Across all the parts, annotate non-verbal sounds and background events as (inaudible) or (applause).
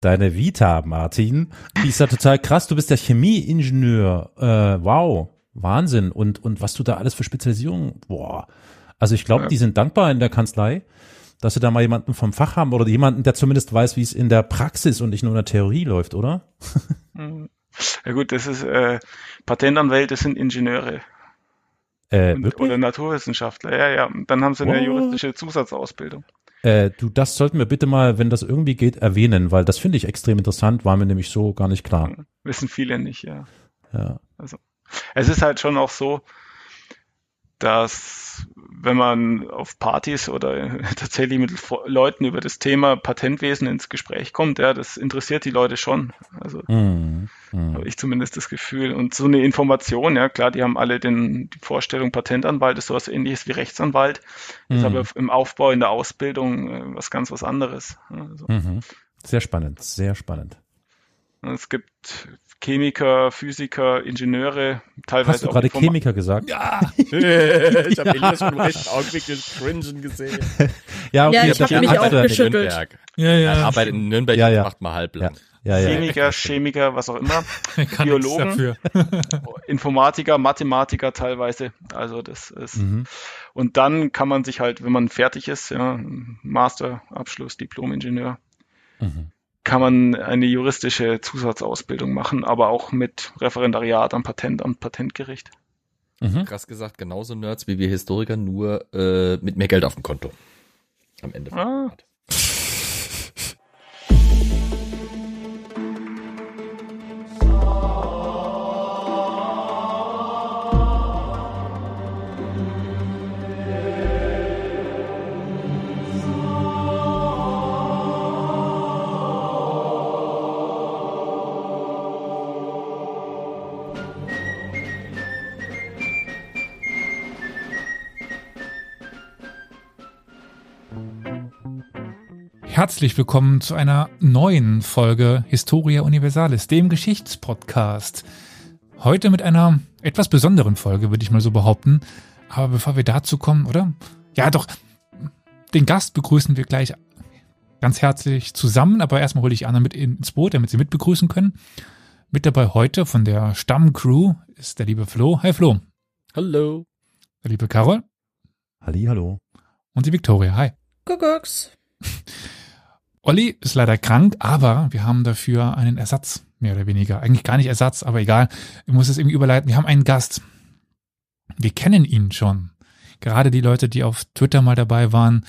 Deine Vita, Martin, die ist ja total krass. Du bist ja Chemieingenieur. Äh, wow, Wahnsinn. Und, und was du da alles für Spezialisierungen, boah. Also ich glaube, ja. die sind dankbar in der Kanzlei, dass sie da mal jemanden vom Fach haben oder jemanden, der zumindest weiß, wie es in der Praxis und nicht nur in der Theorie läuft, oder? (laughs) Mhm. Ja gut, das ist äh, Patentanwälte sind Ingenieure. Äh, und, oder Naturwissenschaftler, ja, ja. Und dann haben sie eine oh. juristische Zusatzausbildung. Äh, du, das sollten wir bitte mal, wenn das irgendwie geht, erwähnen, weil das finde ich extrem interessant, war mir nämlich so gar nicht klar. Wissen viele nicht, ja. Ja. Also, es ist halt schon auch so, dass wenn man auf Partys oder (laughs) tatsächlich mit Leuten über das Thema Patentwesen ins Gespräch kommt, ja, das interessiert die Leute schon. Also mm, mm. habe ich zumindest das Gefühl. Und so eine Information, ja klar, die haben alle den, die Vorstellung, Patentanwalt ist sowas ähnliches wie Rechtsanwalt, mm. ist aber im Aufbau, in der Ausbildung äh, was ganz was anderes. Also. -hmm. Sehr spannend, sehr spannend. Es gibt Chemiker, Physiker, Ingenieure, teilweise Hast du gerade Chemiker gesagt? Ja! (laughs) ich habe Elias schon im rechten Augenblick den Cringen gesehen. (laughs) ja, okay, ja, ich habe mich auch geschüttelt. Ja, ja. Er arbeitet in Nürnberg ja, ja. macht mal halblang. Ja. Ja, Chemiker, Chemiker, was auch immer, (laughs) Biologen, Informatiker, Mathematiker teilweise. Also das ist mhm. und dann kann man sich halt, wenn man fertig ist, ja, Masterabschluss, Diplom-Ingenieur, mhm kann man eine juristische Zusatzausbildung machen, aber auch mit Referendariat am Patentamt, Patentgericht. Mhm. Krass gesagt, genauso Nerds wie wir Historiker, nur äh, mit mehr Geld auf dem Konto. Am Ende. Ah. Herzlich willkommen zu einer neuen Folge Historia Universalis, dem Geschichtspodcast. Heute mit einer etwas besonderen Folge, würde ich mal so behaupten. Aber bevor wir dazu kommen, oder? Ja, doch, den Gast begrüßen wir gleich ganz herzlich zusammen, aber erstmal hole ich Anna mit ins Boot, damit sie mitbegrüßen können. Mit dabei heute von der Stammcrew ist der liebe Flo. Hi Flo. Hallo. Der liebe Carol. Halli, hallo. Und die Victoria. Hi. Kuckucks. (laughs) Olli ist leider krank, aber wir haben dafür einen Ersatz, mehr oder weniger. Eigentlich gar nicht Ersatz, aber egal. Ich muss es irgendwie überleiten. Wir haben einen Gast. Wir kennen ihn schon. Gerade die Leute, die auf Twitter mal dabei waren.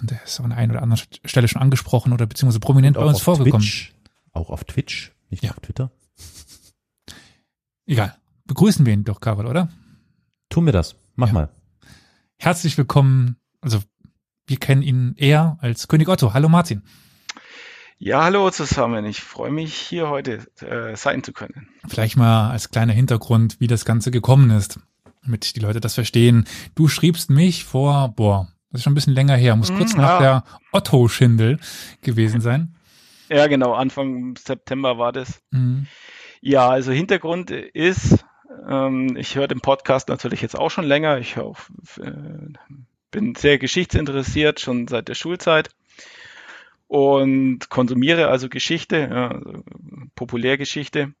Und er ist an einer oder anderen Stelle schon angesprochen oder beziehungsweise prominent bei uns vorgekommen. Twitch. Auch auf Twitch, nicht ja. auf Twitter. Egal. Begrüßen wir ihn doch, Karol, oder? Tun wir das. Mach ja. mal. Herzlich willkommen, also wir kennen ihn eher als König Otto. Hallo Martin. Ja, hallo zusammen. Ich freue mich, hier heute äh, sein zu können. Vielleicht mal als kleiner Hintergrund, wie das Ganze gekommen ist, damit die Leute das verstehen. Du schriebst mich vor, boah, das ist schon ein bisschen länger her, muss kurz mm, nach ja. der Otto-Schindel gewesen sein. Ja, genau, Anfang September war das. Mhm. Ja, also Hintergrund ist, ähm, ich höre den Podcast natürlich jetzt auch schon länger. Ich höre auf, äh, bin sehr geschichtsinteressiert, schon seit der Schulzeit und konsumiere also Geschichte, ja, also Populärgeschichte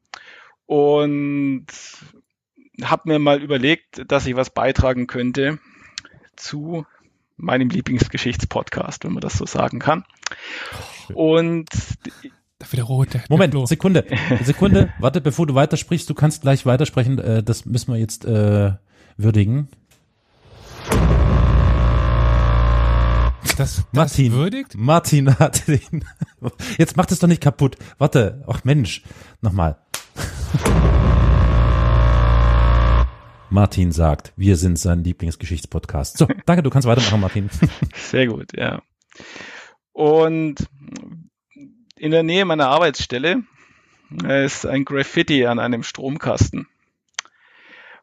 und habe mir mal überlegt, dass ich was beitragen könnte zu meinem Lieblingsgeschichtspodcast, wenn man das so sagen kann. Und da wieder rot. Moment, Sekunde, (laughs) Sekunde, warte, bevor du weitersprichst, du kannst gleich weitersprechen, äh, das müssen wir jetzt äh, würdigen. Das, das Martin würdigt? Martin hat den. Jetzt macht es doch nicht kaputt. Warte, ach Mensch, nochmal. Martin sagt, wir sind sein Lieblingsgeschichtspodcast. So, danke, du kannst weitermachen, Martin. (laughs) Sehr gut, ja. Und in der Nähe meiner Arbeitsstelle ist ein Graffiti an einem Stromkasten.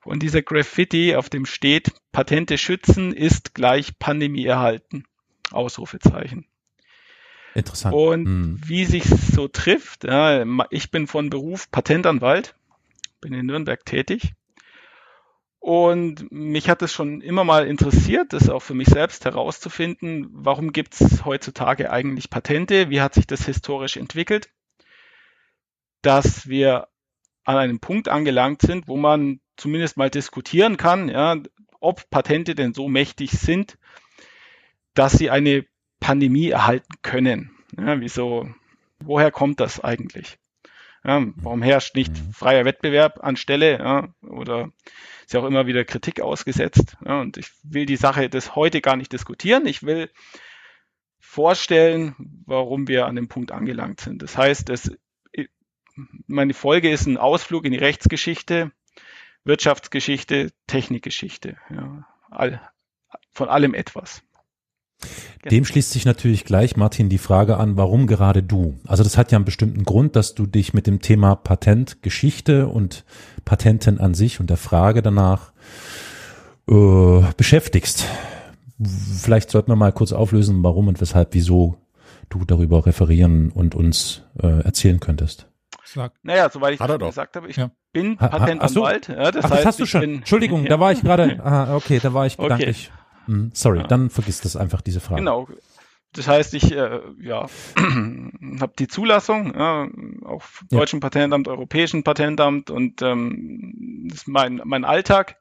Und dieser Graffiti, auf dem steht, Patente schützen ist gleich Pandemie erhalten. Ausrufezeichen. Interessant. Und hm. wie sich so trifft, ja, ich bin von Beruf Patentanwalt, bin in Nürnberg tätig. Und mich hat es schon immer mal interessiert, das auch für mich selbst herauszufinden, warum gibt es heutzutage eigentlich Patente, wie hat sich das historisch entwickelt. dass wir an einem Punkt angelangt sind, wo man zumindest mal diskutieren kann, ja, ob Patente denn so mächtig sind, dass sie eine Pandemie erhalten können. Ja, wieso, woher kommt das eigentlich? Ja, warum herrscht nicht freier Wettbewerb anstelle? Ja, oder ist ja auch immer wieder Kritik ausgesetzt. Ja, und ich will die Sache das heute gar nicht diskutieren. Ich will vorstellen, warum wir an dem Punkt angelangt sind. Das heißt, es, meine Folge ist ein Ausflug in die Rechtsgeschichte, Wirtschaftsgeschichte, Technikgeschichte. Ja, all, von allem etwas. Dem schließt sich natürlich gleich, Martin, die Frage an, warum gerade du? Also das hat ja einen bestimmten Grund, dass du dich mit dem Thema Patentgeschichte und Patenten an sich und der Frage danach äh, beschäftigst. Vielleicht sollten wir mal kurz auflösen, warum und weshalb, wieso du darüber referieren und uns äh, erzählen könntest. Sag. Naja, soweit ich gesagt habe, ich ja. bin Patentanwalt. Ja, das, Ach, das hast du schon. Entschuldigung, (laughs) da war ich gerade. okay, da war ich gedanklich. Okay. Hm, sorry, ja. dann vergiss das einfach, diese Frage. Genau. Das heißt, ich äh, ja, (clears throat) habe die Zulassung auf deutschem ja. Patentamt, europäischen Patentamt und ähm, das ist mein, mein Alltag.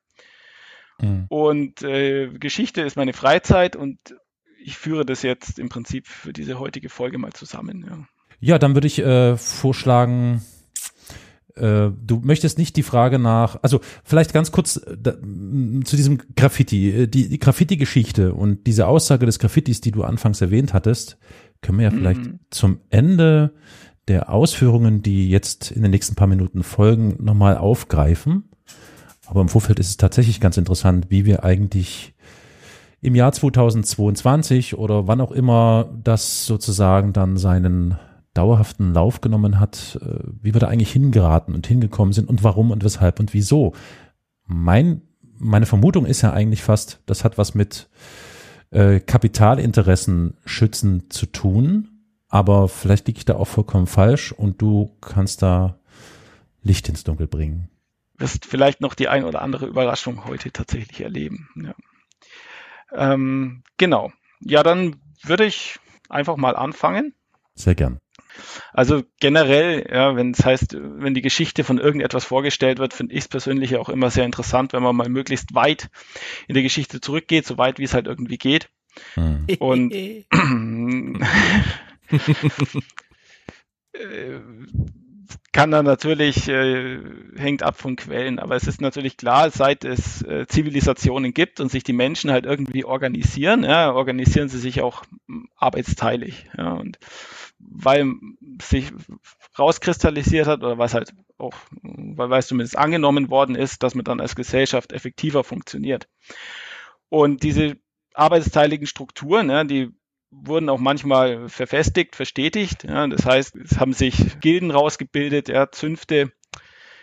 Mhm. Und äh, Geschichte ist meine Freizeit und ich führe das jetzt im Prinzip für diese heutige Folge mal zusammen. Ja, ja dann würde ich äh, vorschlagen, äh, du möchtest nicht die Frage nach, also vielleicht ganz kurz äh, da, zu diesem Graffiti, äh, die, die Graffiti-Geschichte und diese Aussage des Graffitis, die du anfangs erwähnt hattest, können wir ja vielleicht mhm. zum Ende der Ausführungen, die jetzt in den nächsten paar Minuten folgen, nochmal aufgreifen. Aber im Vorfeld ist es tatsächlich ganz interessant, wie wir eigentlich im Jahr 2022 oder wann auch immer das sozusagen dann seinen dauerhaften Lauf genommen hat, äh, wie wir da eigentlich hingeraten und hingekommen sind und warum und weshalb und wieso. Mein, meine Vermutung ist ja eigentlich fast, das hat was mit äh, Kapitalinteressen schützen zu tun, aber vielleicht liege ich da auch vollkommen falsch und du kannst da Licht ins Dunkel bringen. Wirst vielleicht noch die ein oder andere Überraschung heute tatsächlich erleben. Ja. Ähm, genau. Ja, dann würde ich einfach mal anfangen. Sehr gern. Also generell, ja, wenn es heißt, wenn die Geschichte von irgendetwas vorgestellt wird, finde ich es persönlich auch immer sehr interessant, wenn man mal möglichst weit in der Geschichte zurückgeht, so weit wie es halt irgendwie geht. Hm. Und (laughs) äh, kann dann natürlich, äh, hängt ab von Quellen, aber es ist natürlich klar, seit es äh, Zivilisationen gibt und sich die Menschen halt irgendwie organisieren, ja, organisieren sie sich auch arbeitsteilig. Ja, und weil sich rauskristallisiert hat oder was halt auch, weil, es zumindest angenommen worden ist, dass man dann als Gesellschaft effektiver funktioniert. Und diese arbeitsteiligen Strukturen, ja, die wurden auch manchmal verfestigt, verstetigt. Ja, das heißt, es haben sich Gilden rausgebildet, ja, Zünfte,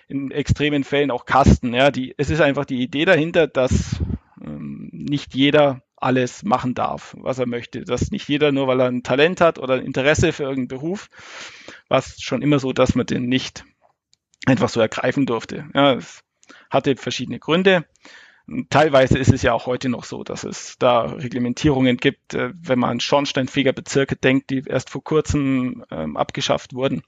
in extremen Fällen auch Kasten. Ja, die, es ist einfach die Idee dahinter, dass ähm, nicht jeder alles machen darf, was er möchte. Dass nicht jeder nur, weil er ein Talent hat oder ein Interesse für irgendeinen Beruf, war es schon immer so, dass man den nicht einfach so ergreifen durfte. Ja, es hatte verschiedene Gründe. Teilweise ist es ja auch heute noch so, dass es da Reglementierungen gibt, äh, wenn man an Schornsteinfegerbezirke denkt, die erst vor kurzem ähm, abgeschafft wurden.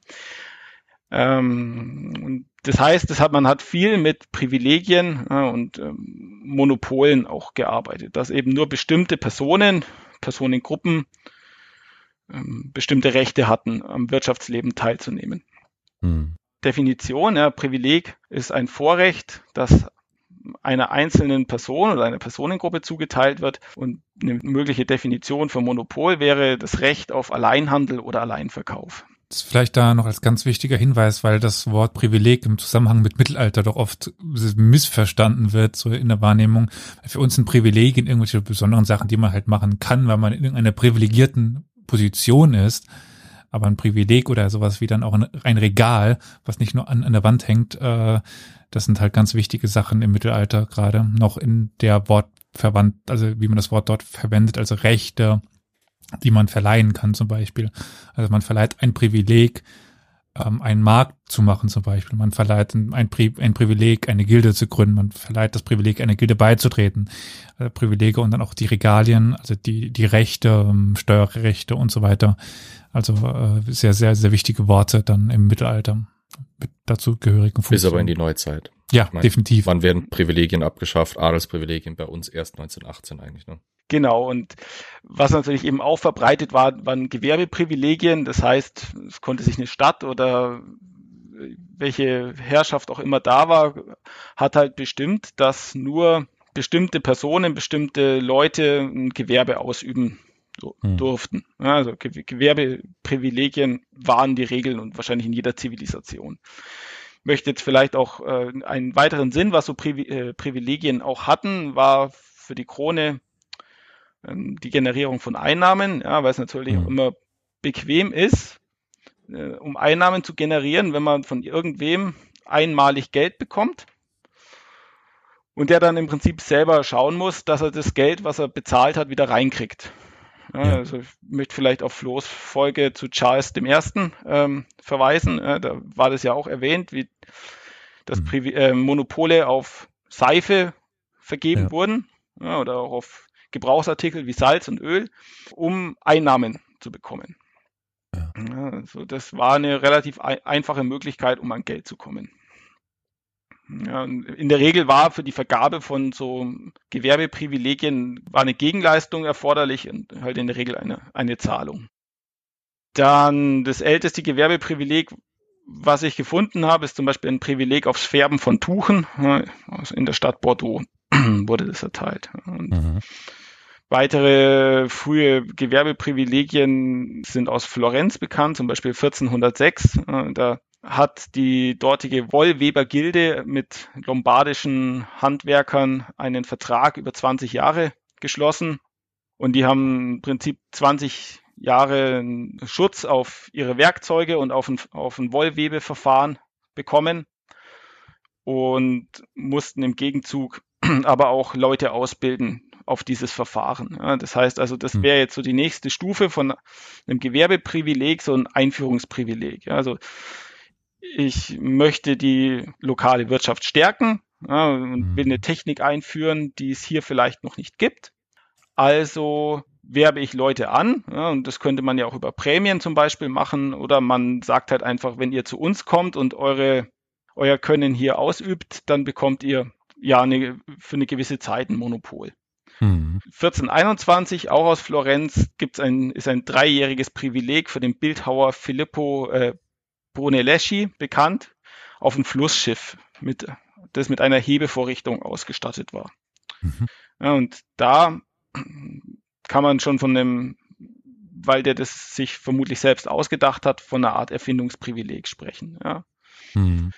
Ähm, das heißt, das hat, man hat viel mit Privilegien und ähm, Monopolen auch gearbeitet, dass eben nur bestimmte Personen, Personengruppen ähm, bestimmte Rechte hatten, am Wirtschaftsleben teilzunehmen. Hm. Definition, ja, Privileg ist ein Vorrecht, das einer einzelnen Person oder einer Personengruppe zugeteilt wird. Und eine mögliche Definition für Monopol wäre das Recht auf Alleinhandel oder Alleinverkauf. Das ist vielleicht da noch als ganz wichtiger Hinweis, weil das Wort Privileg im Zusammenhang mit Mittelalter doch oft missverstanden wird, so in der Wahrnehmung. Für uns ein Privileg in irgendwelche besonderen Sachen, die man halt machen kann, weil man in irgendeiner privilegierten Position ist. Aber ein Privileg oder sowas wie dann auch ein, ein Regal, was nicht nur an, an der Wand hängt, äh, das sind halt ganz wichtige Sachen im Mittelalter gerade noch in der Wortverwandt, also wie man das Wort dort verwendet, also Rechte, die man verleihen kann zum Beispiel. Also man verleiht ein Privileg, ähm, einen Markt zu machen zum Beispiel. Man verleiht ein, Pri ein Privileg, eine Gilde zu gründen. Man verleiht das Privileg, einer Gilde beizutreten. Also Privilege und dann auch die Regalien, also die, die Rechte, ähm, Steuerrechte und so weiter. Also äh, sehr, sehr, sehr wichtige Worte dann im Mittelalter. mit dazu gehörigen Funktionen. Bis aber in die Neuzeit. Ja, meine, definitiv. Wann werden Privilegien abgeschafft? Adelsprivilegien bei uns erst 1918 eigentlich, ne? Genau, und was natürlich eben auch verbreitet war, waren Gewerbeprivilegien. Das heißt, es konnte sich eine Stadt oder welche Herrschaft auch immer da war, hat halt bestimmt, dass nur bestimmte Personen, bestimmte Leute ein Gewerbe ausüben hm. durften. Also Gewerbeprivilegien waren die Regeln und wahrscheinlich in jeder Zivilisation. Ich möchte jetzt vielleicht auch äh, einen weiteren Sinn, was so äh, Privilegien auch hatten, war für die Krone ähm, die Generierung von Einnahmen, ja, weil es natürlich mhm. auch immer bequem ist, äh, um Einnahmen zu generieren, wenn man von irgendwem einmalig Geld bekommt und der dann im Prinzip selber schauen muss, dass er das Geld, was er bezahlt hat, wieder reinkriegt. Ja, ja. Also ich möchte vielleicht auf Flo's Folge zu Charles I. Ähm, verweisen. Ja, da war das ja auch erwähnt, wie das mhm. äh, Monopole auf Seife vergeben wurden oder auch auf Gebrauchsartikel wie Salz und Öl, um Einnahmen zu bekommen. Ja. also das war eine relativ einfache Möglichkeit, um an Geld zu kommen. Ja, in der Regel war für die Vergabe von so Gewerbeprivilegien war eine Gegenleistung erforderlich und halt in der Regel eine, eine Zahlung. Dann das älteste Gewerbeprivileg, was ich gefunden habe, ist zum Beispiel ein Privileg aufs Färben von Tuchen. In der Stadt Bordeaux (clears throat) wurde das erteilt. Und mhm. Weitere frühe Gewerbeprivilegien sind aus Florenz bekannt, zum Beispiel 1406. Äh, da hat die dortige Wollwebergilde mit lombardischen Handwerkern einen Vertrag über 20 Jahre geschlossen und die haben im Prinzip 20 Jahre Schutz auf ihre Werkzeuge und auf ein, auf ein Wollwebeverfahren bekommen und mussten im Gegenzug (clears throat) aber auch Leute ausbilden, auf dieses Verfahren. Ja, das heißt also, das hm. wäre jetzt so die nächste Stufe von einem Gewerbeprivileg, so ein Einführungsprivileg. Ja, also ich möchte die lokale Wirtschaft stärken ja, und hm. will eine Technik einführen, die es hier vielleicht noch nicht gibt. Also werbe ich Leute an ja, und das könnte man ja auch über Prämien zum Beispiel machen oder man sagt halt einfach, wenn ihr zu uns kommt und eure euer Können hier ausübt, dann bekommt ihr ja eine, für eine gewisse Zeit ein Monopol. 1421, mhm. auch aus Florenz, gibt's ein, ist ein dreijähriges Privileg für den Bildhauer Filippo äh, Brunelleschi bekannt, auf ein Flussschiff, mit, das mit einer Hebevorrichtung ausgestattet war. Mhm. Ja, und da kann man schon von dem, weil der das sich vermutlich selbst ausgedacht hat, von einer Art Erfindungsprivileg sprechen. Ja. Mhm.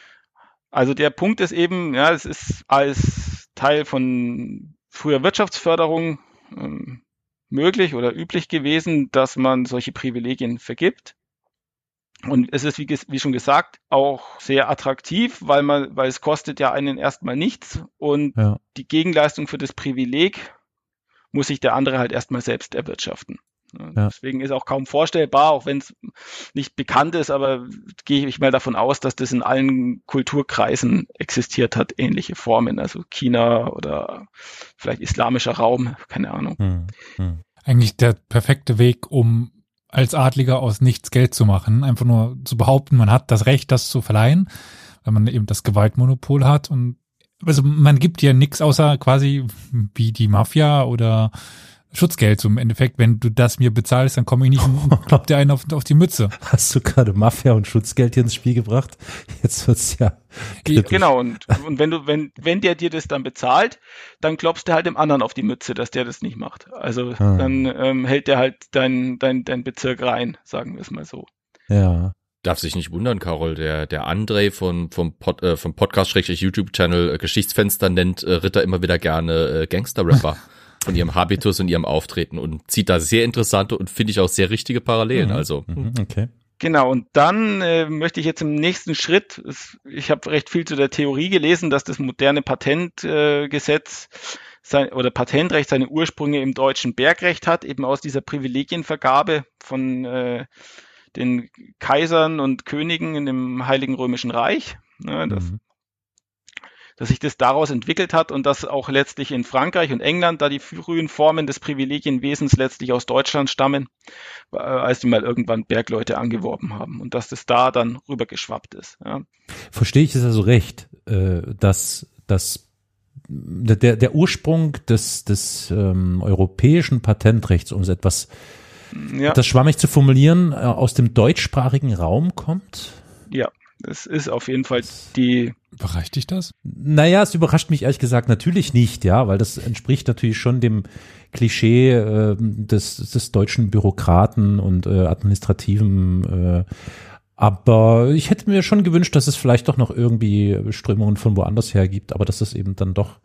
Also der Punkt ist eben, ja, es ist als Teil von früher Wirtschaftsförderung ähm, möglich oder üblich gewesen, dass man solche Privilegien vergibt. Und es ist, wie, wie, schon gesagt, auch sehr attraktiv, weil man, weil es kostet ja einen erstmal nichts und ja. die Gegenleistung für das Privileg muss sich der andere halt erstmal selbst erwirtschaften. Ja. Deswegen ist auch kaum vorstellbar, auch wenn es nicht bekannt ist, aber gehe ich mal davon aus, dass das in allen Kulturkreisen existiert hat, ähnliche Formen, also China oder vielleicht islamischer Raum, keine Ahnung. Hm, hm. Eigentlich der perfekte Weg, um als Adliger aus nichts Geld zu machen, einfach nur zu behaupten, man hat das Recht, das zu verleihen, weil man eben das Gewaltmonopol hat und also man gibt ja nichts außer quasi wie die Mafia oder Schutzgeld zum Endeffekt. Wenn du das mir bezahlst, dann komme ich nicht und (laughs) klopp dir einen auf, auf die Mütze. Hast du gerade Mafia und Schutzgeld hier ins Spiel gebracht? Jetzt wird's ja. Kritisch. Genau, und, und wenn du, wenn, wenn der dir das dann bezahlt, dann klopfst du halt dem anderen auf die Mütze, dass der das nicht macht. Also ah. dann ähm, hält der halt dein, dein, dein Bezirk rein, sagen wir es mal so. Ja. Darf sich nicht wundern, Carol, der, der André von, vom, Pod, äh, vom Podcast-YouTube-Channel äh, Geschichtsfenster nennt äh, Ritter immer wieder gerne äh, Gangster-Rapper. (laughs) von ihrem Habitus und ihrem Auftreten und zieht da sehr interessante und finde ich auch sehr richtige Parallelen. Mhm. Also mhm, okay. Genau, und dann äh, möchte ich jetzt im nächsten Schritt, ich habe recht viel zu der Theorie gelesen, dass das moderne Patentgesetz äh, sein, oder Patentrecht seine Ursprünge im deutschen Bergrecht hat, eben aus dieser Privilegienvergabe von äh, den Kaisern und Königen in dem Heiligen Römischen Reich. Ja, ne, das, mhm. Dass sich das daraus entwickelt hat und dass auch letztlich in Frankreich und England da die frühen Formen des Privilegienwesens letztlich aus Deutschland stammen, äh, als die mal irgendwann Bergleute angeworben haben und dass das da dann rübergeschwappt ist. Ja. Verstehe ich es also recht, äh, dass das der, der Ursprung des, des ähm, europäischen Patentrechts, um es etwas ja. das schwammig zu formulieren, äh, aus dem deutschsprachigen Raum kommt? Ja, es ist auf jeden Fall die. Überrascht dich das? Naja, es überrascht mich ehrlich gesagt natürlich nicht, ja, weil das entspricht natürlich schon dem Klischee äh, des, des deutschen Bürokraten und äh, administrativen äh, aber ich hätte mir schon gewünscht, dass es vielleicht doch noch irgendwie Strömungen von woanders her gibt, aber dass es eben dann doch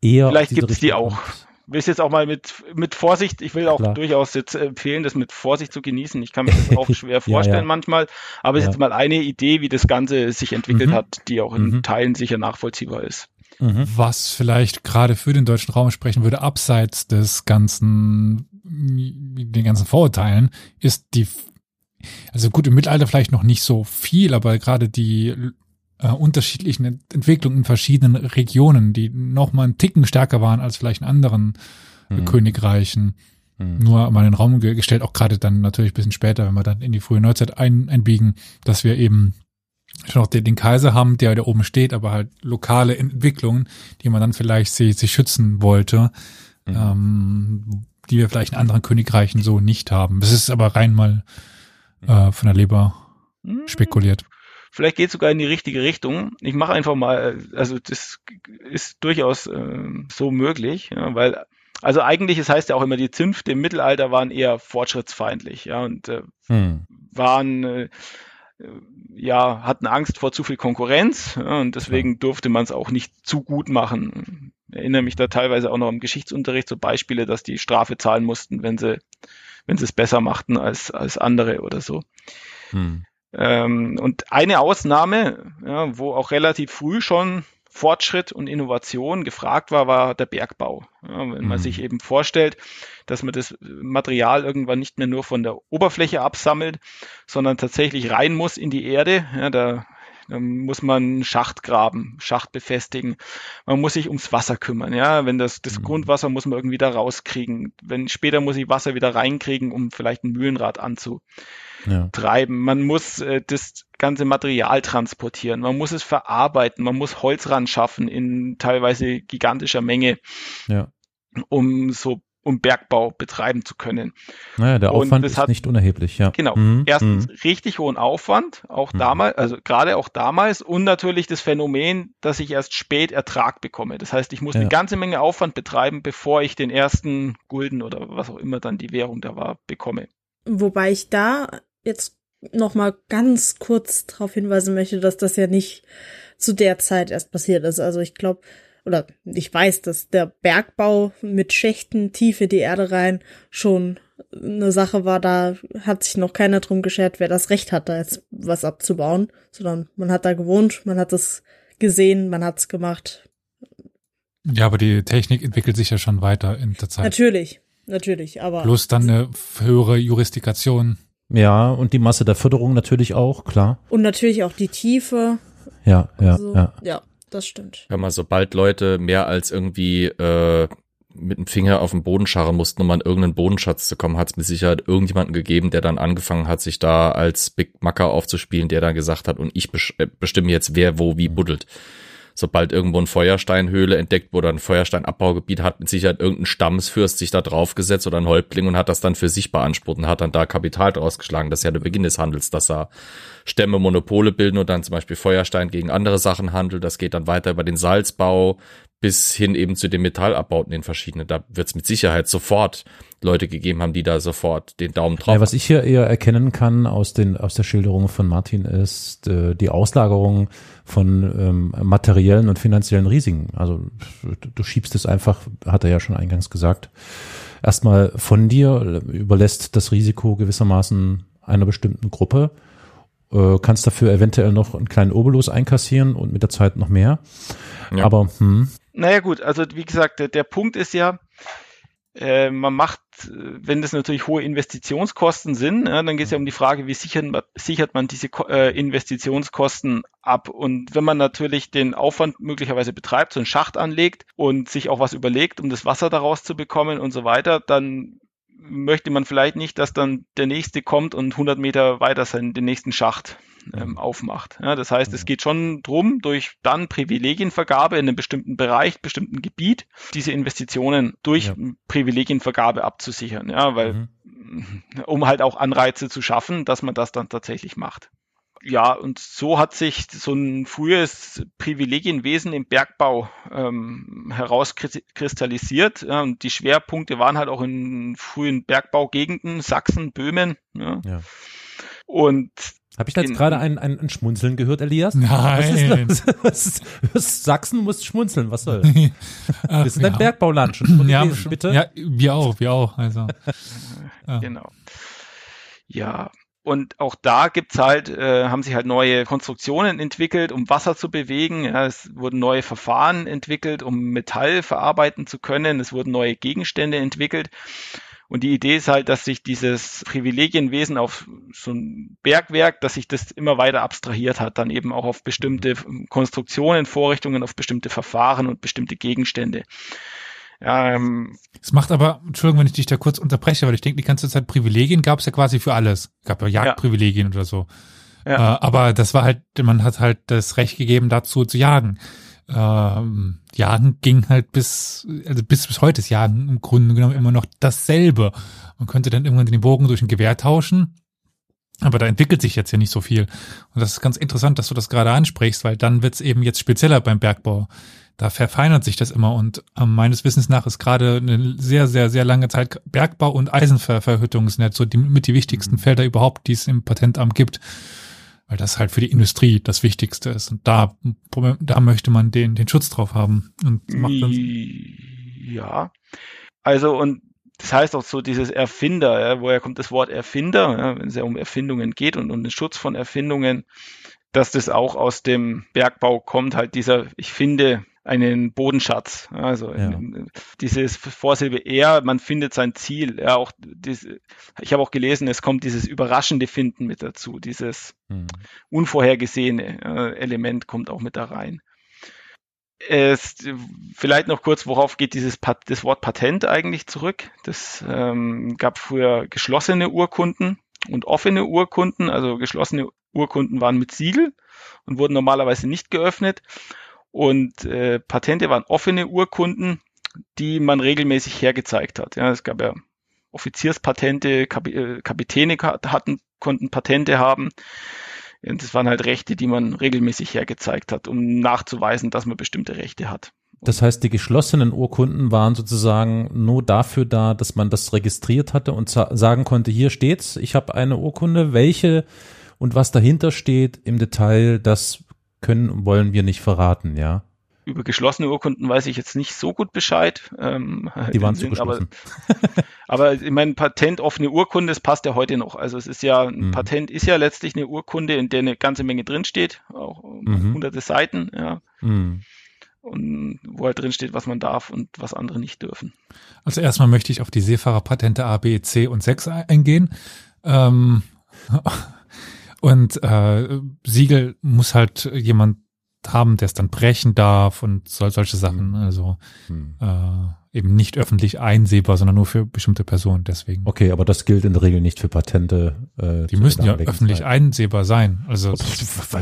eher. Vielleicht gibt es die auch. Ich will es jetzt auch mal mit, mit Vorsicht, ich will auch Klar. durchaus jetzt empfehlen, das mit Vorsicht zu genießen. Ich kann mir das auch (laughs) schwer vorstellen ja, ja. manchmal, aber es ja. ist jetzt mal eine Idee, wie das Ganze sich entwickelt mhm. hat, die auch in mhm. Teilen sicher nachvollziehbar ist. Mhm. Was vielleicht gerade für den deutschen Raum sprechen würde, abseits des ganzen, den ganzen Vorurteilen, ist die also gut, im Mittelalter vielleicht noch nicht so viel, aber gerade die äh, unterschiedlichen Entwicklungen in verschiedenen Regionen, die noch mal einen Ticken stärker waren als vielleicht in anderen mhm. Königreichen. Mhm. Nur mal in den Raum gestellt, auch gerade dann natürlich ein bisschen später, wenn wir dann in die frühe Neuzeit ein, einbiegen, dass wir eben schon noch den, den Kaiser haben, der da oben steht, aber halt lokale Entwicklungen, die man dann vielleicht sich, sich schützen wollte, mhm. ähm, die wir vielleicht in anderen Königreichen so nicht haben. Das ist aber rein mal äh, von der Leber hm. spekuliert. Vielleicht geht es sogar in die richtige Richtung. Ich mache einfach mal, also das ist durchaus äh, so möglich, ja, weil also eigentlich, es heißt ja auch immer, die Zünfte im Mittelalter waren eher fortschrittsfeindlich, ja, und äh, hm. waren äh, ja, hatten Angst vor zu viel Konkurrenz ja, und deswegen durfte man es auch nicht zu gut machen. Ich erinnere mich da teilweise auch noch im Geschichtsunterricht so Beispiele, dass die Strafe zahlen mussten, wenn sie wenn sie es besser machten als, als andere oder so. Hm. Ähm, und eine Ausnahme, ja, wo auch relativ früh schon Fortschritt und Innovation gefragt war, war der Bergbau. Ja, wenn man mhm. sich eben vorstellt, dass man das Material irgendwann nicht mehr nur von der Oberfläche absammelt, sondern tatsächlich rein muss in die Erde. Ja, da dann muss man einen Schacht graben, Schacht befestigen. Man muss sich ums Wasser kümmern. Ja, wenn das, das mhm. Grundwasser muss man irgendwie da rauskriegen. Wenn später muss ich Wasser wieder reinkriegen, um vielleicht ein Mühlenrad anzutreiben. Ja. Man muss äh, das ganze Material transportieren. Man muss es verarbeiten. Man muss Holz ran schaffen in teilweise gigantischer Menge. Ja um so um Bergbau betreiben zu können. Naja, der Aufwand ist hat, nicht unerheblich, ja. Genau. Mhm. Erstens mhm. richtig hohen Aufwand, auch mhm. damals, also gerade auch damals und natürlich das Phänomen, dass ich erst spät Ertrag bekomme. Das heißt, ich muss ja. eine ganze Menge Aufwand betreiben, bevor ich den ersten Gulden oder was auch immer dann die Währung da war, bekomme. Wobei ich da jetzt noch mal ganz kurz darauf hinweisen möchte, dass das ja nicht zu der Zeit erst passiert ist. Also ich glaube, oder ich weiß, dass der Bergbau mit Schächten tief in die Erde rein schon eine Sache war, da hat sich noch keiner drum geschert, wer das Recht hat, da jetzt was abzubauen, sondern man hat da gewohnt, man hat es gesehen, man hat es gemacht. Ja, aber die Technik entwickelt sich ja schon weiter in der Zeit. Natürlich, natürlich, aber. Plus dann eine höhere Jurisdikation. Ja, und die Masse der Förderung natürlich auch, klar. Und natürlich auch die Tiefe. Ja, ja, also, ja. Ja, das stimmt. Hör mal, sobald Leute mehr als irgendwie äh, mit dem Finger auf den Boden scharren mussten, um an irgendeinen Bodenschatz zu kommen, hat es mit Sicherheit irgendjemanden gegeben, der dann angefangen hat, sich da als Big Macker aufzuspielen, der dann gesagt hat, und ich äh, bestimme jetzt, wer wo wie buddelt sobald irgendwo ein Feuersteinhöhle entdeckt wurde, ein Feuersteinabbaugebiet, hat mit Sicherheit irgendein Stammesfürst sich da draufgesetzt oder ein Häuptling und hat das dann für sich beansprucht und hat dann da Kapital draus geschlagen. Das ist ja der Beginn des Handels, dass da Stämme Monopole bilden und dann zum Beispiel Feuerstein gegen andere Sachen handelt. Das geht dann weiter über den Salzbau bis hin eben zu den Metallabbauten in verschiedene. Da wird es mit Sicherheit sofort Leute gegeben haben, die da sofort den Daumen drauf. Ja, was ich hier eher erkennen kann aus den aus der Schilderung von Martin ist äh, die Auslagerung von ähm, materiellen und finanziellen Risiken. Also du, schiebst es einfach, hat er ja schon eingangs gesagt, erstmal von dir, überlässt das Risiko gewissermaßen einer bestimmten Gruppe, äh, kannst dafür eventuell noch einen kleinen Obolus einkassieren und mit der Zeit noch mehr. Ja. Aber hm, naja gut, also wie gesagt, der, der Punkt ist ja, äh, man macht, wenn das natürlich hohe Investitionskosten sind, ja, dann geht es ja um die Frage, wie sichert, sichert man diese äh, Investitionskosten ab? Und wenn man natürlich den Aufwand möglicherweise betreibt, so einen Schacht anlegt und sich auch was überlegt, um das Wasser daraus zu bekommen und so weiter, dann möchte man vielleicht nicht, dass dann der nächste kommt und 100 Meter weiter seinen, den nächsten Schacht ähm, mhm. aufmacht. Ja, das heißt, es mhm. geht schon drum, durch dann Privilegienvergabe in einem bestimmten Bereich, bestimmten Gebiet, diese Investitionen durch ja. Privilegienvergabe abzusichern. Ja, weil, mhm. (laughs) um halt auch Anreize zu schaffen, dass man das dann tatsächlich macht ja, und so hat sich so ein frühes Privilegienwesen im Bergbau ähm, herauskristallisiert. Ja, und die Schwerpunkte waren halt auch in frühen Bergbaugegenden, Sachsen, Böhmen. Ja. ja. Und habe ich da jetzt gerade ein, ein, ein Schmunzeln gehört, Elias? Nein. Was ist das? (laughs) Was ist, Sachsen muss schmunzeln, was soll? (laughs) wir sind ja. ein Bergbauland. Schon ja, gelesen, bitte? Ja, wir auch, wir auch. Also. Ja. (laughs) Genau. Ja, und auch da gibt's halt, äh, haben sich halt neue Konstruktionen entwickelt, um Wasser zu bewegen. Ja, es wurden neue Verfahren entwickelt, um Metall verarbeiten zu können. Es wurden neue Gegenstände entwickelt. Und die Idee ist halt, dass sich dieses Privilegienwesen auf so ein Bergwerk, dass sich das immer weiter abstrahiert hat, dann eben auch auf bestimmte Konstruktionen, Vorrichtungen, auf bestimmte Verfahren und bestimmte Gegenstände. Ja, ähm, es macht aber, Entschuldigung, wenn ich dich da kurz unterbreche, weil ich denke, die ganze Zeit Privilegien gab es ja quasi für alles. Es gab ja Jagdprivilegien ja. oder so. Ja. Äh, aber das war halt, man hat halt das Recht gegeben, dazu zu jagen. Ähm, jagen ging halt bis, also bis bis heute ist Jagen im Grunde genommen immer noch dasselbe. Man könnte dann irgendwann den Bogen durch ein Gewehr tauschen. Aber da entwickelt sich jetzt ja nicht so viel. Und das ist ganz interessant, dass du das gerade ansprichst, weil dann wird es eben jetzt spezieller beim Bergbau da verfeinert sich das immer und äh, meines Wissens nach ist gerade eine sehr, sehr, sehr lange Zeit Bergbau und Eisenverhüttung sind so die, mit die wichtigsten mhm. Felder überhaupt, die es im Patentamt gibt. Weil das halt für die Industrie das Wichtigste ist. Und da, da möchte man den, den Schutz drauf haben. Und macht dann ja. Also, und das heißt auch so dieses Erfinder, ja, woher kommt das Wort Erfinder, ja, wenn es ja um Erfindungen geht und um den Schutz von Erfindungen, dass das auch aus dem Bergbau kommt, halt dieser, ich finde, einen Bodenschatz. Also ja. dieses Vorsilbe er, man findet sein Ziel. Ja, auch diese, ich habe auch gelesen, es kommt dieses überraschende Finden mit dazu, dieses hm. unvorhergesehene äh, Element kommt auch mit da rein. Es, vielleicht noch kurz, worauf geht dieses das Wort Patent eigentlich zurück? Das ähm, gab früher geschlossene Urkunden und offene Urkunden. Also geschlossene Urkunden waren mit Siegel und wurden normalerweise nicht geöffnet. Und äh, Patente waren offene Urkunden, die man regelmäßig hergezeigt hat. Ja, es gab ja Offizierspatente, Kap äh, Kapitäne hatten, konnten Patente haben. Und das waren halt Rechte, die man regelmäßig hergezeigt hat, um nachzuweisen, dass man bestimmte Rechte hat. Das heißt, die geschlossenen Urkunden waren sozusagen nur dafür da, dass man das registriert hatte und sagen konnte, hier steht's, ich habe eine Urkunde, welche und was dahinter steht im Detail, das können und wollen wir nicht verraten, ja. Über geschlossene Urkunden weiß ich jetzt nicht so gut Bescheid. Ähm, Die waren zu geschlossen. Aber, (laughs) aber ich meine, Patent offene Urkunde, das passt ja heute noch. Also es ist ja, ein mhm. Patent ist ja letztlich eine Urkunde, in der eine ganze Menge drinsteht, auch mhm. hunderte Seiten, ja. Mhm. Und wo halt drin steht, was man darf und was andere nicht dürfen. Also erstmal möchte ich auf die Seefahrerpatente A, B, C und 6 eingehen. Ähm, (laughs) und äh, Siegel muss halt jemand haben, der es dann brechen darf und sol solche Sachen. Also hm. äh, eben nicht öffentlich einsehbar, sondern nur für bestimmte Personen. Deswegen. Okay, aber das gilt in der Regel nicht für Patente. Äh, Die müssen ja öffentlich Zeit. einsehbar sein. Also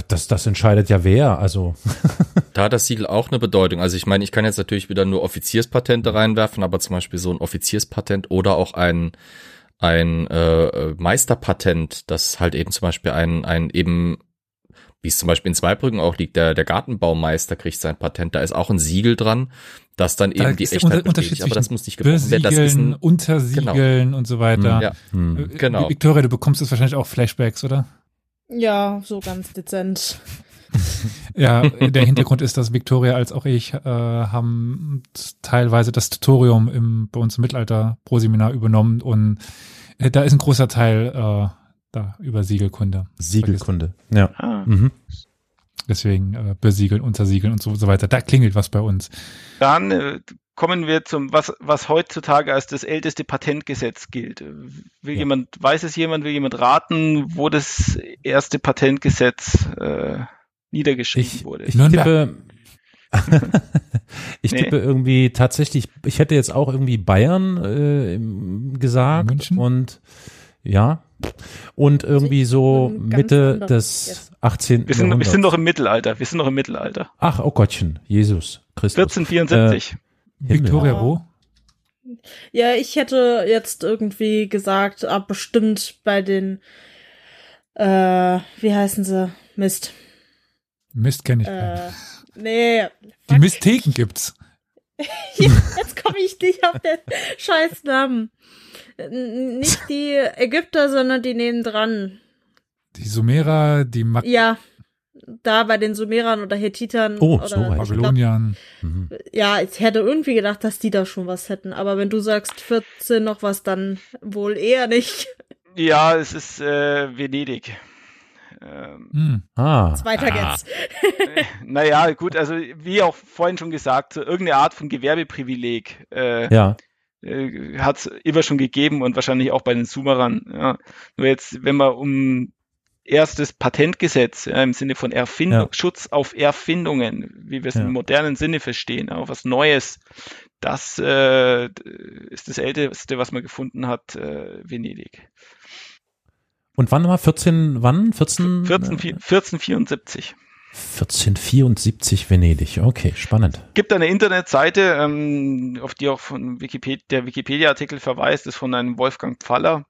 das, das entscheidet ja wer. Also (laughs) da hat das Siegel auch eine Bedeutung. Also ich meine, ich kann jetzt natürlich wieder nur Offizierspatente reinwerfen, aber zum Beispiel so ein Offizierspatent oder auch ein ein äh, Meisterpatent, das halt eben zum Beispiel ein, ein eben, wie es zum Beispiel in Zweibrücken auch liegt, der, der Gartenbaumeister kriegt sein Patent, da ist auch ein Siegel dran, das dann eben da die Echtheit bestätigt, aber das muss nicht gebrochen werden. Das ist ein, Untersiegeln genau. und so weiter. Ja, hm. genau. Victoria, du bekommst jetzt wahrscheinlich auch Flashbacks, oder? Ja, so ganz dezent. (laughs) ja, der Hintergrund ist, dass Victoria als auch ich äh, haben teilweise das Tutorium im, bei uns im Mittelalter pro Seminar übernommen und äh, da ist ein großer Teil äh, da über Siegelkunde. Siegelkunde, ja. Ah. Mhm. Deswegen äh, besiegeln, untersiegeln und so, so weiter. Da klingelt was bei uns. Dann äh, kommen wir zum, was, was heutzutage als das älteste Patentgesetz gilt. Will ja. jemand, weiß es jemand, will jemand raten, wo das erste Patentgesetz äh, niedergeschrieben ich, wurde? Ich tippe, (laughs) ich nee. tippe irgendwie tatsächlich, ich hätte jetzt auch irgendwie Bayern äh, gesagt München? und ja, und irgendwie so Mitte des 18. Wir sind, wir sind noch im Mittelalter. Wir sind noch im Mittelalter. Ach, oh Gottchen, Jesus Christus. 1474. Äh, Victoria ja. wo? Ja, ich hätte jetzt irgendwie gesagt, ah, bestimmt bei den, äh, wie heißen sie? Mist. Mist kenne ich. Äh, nee. Die Misttheken gibt's. (laughs) jetzt komme ich nicht auf den scheiß Namen. Nicht die Ägypter, sondern die nehmen dran. Die Sumerer, die Mag Ja, da bei den Sumerern oder Hethitern oh, oder so Babyloniern. Mhm. Ja, ich hätte irgendwie gedacht, dass die da schon was hätten. Aber wenn du sagst 14 noch was, dann wohl eher nicht. Ja, es ist äh, Venedig. Ähm, hm. ah. Zweiter ah. geht's. naja, gut, also wie auch vorhin schon gesagt, so irgendeine Art von Gewerbeprivileg. Äh, ja äh, hat es immer schon gegeben und wahrscheinlich auch bei den Sumerern. Ja. Nur jetzt, wenn man um erstes Patentgesetz ja, im Sinne von Erfindung, ja. Schutz auf Erfindungen, wie wir es ja. im modernen Sinne verstehen, auch was Neues, das äh, ist das älteste, was man gefunden hat, äh, Venedig. Und wann war 14, wann? 14? 14, 1474. 1474 Venedig. Okay, spannend. Gibt eine Internetseite, ähm, auf die auch von Wikipedia, der Wikipedia-Artikel verweist, ist von einem Wolfgang Pfaller.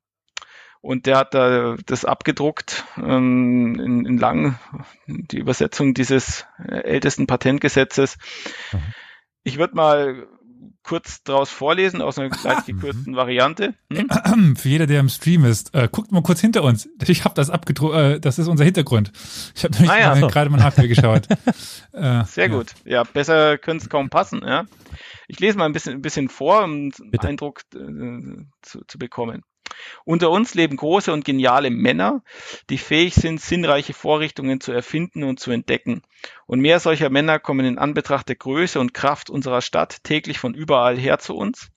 Und der hat da das abgedruckt ähm, in, in lang, die Übersetzung dieses äh, ältesten Patentgesetzes. Mhm. Ich würde mal kurz daraus vorlesen aus einer leicht (laughs) gekürzten Variante. Hm? (clears throat) Für jeder, der im Stream ist, äh, guckt mal kurz hinter uns. (laughs) Ich habe das abgedruckt, äh, das ist unser Hintergrund. Ich habe nämlich ah, ja, so. gerade mal Hardware geschaut. (laughs) äh, Sehr gut. Ja, besser könnte es kaum passen. Ja. Ich lese mal ein bisschen, ein bisschen vor, um einen Eindruck äh, zu, zu bekommen. Unter uns leben große und geniale Männer, die fähig sind, sinnreiche Vorrichtungen zu erfinden und zu entdecken. Und mehr solcher Männer kommen in Anbetracht der Größe und Kraft unserer Stadt täglich von überall her zu uns.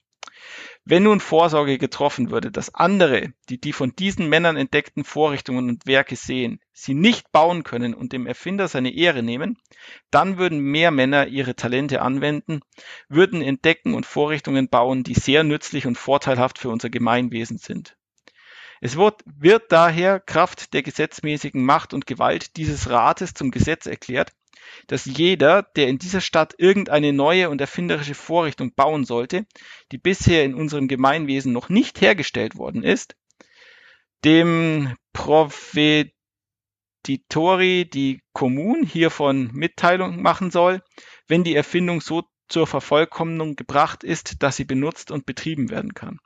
Wenn nun Vorsorge getroffen würde, dass andere, die die von diesen Männern entdeckten Vorrichtungen und Werke sehen, sie nicht bauen können und dem Erfinder seine Ehre nehmen, dann würden mehr Männer ihre Talente anwenden, würden entdecken und Vorrichtungen bauen, die sehr nützlich und vorteilhaft für unser Gemeinwesen sind. Es wird, wird daher Kraft der gesetzmäßigen Macht und Gewalt dieses Rates zum Gesetz erklärt, dass jeder, der in dieser Stadt irgendeine neue und erfinderische Vorrichtung bauen sollte, die bisher in unserem Gemeinwesen noch nicht hergestellt worden ist, dem Provveditori die Kommun hiervon Mitteilung machen soll, wenn die Erfindung so zur Vervollkommnung gebracht ist, dass sie benutzt und betrieben werden kann.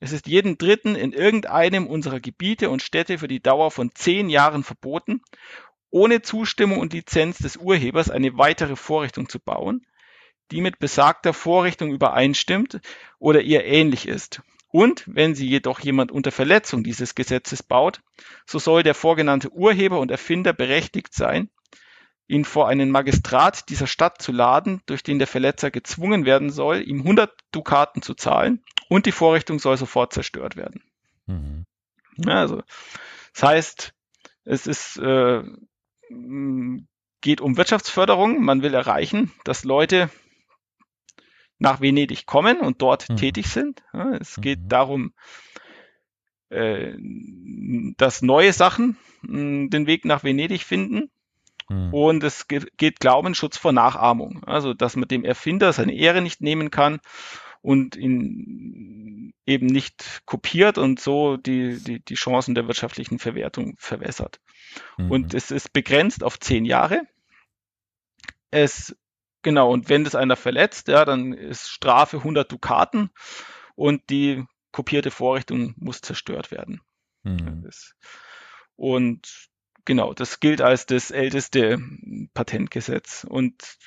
Es ist jedem Dritten in irgendeinem unserer Gebiete und Städte für die Dauer von zehn Jahren verboten ohne Zustimmung und Lizenz des Urhebers eine weitere Vorrichtung zu bauen, die mit besagter Vorrichtung übereinstimmt oder ihr ähnlich ist. Und wenn sie jedoch jemand unter Verletzung dieses Gesetzes baut, so soll der vorgenannte Urheber und Erfinder berechtigt sein, ihn vor einen Magistrat dieser Stadt zu laden, durch den der Verletzer gezwungen werden soll, ihm 100 Dukaten zu zahlen und die Vorrichtung soll sofort zerstört werden. Mhm. Also, das heißt, es ist äh, geht um Wirtschaftsförderung. Man will erreichen, dass Leute nach Venedig kommen und dort mhm. tätig sind. es geht mhm. darum, äh, dass neue Sachen den Weg nach Venedig finden. Mhm. Und es geht Glaubensschutz vor Nachahmung. Also, dass man dem Erfinder seine Ehre nicht nehmen kann und ihn eben nicht kopiert und so die, die, die Chancen der wirtschaftlichen Verwertung verwässert. Mhm. Und es ist begrenzt auf zehn Jahre. Es, genau, und wenn das einer verletzt, ja, dann ist Strafe 100 Dukaten und die kopierte Vorrichtung muss zerstört werden. Mhm. Und genau, das gilt als das älteste Patentgesetz. Und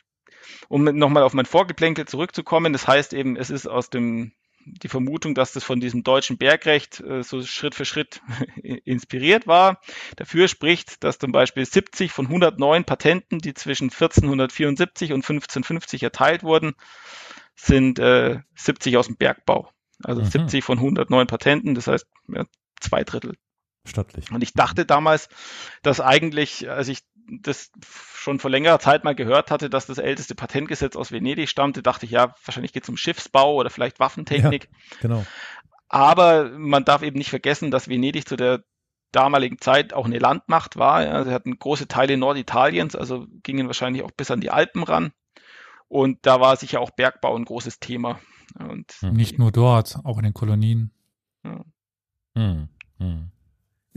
um nochmal auf mein Vorgeplänkel zurückzukommen, das heißt eben, es ist aus dem die Vermutung, dass das von diesem deutschen Bergrecht äh, so Schritt für Schritt (laughs) inspiriert war. Dafür spricht, dass zum Beispiel 70 von 109 Patenten, die zwischen 1474 und 1550 erteilt wurden, sind äh, 70 aus dem Bergbau. Also mhm. 70 von 109 Patenten, das heißt ja, zwei Drittel. Stattlich. Und ich dachte damals, dass eigentlich, als ich das schon vor längerer Zeit mal gehört hatte, dass das älteste Patentgesetz aus Venedig stammte, dachte ich, ja, wahrscheinlich geht es um Schiffsbau oder vielleicht Waffentechnik. Ja, genau. Aber man darf eben nicht vergessen, dass Venedig zu der damaligen Zeit auch eine Landmacht war. Also sie hatten große Teile Norditaliens, also gingen wahrscheinlich auch bis an die Alpen ran. Und da war sicher auch Bergbau ein großes Thema. Und Nicht nur dort, auch in den Kolonien. Ja. Hm. Hm.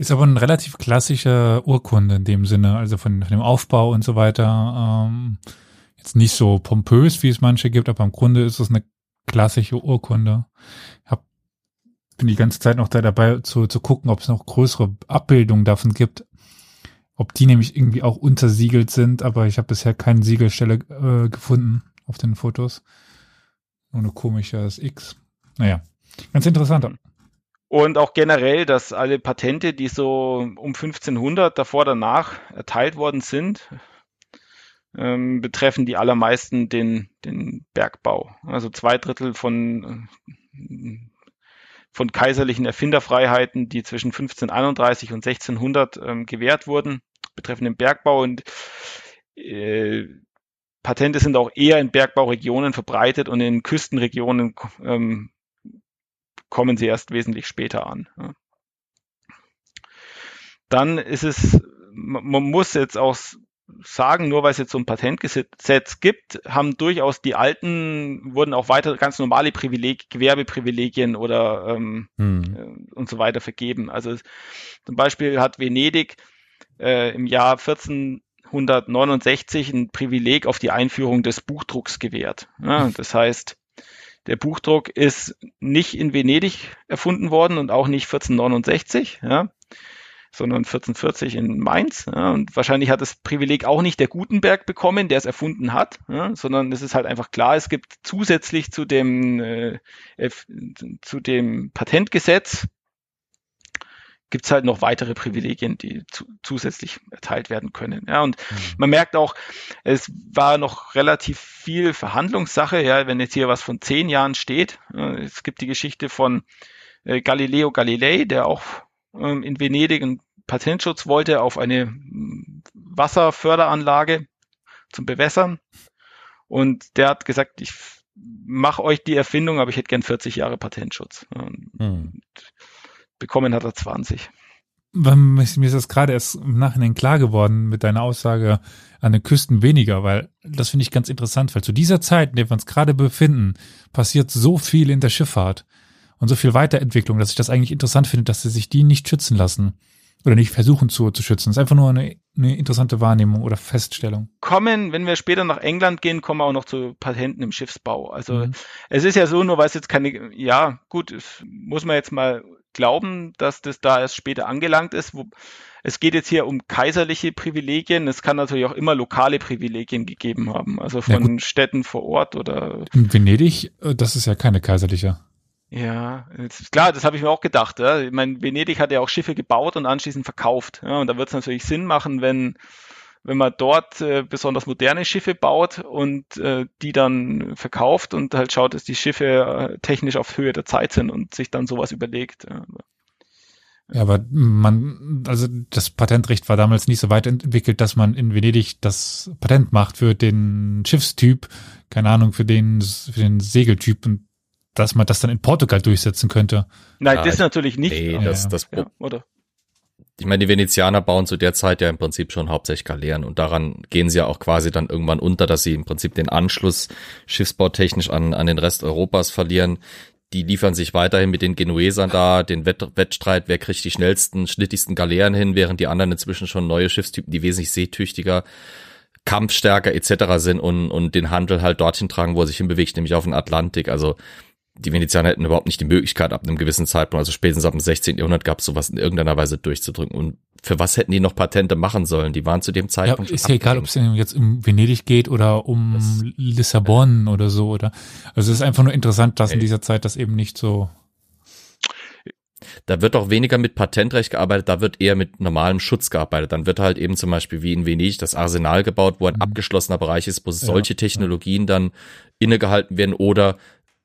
Ist aber eine relativ klassische Urkunde in dem Sinne, also von, von dem Aufbau und so weiter. Ähm, jetzt nicht so pompös, wie es manche gibt, aber im Grunde ist es eine klassische Urkunde. Ich hab, bin die ganze Zeit noch da dabei zu, zu gucken, ob es noch größere Abbildungen davon gibt. Ob die nämlich irgendwie auch untersiegelt sind, aber ich habe bisher keine Siegelstelle äh, gefunden auf den Fotos. Nur eine komische X. Naja, ganz interessant. Und auch generell, dass alle Patente, die so um 1500 davor, danach erteilt worden sind, ähm, betreffen die allermeisten den, den Bergbau. Also zwei Drittel von, von kaiserlichen Erfinderfreiheiten, die zwischen 1531 und 1600 ähm, gewährt wurden, betreffen den Bergbau und äh, Patente sind auch eher in Bergbauregionen verbreitet und in Küstenregionen ähm, kommen sie erst wesentlich später an. Dann ist es, man muss jetzt auch sagen, nur weil es jetzt so ein Patentgesetz gibt, haben durchaus die alten, wurden auch weiter ganz normale Privileg, Gewerbeprivilegien oder ähm, hm. Äh, und so weiter vergeben. Also zum Beispiel hat Venedig äh, im Jahr 1469 ein Privileg auf die Einführung des Buchdrucks gewährt. Ja, das heißt, der Buchdruck ist nicht in Venedig erfunden worden und auch nicht 1469, ja, sondern 1440 in Mainz. Ja, und wahrscheinlich hat das Privileg auch nicht der Gutenberg bekommen, der es erfunden hat, ja, sondern es ist halt einfach klar, es gibt zusätzlich zu dem, äh, zu dem Patentgesetz gibt es halt noch weitere Privilegien, die zu, zusätzlich erteilt werden können. Ja, und mhm. man merkt auch, es war noch relativ viel Verhandlungssache, ja, wenn jetzt hier was von zehn Jahren steht. Äh, es gibt die Geschichte von äh, Galileo Galilei, der auch ähm, in Venedig einen Patentschutz wollte auf eine mm, Wasserförderanlage zum Bewässern. Und der hat gesagt, ich mache euch die Erfindung, aber ich hätte gern 40 Jahre Patentschutz. Mhm bekommen hat er 20. Mir ist das gerade erst im Nachhinein klar geworden mit deiner Aussage an den Küsten weniger, weil das finde ich ganz interessant, weil zu dieser Zeit, in der wir uns gerade befinden, passiert so viel in der Schifffahrt und so viel Weiterentwicklung, dass ich das eigentlich interessant finde, dass sie sich die nicht schützen lassen oder nicht versuchen zu, zu schützen. Das ist einfach nur eine, eine interessante Wahrnehmung oder Feststellung. Kommen, wenn wir später nach England gehen, kommen wir auch noch zu Patenten im Schiffsbau. Also mhm. es ist ja so, nur weil es jetzt keine, ja gut, muss man jetzt mal glauben, dass das da erst später angelangt ist. Wo, es geht jetzt hier um kaiserliche Privilegien. Es kann natürlich auch immer lokale Privilegien gegeben haben, also von Städten vor Ort oder. In Venedig, äh, das ist ja keine kaiserliche. Ja, klar, das habe ich mir auch gedacht. Ja. Ich meine, Venedig hat ja auch Schiffe gebaut und anschließend verkauft. Ja. Und da wird es natürlich Sinn machen, wenn wenn man dort äh, besonders moderne Schiffe baut und äh, die dann verkauft und halt schaut, dass die Schiffe äh, technisch auf Höhe der Zeit sind und sich dann sowas überlegt. Ja. Ja, aber man, also das Patentrecht war damals nicht so weit entwickelt, dass man in Venedig das Patent macht für den Schiffstyp, keine Ahnung, für den, für den Segeltyp und dass man das dann in Portugal durchsetzen könnte. Nein, ja, das natürlich nicht. Nee, das, das, ja, oder? Ich meine, die Venezianer bauen zu der Zeit ja im Prinzip schon hauptsächlich Galeeren und daran gehen sie ja auch quasi dann irgendwann unter, dass sie im Prinzip den Anschluss schiffsbautechnisch an, an den Rest Europas verlieren. Die liefern sich weiterhin mit den Genuesern da, den Wett Wettstreit, wer kriegt die schnellsten, schnittigsten Galeeren hin, während die anderen inzwischen schon neue Schiffstypen, die wesentlich seetüchtiger, kampfstärker etc. sind und, und den Handel halt dorthin tragen, wo er sich hinbewegt, nämlich auf den Atlantik. Also die Venezianer hätten überhaupt nicht die Möglichkeit, ab einem gewissen Zeitpunkt, also spätestens ab dem 16. Jahrhundert, gab es sowas in irgendeiner Weise durchzudrücken. Und für was hätten die noch Patente machen sollen? Die waren zu dem Zeitpunkt. Ja, ist ja egal, ob es jetzt um Venedig geht oder um das, Lissabon oder so, oder. Also es ist einfach nur interessant, dass in dieser Zeit das eben nicht so da wird auch weniger mit Patentrecht gearbeitet, da wird eher mit normalem Schutz gearbeitet. Dann wird halt eben zum Beispiel wie in Venedig das Arsenal gebaut, wo ein mhm. abgeschlossener Bereich ist, wo solche ja, Technologien dann innegehalten werden oder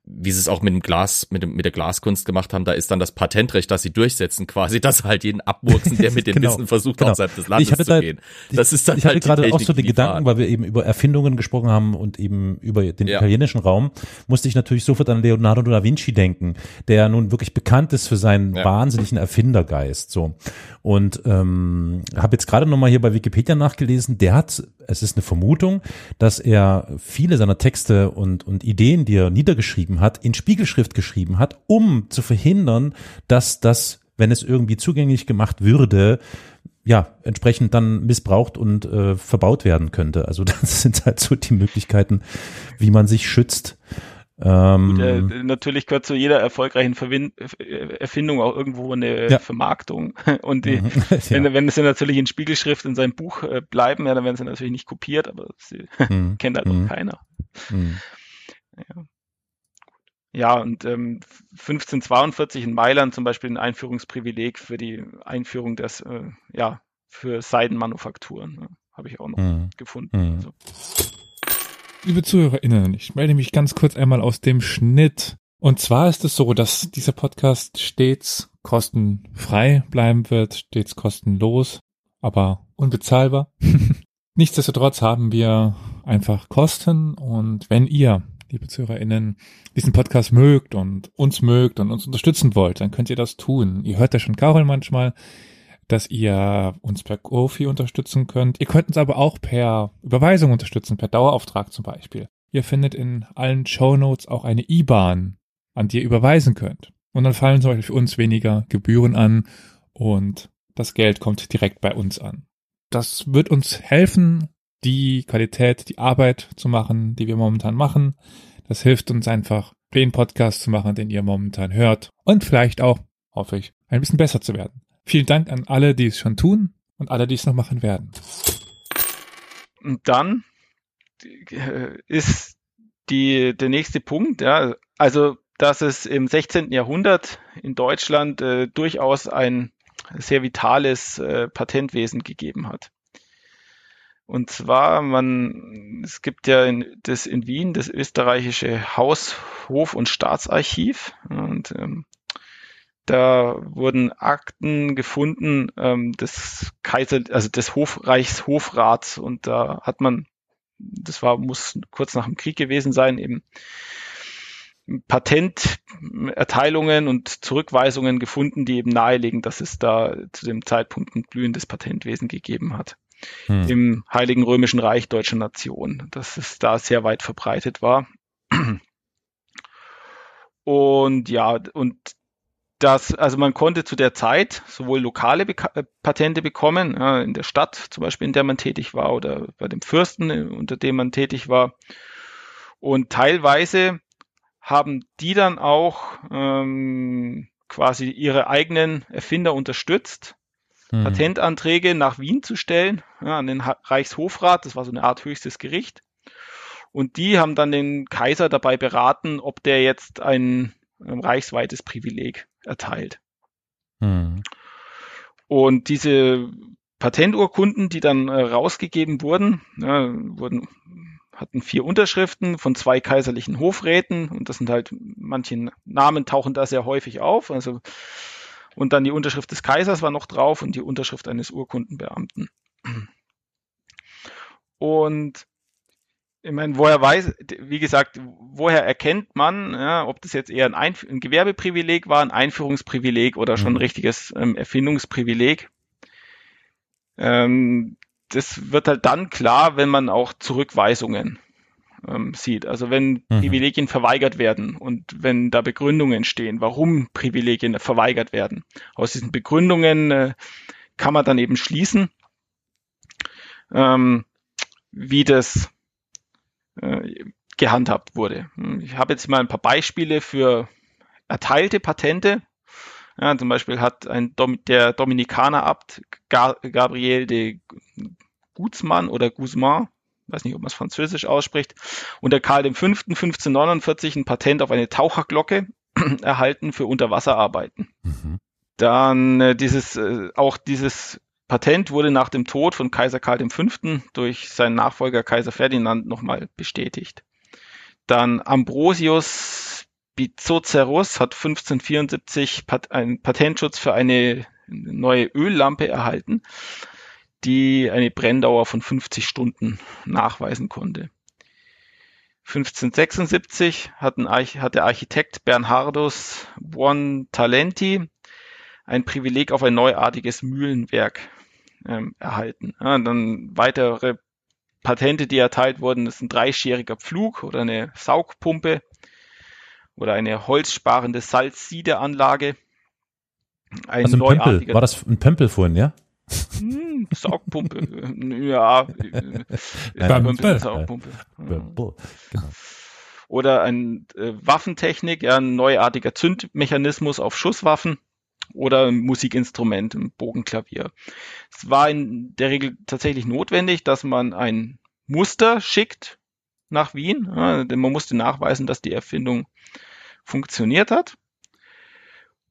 wie sie es auch mit dem Glas, mit, dem, mit der Glaskunst gemacht haben, da ist dann das Patentrecht, das sie durchsetzen, quasi, (laughs) dass halt jeden abmurksen, der mit dem genau, Wissen versucht, genau. außerhalb des Landes zu da, gehen. Das ist dann ich halt hatte gerade auch so den Gedanken, weil wir eben über Erfindungen gesprochen haben und eben über den ja. italienischen Raum, musste ich natürlich sofort an Leonardo da Vinci denken, der nun wirklich bekannt ist für seinen ja. wahnsinnigen Erfindergeist. So und ähm, habe jetzt gerade nochmal hier bei Wikipedia nachgelesen, der hat, es ist eine Vermutung, dass er viele seiner Texte und, und Ideen, die er niedergeschrieben hat, in Spiegelschrift geschrieben hat, um zu verhindern, dass das, wenn es irgendwie zugänglich gemacht würde, ja, entsprechend dann missbraucht und äh, verbaut werden könnte. Also (laughs) das sind halt so die Möglichkeiten, wie man sich schützt. Ähm, Gut, äh, natürlich gehört zu jeder erfolgreichen Verwin Erfindung auch irgendwo eine ja. Vermarktung. (laughs) Und die, mhm. (laughs) ja. wenn, wenn sie natürlich in Spiegelschrift in seinem Buch äh, bleiben, ja, dann werden sie natürlich nicht kopiert, aber sie (laughs) mhm. kennt halt noch mhm. keiner. Mhm. Ja. Ja, und ähm, 1542 in Mailand zum Beispiel ein Einführungsprivileg für die Einführung des, äh, ja, für Seidenmanufakturen. Ne? Habe ich auch noch mhm. gefunden. Mhm. Also. Liebe ZuhörerInnen, ich melde mich ganz kurz einmal aus dem Schnitt. Und zwar ist es so, dass dieser Podcast stets kostenfrei bleiben wird, stets kostenlos, aber unbezahlbar. (laughs) Nichtsdestotrotz haben wir einfach Kosten und wenn ihr, liebe ZuhörerInnen, diesen Podcast mögt und uns mögt und uns unterstützen wollt, dann könnt ihr das tun. Ihr hört ja schon Carol manchmal dass ihr uns per Kofi unterstützen könnt. Ihr könnt uns aber auch per Überweisung unterstützen, per Dauerauftrag zum Beispiel. Ihr findet in allen Show Notes auch eine IBAN, an die ihr überweisen könnt. Und dann fallen zum Beispiel für uns weniger Gebühren an und das Geld kommt direkt bei uns an. Das wird uns helfen, die Qualität, die Arbeit zu machen, die wir momentan machen. Das hilft uns einfach, den Podcast zu machen, den ihr momentan hört. Und vielleicht auch, hoffe ich, ein bisschen besser zu werden. Vielen Dank an alle, die es schon tun und alle, die es noch machen werden. Und dann äh, ist die, der nächste Punkt, ja, also dass es im 16. Jahrhundert in Deutschland äh, durchaus ein sehr vitales äh, Patentwesen gegeben hat. Und zwar, man, es gibt ja in, das in Wien das österreichische Haus, Hof und Staatsarchiv. Und ähm, da wurden Akten gefunden ähm, des Kaiser, also des Hofreichshofrats und da hat man, das war muss kurz nach dem Krieg gewesen sein, eben Patenterteilungen und Zurückweisungen gefunden, die eben nahelegen, dass es da zu dem Zeitpunkt ein blühendes Patentwesen gegeben hat. Hm. Im Heiligen Römischen Reich deutscher Nation, dass es da sehr weit verbreitet war. (clears throat) Und ja, und dass, also man konnte zu der Zeit sowohl lokale Beka äh, Patente bekommen, ja, in der Stadt zum Beispiel, in der man tätig war, oder bei dem Fürsten, äh, unter dem man tätig war. Und teilweise haben die dann auch ähm, quasi ihre eigenen Erfinder unterstützt, mhm. Patentanträge nach Wien zu stellen, ja, an den Reichshofrat, das war so eine Art höchstes Gericht. Und die haben dann den Kaiser dabei beraten, ob der jetzt ein, ein reichsweites Privileg erteilt. Mhm. Und diese Patenturkunden, die dann äh, rausgegeben wurden, ja, wurden, hatten vier Unterschriften von zwei kaiserlichen Hofräten und das sind halt, manche Namen tauchen da sehr häufig auf. Also, und dann die Unterschrift des Kaisers war noch drauf und die Unterschrift eines Urkundenbeamten. Und ich meine, woher weiß, wie gesagt, woher erkennt man, ja, ob das jetzt eher ein, Einf ein Gewerbeprivileg war, ein Einführungsprivileg oder schon ein mhm. richtiges ähm, Erfindungsprivileg? Ähm, das wird halt dann klar, wenn man auch Zurückweisungen ähm, sieht. Also wenn mhm. Privilegien verweigert werden und wenn da Begründungen stehen, warum Privilegien verweigert werden. Aus diesen Begründungen äh, kann man dann eben schließen, ähm, wie das äh, gehandhabt wurde. Ich habe jetzt mal ein paar Beispiele für erteilte Patente. Ja, zum Beispiel hat ein Dom der Dominikaner-Abt Gabriel de Guzman oder Guzman, weiß nicht, ob man es französisch ausspricht, unter Karl V. 1549 ein Patent auf eine Taucherglocke (clears throat) erhalten für Unterwasserarbeiten. Mhm. Dann äh, dieses, äh, auch dieses Patent wurde nach dem Tod von Kaiser Karl V. durch seinen Nachfolger Kaiser Ferdinand nochmal bestätigt. Dann Ambrosius Bizocerus hat 1574 Pat einen Patentschutz für eine neue Öllampe erhalten, die eine Brenndauer von 50 Stunden nachweisen konnte. 1576 hat, ein, hat der Architekt Bernhardus Buontalenti ein Privileg auf ein neuartiges Mühlenwerk ähm, erhalten. Ja, dann weitere Patente, die erteilt wurden, das ist ein dreischäriger Pflug oder eine Saugpumpe oder eine holzsparende Salzsiedeanlage. Ein also ein Pempel. War das ein Pempel vorhin, ja? Hm, Saugpumpe. (laughs) ja. Äh, (laughs) Pempel, Saugpumpe. Genau. Oder ein äh, Waffentechnik, ja, ein neuartiger Zündmechanismus auf Schusswaffen oder ein Musikinstrument, ein Bogenklavier. Es war in der Regel tatsächlich notwendig, dass man ein Muster schickt nach Wien, ja, denn man musste nachweisen, dass die Erfindung funktioniert hat.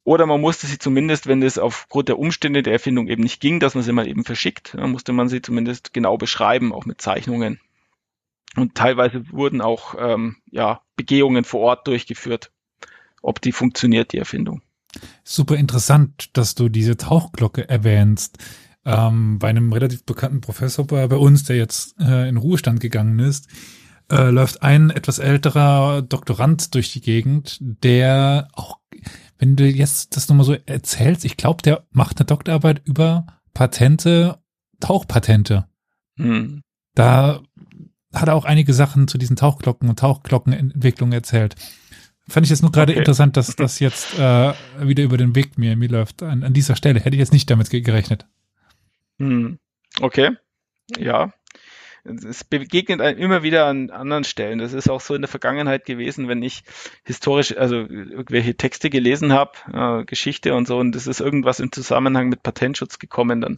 Oder man musste sie zumindest, wenn es aufgrund der Umstände der Erfindung eben nicht ging, dass man sie mal eben verschickt, dann musste man sie zumindest genau beschreiben, auch mit Zeichnungen. Und teilweise wurden auch ähm, ja, Begehungen vor Ort durchgeführt, ob die funktioniert, die Erfindung. Super interessant, dass du diese Tauchglocke erwähnst. Ähm, bei einem relativ bekannten Professor bei, bei uns, der jetzt äh, in Ruhestand gegangen ist, äh, läuft ein etwas älterer Doktorand durch die Gegend, der auch, wenn du jetzt das nochmal so erzählst, ich glaube, der macht eine Doktorarbeit über Patente, Tauchpatente. Hm. Da hat er auch einige Sachen zu diesen Tauchglocken und Tauchglockenentwicklungen erzählt. Fand ich jetzt nur gerade okay. interessant, dass (laughs) das jetzt äh, wieder über den Weg mir, mir läuft. An, an dieser Stelle hätte ich jetzt nicht damit gerechnet. Hm. Okay. Ja. Es begegnet einem immer wieder an anderen Stellen. Das ist auch so in der Vergangenheit gewesen, wenn ich historisch, also irgendwelche Texte gelesen habe, äh, Geschichte und so, und das ist irgendwas im Zusammenhang mit Patentschutz gekommen, dann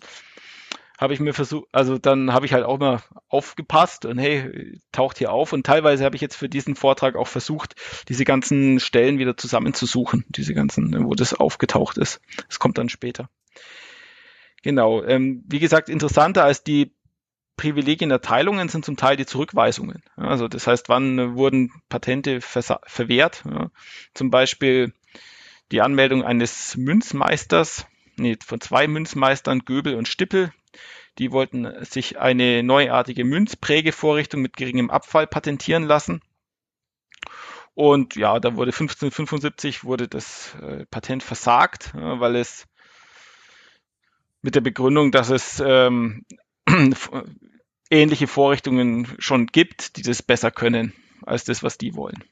habe ich mir versucht, also dann habe ich halt auch mal aufgepasst und hey, taucht hier auf. Und teilweise habe ich jetzt für diesen Vortrag auch versucht, diese ganzen Stellen wieder zusammenzusuchen, diese ganzen, wo das aufgetaucht ist. Das kommt dann später. Genau. Ähm, wie gesagt, interessanter als die Privilegienerteilungen sind zum Teil die Zurückweisungen. Also das heißt, wann wurden Patente verwehrt? Ja, zum Beispiel die Anmeldung eines Münzmeisters, nee, von zwei Münzmeistern, Göbel und Stippel, die wollten sich eine neuartige Münzprägevorrichtung mit geringem Abfall patentieren lassen. Und ja, da wurde 1575 wurde das äh, Patent versagt, weil es mit der Begründung, dass es ähm, (clears throat) ähnliche Vorrichtungen schon gibt, die das besser können als das, was die wollen.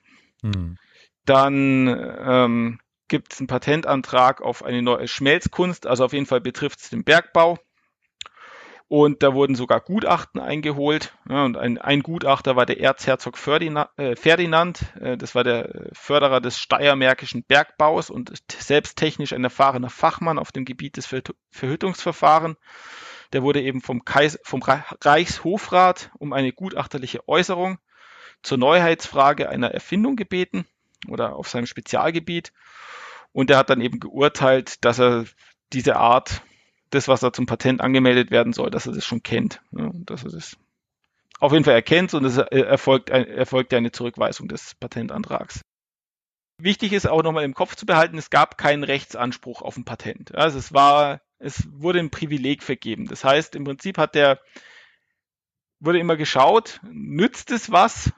Hm. Dann ähm, gibt es einen Patentantrag auf eine neue Schmelzkunst, also auf jeden Fall betrifft es den Bergbau. Und da wurden sogar Gutachten eingeholt. Ja, und ein, ein, Gutachter war der Erzherzog Ferdinand. Äh, Ferdinand äh, das war der Förderer des steiermärkischen Bergbaus und selbst technisch ein erfahrener Fachmann auf dem Gebiet des Ver Verhütungsverfahrens. Der wurde eben vom, Kais vom Reichshofrat um eine gutachterliche Äußerung zur Neuheitsfrage einer Erfindung gebeten oder auf seinem Spezialgebiet. Und er hat dann eben geurteilt, dass er diese Art das, was da zum Patent angemeldet werden soll, dass er das schon kennt. Ja, dass er das auf jeden Fall erkennt und es erfolgt, erfolgt eine Zurückweisung des Patentantrags. Wichtig ist auch nochmal im Kopf zu behalten, es gab keinen Rechtsanspruch auf ein Patent. Also es war, es wurde ein Privileg vergeben. Das heißt, im Prinzip hat der, wurde immer geschaut, nützt es was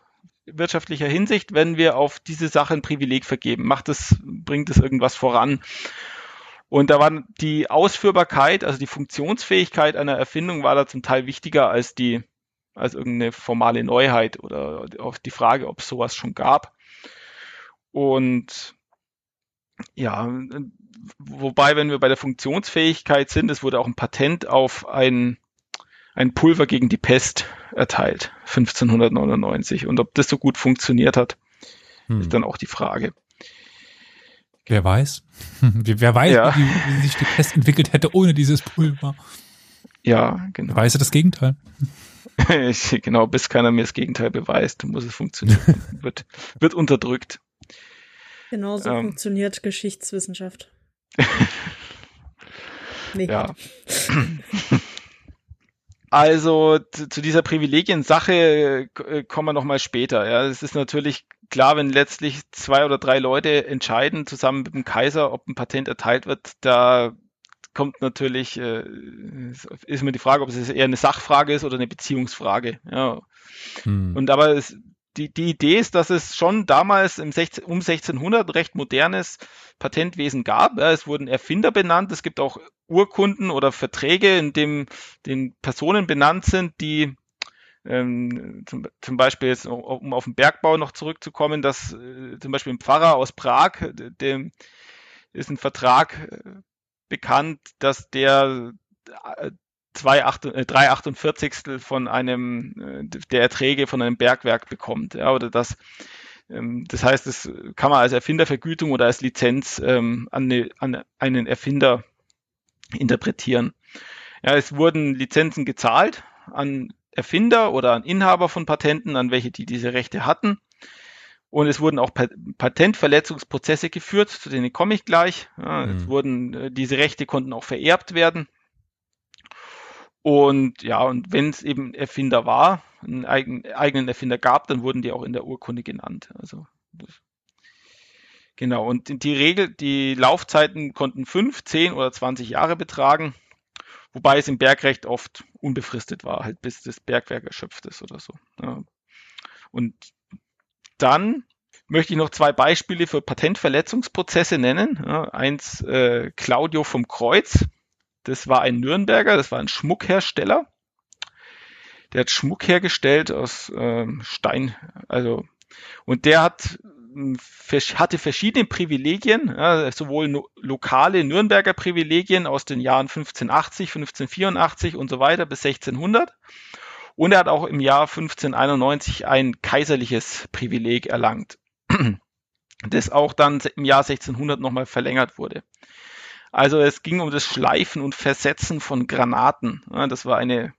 wirtschaftlicher Hinsicht, wenn wir auf diese Sache ein Privileg vergeben? Macht es, bringt es irgendwas voran? Und da war die Ausführbarkeit, also die Funktionsfähigkeit einer Erfindung war da zum Teil wichtiger als die, als irgendeine formale Neuheit oder auch die Frage, ob es sowas schon gab. Und ja, wobei, wenn wir bei der Funktionsfähigkeit sind, es wurde auch ein Patent auf ein, ein Pulver gegen die Pest erteilt, 1599. Und ob das so gut funktioniert hat, hm. ist dann auch die Frage. Wer weiß? (laughs) Wer weiß, ja. wie, wie, sich die Pest entwickelt hätte ohne dieses Pulver. Ja, genau. Weiß er das Gegenteil? (laughs) genau, bis keiner mir das Gegenteil beweist, muss es funktionieren. (laughs) wird, wird unterdrückt. Genau so ähm, funktioniert Geschichtswissenschaft. Nee. Ja. (clears throat) Also zu, dieser Privilegien-Sache äh, kommen wir nochmal später. Ja, es ist natürlich klar, wenn letztlich zwei oder drei Leute entscheiden, zusammen mit dem Kaiser, ob ein Patent erteilt wird, da kommt natürlich, äh, ist mir die Frage, ob es eher eine Sachfrage ist oder eine Beziehungsfrage. Ja. Hm. Und aber es, die, die Idee ist, dass es schon damals im 16, um 1600 recht modernes Patentwesen gab. Ja, es wurden Erfinder benannt. Es gibt auch Urkunden oder Verträge, in dem den Personen benannt sind, die ähm, zum, zum, Beispiel jetzt, um auf den Bergbau noch zurückzukommen, dass äh, zum Beispiel ein Pfarrer aus Prag, dem ist ein Vertrag äh, bekannt, dass der äh, 348 äh, von einem äh, der Erträge von einem Bergwerk bekommt. Ja, oder das, ähm, das heißt, das kann man als Erfindervergütung oder als Lizenz ähm, an, eine, an einen Erfinder interpretieren. Ja, es wurden Lizenzen gezahlt an Erfinder oder an Inhaber von Patenten, an welche die diese Rechte hatten. Und es wurden auch Patentverletzungsprozesse geführt, zu denen komme ich gleich. Ja, mhm. Es wurden, äh, diese Rechte konnten auch vererbt werden. Und ja, und wenn es eben Erfinder war, einen eigen, eigenen Erfinder gab, dann wurden die auch in der Urkunde genannt. Also das, genau. Und die Regel, die Laufzeiten konnten fünf, zehn oder zwanzig Jahre betragen, wobei es im Bergrecht oft unbefristet war, halt bis das Bergwerk erschöpft ist oder so. Ja. Und dann möchte ich noch zwei Beispiele für Patentverletzungsprozesse nennen. Ja, eins äh, Claudio vom Kreuz, das war ein Nürnberger, das war ein Schmuckhersteller. Der hat Schmuck hergestellt aus ähm, Stein, also und der hat hatte verschiedene Privilegien, ja, sowohl no, lokale Nürnberger Privilegien aus den Jahren 1580, 1584 und so weiter bis 1600. Und er hat auch im Jahr 1591 ein kaiserliches Privileg erlangt, (clears throat) das auch dann im Jahr 1600 nochmal verlängert wurde. Also es ging um das Schleifen und Versetzen von Granaten. Ja, das war eine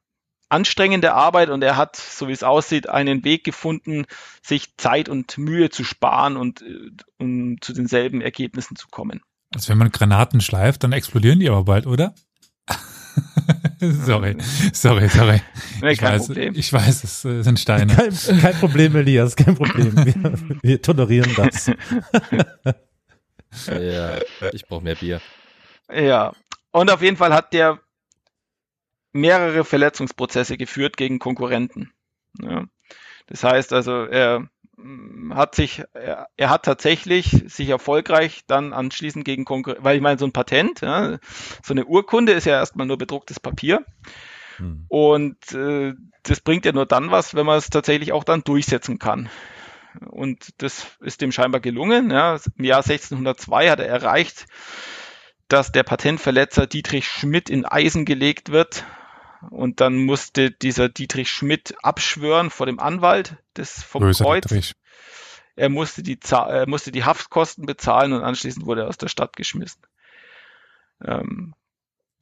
anstrengende Arbeit und er hat, so wie es aussieht, einen Weg gefunden, sich Zeit und Mühe zu sparen und äh, um zu denselben Ergebnissen zu kommen. Also wenn man Granaten schleift, dann explodieren die aber bald, oder? (laughs) sorry, sorry, sorry. Nee, ich, weiß, Problem. ich weiß, es sind Steine. Kein, kein Problem, Elias, kein Problem. Wir, (laughs) wir tolerieren das. ja, ich brauche mehr Bier. Ja, und auf jeden Fall hat der mehrere Verletzungsprozesse geführt gegen Konkurrenten. Ja. Das heißt also, er mm, hat sich, er, er, hat tatsächlich sich erfolgreich dann anschließend gegen Konkurrenten, weil ich meine, so ein Patent, ja, so eine Urkunde ist ja erstmal nur bedrucktes Papier. Hm. Und äh, das bringt ja nur dann was, wenn man es tatsächlich auch dann durchsetzen kann. Und das ist dem scheinbar gelungen. Ja. Im Jahr 1602 hat er erreicht, dass der Patentverletzer Dietrich Schmidt in Eisen gelegt wird. Und dann musste dieser Dietrich Schmidt abschwören vor dem Anwalt des vom Böser Kreuz. Dietrich. Er musste die, er musste die Haftkosten bezahlen und anschließend wurde er aus der Stadt geschmissen. Ähm,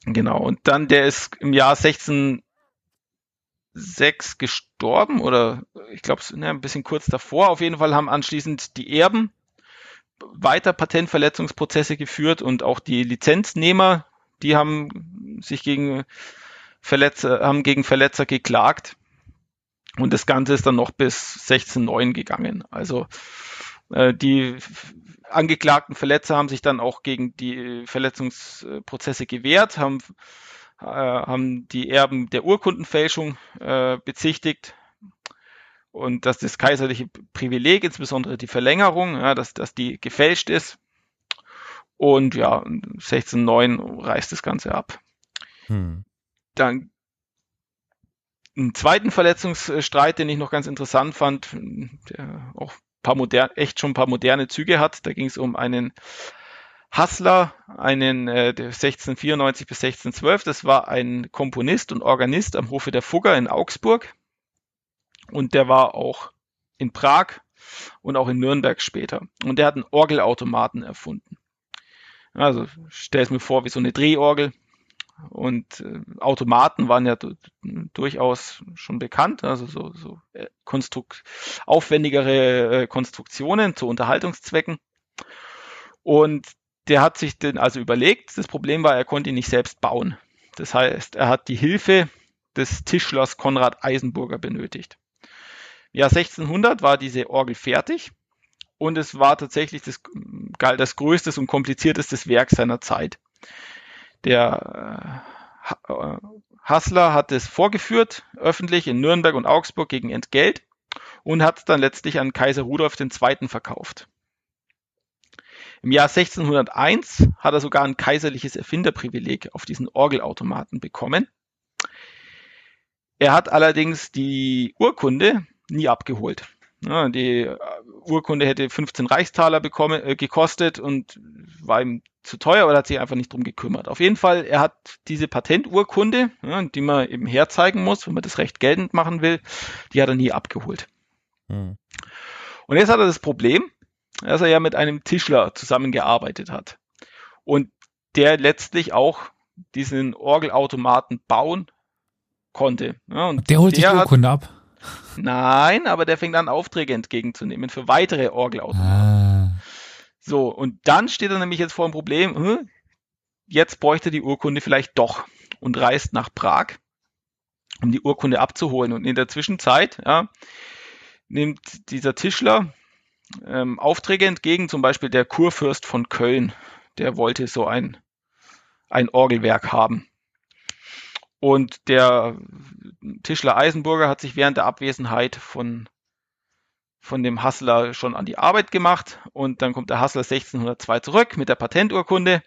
genau. Und dann, der ist im Jahr 1606 gestorben oder ich glaube, ne, ein bisschen kurz davor. Auf jeden Fall haben anschließend die Erben weiter Patentverletzungsprozesse geführt und auch die Lizenznehmer, die haben sich gegen Verletzer, haben gegen Verletzer geklagt. Und das Ganze ist dann noch bis 16.9 gegangen. Also äh, die angeklagten Verletzer haben sich dann auch gegen die Verletzungsprozesse gewehrt, haben, äh, haben die Erben der Urkundenfälschung äh, bezichtigt und dass das kaiserliche Privileg, insbesondere die Verlängerung, ja, dass, dass die gefälscht ist. Und ja, 1609 reißt das Ganze ab. Hm. Dann einen zweiten Verletzungsstreit, den ich noch ganz interessant fand, der auch paar modern, echt schon ein paar moderne Züge hat. Da ging es um einen Hassler, einen äh, 1694 bis 1612. Das war ein Komponist und Organist am Hofe der Fugger in Augsburg. Und der war auch in Prag und auch in Nürnberg später. Und der hat einen Orgelautomaten erfunden. Also stell es mir vor wie so eine Drehorgel. Und äh, Automaten waren ja durchaus schon bekannt, also so, so äh, konstrukt aufwendigere äh, Konstruktionen zu Unterhaltungszwecken. Und der hat sich den also überlegt. Das Problem war, er konnte ihn nicht selbst bauen. Das heißt, er hat die Hilfe des Tischlers Konrad Eisenburger benötigt. Im Jahr 1600 war diese Orgel fertig und es war tatsächlich das, galt das größtes und kompliziertestes Werk seiner Zeit. Der äh, Hassler hat es vorgeführt, öffentlich in Nürnberg und Augsburg gegen Entgelt und hat es dann letztlich an Kaiser Rudolf II. verkauft. Im Jahr 1601 hat er sogar ein kaiserliches Erfinderprivileg auf diesen Orgelautomaten bekommen. Er hat allerdings die Urkunde nie abgeholt. Die äh, Urkunde hätte 15 Reichstaler bekommen, äh, gekostet und war ihm zu teuer oder hat sich einfach nicht drum gekümmert. Auf jeden Fall, er hat diese Patenturkunde, ja, die man eben herzeigen muss, wenn man das Recht geltend machen will, die hat er nie abgeholt. Hm. Und jetzt hat er das Problem, dass er ja mit einem Tischler zusammengearbeitet hat. Und der letztlich auch diesen Orgelautomaten bauen konnte. Ja, und der holt der sich die Urkunde ab. Nein, aber der fängt an, Aufträge entgegenzunehmen für weitere Orgelautomaten. Ah. So, und dann steht er nämlich jetzt vor dem Problem, hm, jetzt bräuchte die Urkunde vielleicht doch und reist nach Prag, um die Urkunde abzuholen. Und in der Zwischenzeit ja, nimmt dieser Tischler ähm, Aufträge entgegen, zum Beispiel der Kurfürst von Köln, der wollte so ein, ein Orgelwerk haben. Und der Tischler Eisenburger hat sich während der Abwesenheit von, von dem Hassler schon an die Arbeit gemacht und dann kommt der Hassler 1602 zurück mit der Patenturkunde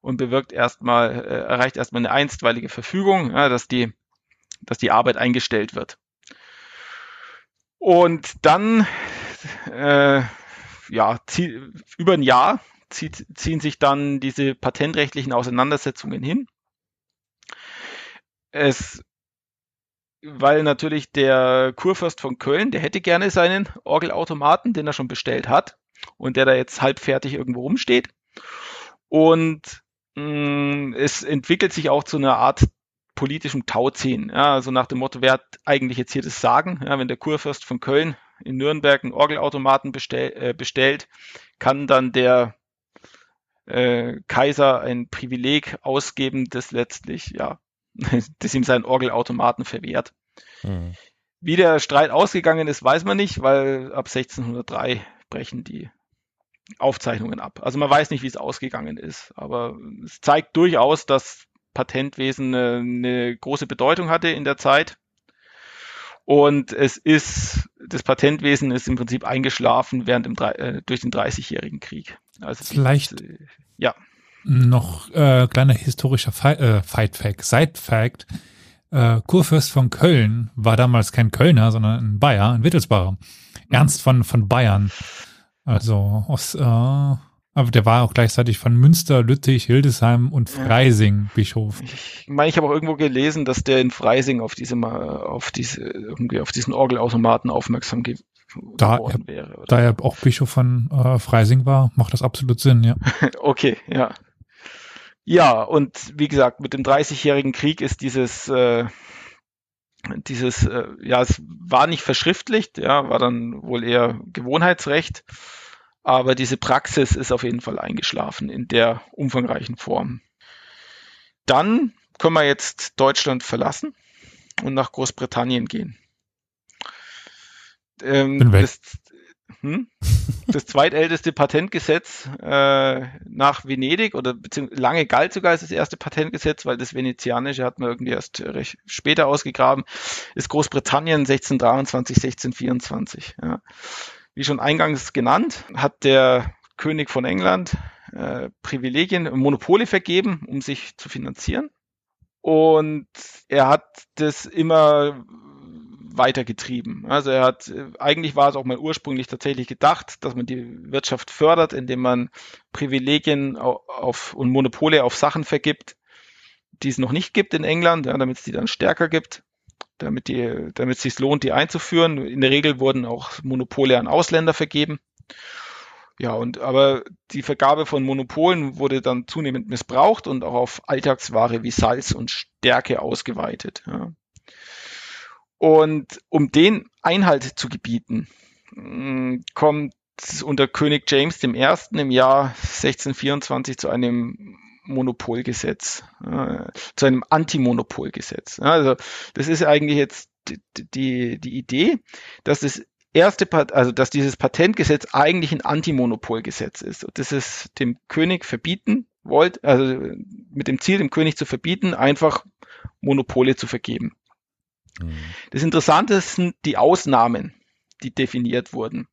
und bewirkt erstmal, äh, erreicht erstmal eine einstweilige Verfügung, ja, dass die, dass die Arbeit eingestellt wird. Und dann, äh, ja, zieh, über ein Jahr zieht, ziehen sich dann diese patentrechtlichen Auseinandersetzungen hin es, weil natürlich der Kurfürst von Köln, der hätte gerne seinen Orgelautomaten, den er schon bestellt hat und der da jetzt halbfertig irgendwo rumsteht. Und mh, mm, es entwickelt sich auch zu einer Art politischem Tauziehen. Ja, also nach dem Motto, wer hat eigentlich jetzt hier das Sagen? Ja, wenn der Kurfürst von Köln in Nürnberg einen Orgelautomaten bestell, äh, bestellt, kann dann der äh, Kaiser ein Privileg ausgeben, das letztlich ja (laughs) das ihm seinen Orgelautomaten verwehrt. Mhm. Wie der Streit ausgegangen ist, weiß man nicht, weil ab 1603 brechen die Aufzeichnungen ab. Also man weiß nicht, wie es ausgegangen ist, aber es zeigt durchaus, dass Patentwesen eine, eine große Bedeutung hatte in der Zeit. Und es ist, das Patentwesen ist im Prinzip eingeschlafen während dem, äh, durch den 30-jährigen Krieg. Also Vielleicht, ja. Noch äh, kleiner historischer Fi äh, Fight Fact, Side Fact. Äh, Kurfürst von Köln war damals kein Kölner, sondern ein Bayer, ein Wittelsbacher. Ernst von, von Bayern. Also aus, äh, aber der war auch gleichzeitig von Münster, Lüttich, Hildesheim und Freising Bischof. Ich meine, ich habe auch irgendwo gelesen, dass der in Freising auf diese auf diese irgendwie auf diesen Orgelautomaten aufmerksam ge da geworden er, wäre. Oder? Da er auch Bischof von äh, Freising war, macht das absolut Sinn, ja. (laughs) okay, ja. Ja, und wie gesagt, mit dem Dreißigjährigen Krieg ist dieses, äh, dieses, äh, ja, es war nicht verschriftlicht, ja, war dann wohl eher Gewohnheitsrecht, aber diese Praxis ist auf jeden Fall eingeschlafen in der umfangreichen Form. Dann können wir jetzt Deutschland verlassen und nach Großbritannien gehen. Ähm, das, hm? (laughs) Das zweitälteste Patentgesetz äh, nach Venedig oder beziehungsweise lange galt sogar als das erste Patentgesetz, weil das venezianische hat man irgendwie erst recht später ausgegraben, ist Großbritannien 1623, 1624. Ja. Wie schon eingangs genannt, hat der König von England äh, Privilegien, Monopole vergeben, um sich zu finanzieren. Und er hat das immer weitergetrieben. Also er hat, eigentlich war es auch mal ursprünglich tatsächlich gedacht, dass man die Wirtschaft fördert, indem man Privilegien auf, und Monopole auf Sachen vergibt, die es noch nicht gibt in England, ja, damit es die dann stärker gibt, damit die, damit es sich lohnt, die einzuführen. In der Regel wurden auch Monopole an Ausländer vergeben. Ja, und aber die Vergabe von Monopolen wurde dann zunehmend missbraucht und auch auf Alltagsware wie Salz und Stärke ausgeweitet. Ja. Und um den Einhalt zu gebieten, mm, kommt unter König James I. im Jahr 1624 zu einem Monopolgesetz, äh, zu einem Antimonopolgesetz. Also das ist eigentlich jetzt die, die, Idee, dass das erste, also dass dieses Patentgesetz eigentlich ein Antimonopolgesetz ist und das es dem König verbieten wollt, also mit dem Ziel, dem König zu verbieten, einfach Monopole zu vergeben. Mhm. Das Interessante sind die Ausnahmen, die definiert wurden.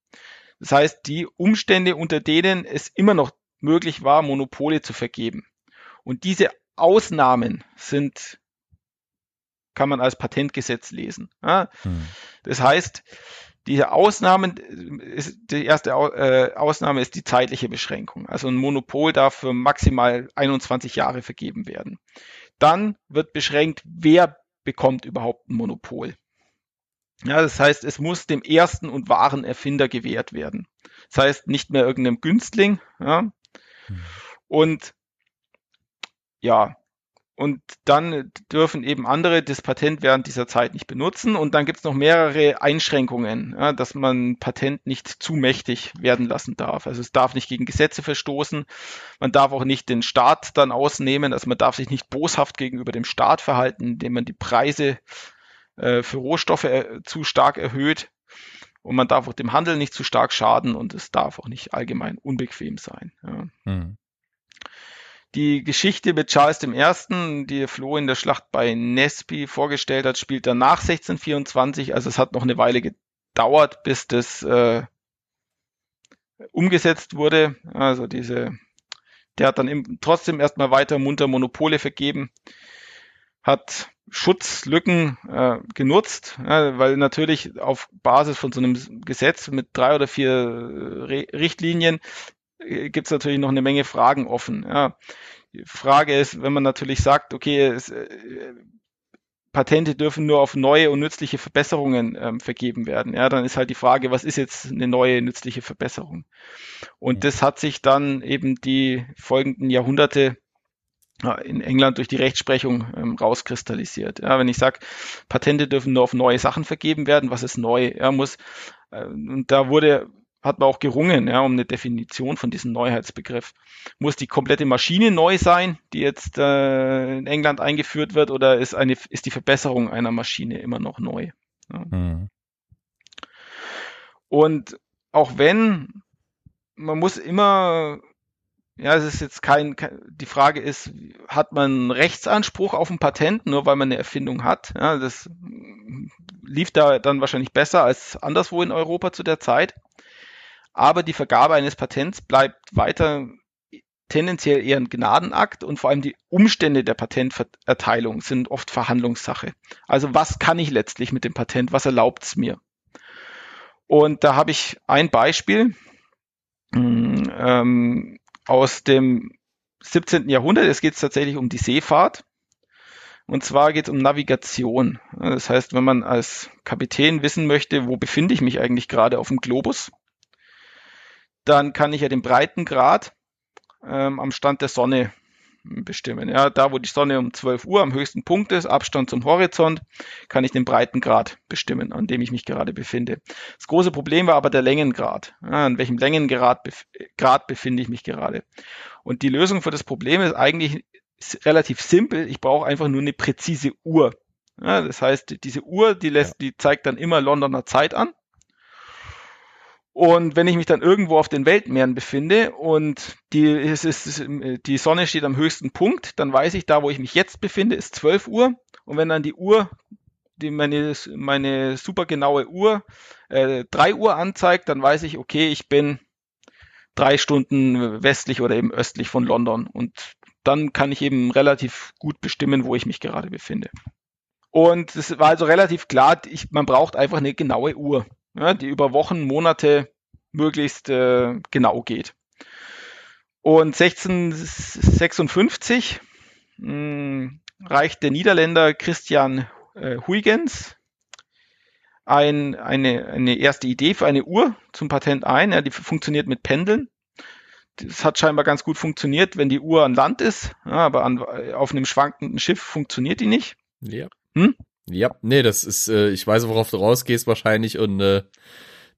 Das heißt, die Umstände, unter denen es immer noch möglich war, Monopole zu vergeben. Und diese Ausnahmen sind, kann man als Patentgesetz lesen. Ja? Hm. Das heißt, diese Ausnahmen, ist, die erste äh, Ausnahme ist die zeitliche Beschränkung. Also ein Monopol darf für maximal 21 Jahre vergeben werden. Dann wird beschränkt, wer bekommt überhaupt ein Monopol. Ja, das heißt, es muss dem ersten und wahren Erfinder gewährt werden. Das heißt, nicht mehr irgendeinem Günstling. Ja. Hm. Und ja, und dann dürfen eben andere das Patent während dieser Zeit nicht benutzen. Und dann gibt es noch mehrere Einschränkungen, ja, dass man Patent nicht zu mächtig werden lassen darf. Also es darf nicht gegen Gesetze verstoßen. Man darf auch nicht den Staat dann ausnehmen. Also man darf sich nicht boshaft gegenüber dem Staat verhalten, indem man die Preise äh, für Rohstoffe äh, zu stark erhöht. Und man darf auch dem Handel nicht zu stark schaden und es darf auch nicht allgemein unbequem sein. Ja. Mhm. Die Geschichte mit Charles I., die Flo in der Schlacht bei Nesby vorgestellt hat, spielt dann nach 1624. Also es hat noch eine Weile gedauert, bis das äh, umgesetzt wurde. Also diese, der hat dann im, trotzdem erstmal weiter munter Monopole vergeben, hat Schutzlücken äh, genutzt, ja, weil natürlich auf Basis von so einem Gesetz mit drei oder vier Re Richtlinien äh, gibt es natürlich noch eine Menge Fragen offen. Ja. Die Frage ist, wenn man natürlich sagt, okay, es, äh, Patente dürfen nur auf neue und nützliche Verbesserungen ähm, vergeben werden. Ja, dann ist halt die Frage, was ist jetzt eine neue nützliche Verbesserung? Und das hat sich dann eben die folgenden Jahrhunderte in England durch die Rechtsprechung ähm, rauskristallisiert. Ja, wenn ich sage, Patente dürfen nur auf neue Sachen vergeben werden, was ist neu? Ja, muss äh, und da wurde hat man auch gerungen, ja, um eine Definition von diesem Neuheitsbegriff. Muss die komplette Maschine neu sein, die jetzt äh, in England eingeführt wird, oder ist, eine, ist die Verbesserung einer Maschine immer noch neu? Ja. Mhm. Und auch wenn, man muss immer, ja, es ist jetzt kein, kein, die Frage ist, hat man Rechtsanspruch auf ein Patent, nur weil man eine Erfindung hat? Ja, das lief da dann wahrscheinlich besser als anderswo in Europa zu der Zeit aber die Vergabe eines Patents bleibt weiter tendenziell eher ein Gnadenakt und vor allem die Umstände der Patenterteilung sind oft Verhandlungssache. Also was kann ich letztlich mit dem Patent? Was erlaubt es mir? Und da habe ich ein Beispiel mm, ähm, aus dem 17. Jahrhundert. Es geht tatsächlich um die Seefahrt. Und zwar geht es um Navigation. Das heißt, wenn man als Kapitän wissen möchte, wo befinde ich mich eigentlich gerade auf dem Globus, dann kann ich ja den Breitengrad ähm, am Stand der Sonne bestimmen. Ja, da wo die Sonne um 12 Uhr am höchsten Punkt ist, Abstand zum Horizont, kann ich den Breitengrad bestimmen, an dem ich mich gerade befinde. Das große Problem war aber der Längengrad. Ja, an welchem Längengrad bef Grad befinde ich mich gerade? Und die Lösung für das Problem ist eigentlich relativ simpel. Ich brauche einfach nur eine präzise Uhr. Ja, das heißt, diese Uhr, die lässt, die zeigt dann immer Londoner Zeit an. Und wenn ich mich dann irgendwo auf den Weltmeeren befinde und die, es ist, die Sonne steht am höchsten Punkt, dann weiß ich, da wo ich mich jetzt befinde, ist 12 Uhr. Und wenn dann die Uhr, die meine, meine super Uhr, äh, 3 Uhr anzeigt, dann weiß ich, okay, ich bin drei Stunden westlich oder eben östlich von London. Und dann kann ich eben relativ gut bestimmen, wo ich mich gerade befinde. Und es war also relativ klar, ich, man braucht einfach eine genaue Uhr ja, die über Wochen, Monate möglichst äh, genau geht. Und 1656 mh, hm, reicht der Niederländer Christian äh, Huygens ein, eine, eine erste Idee für eine Uhr zum Patent ein. Ja, die funktioniert mit Pendeln. Das hat scheinbar ganz gut funktioniert, wenn die Uhr an Land ist, ja, aber an, auf einem schwankenden Schiff funktioniert die nicht. Ja. Hm? Ja, nee, das ist, äh, ich weiß, worauf du rausgehst wahrscheinlich und äh,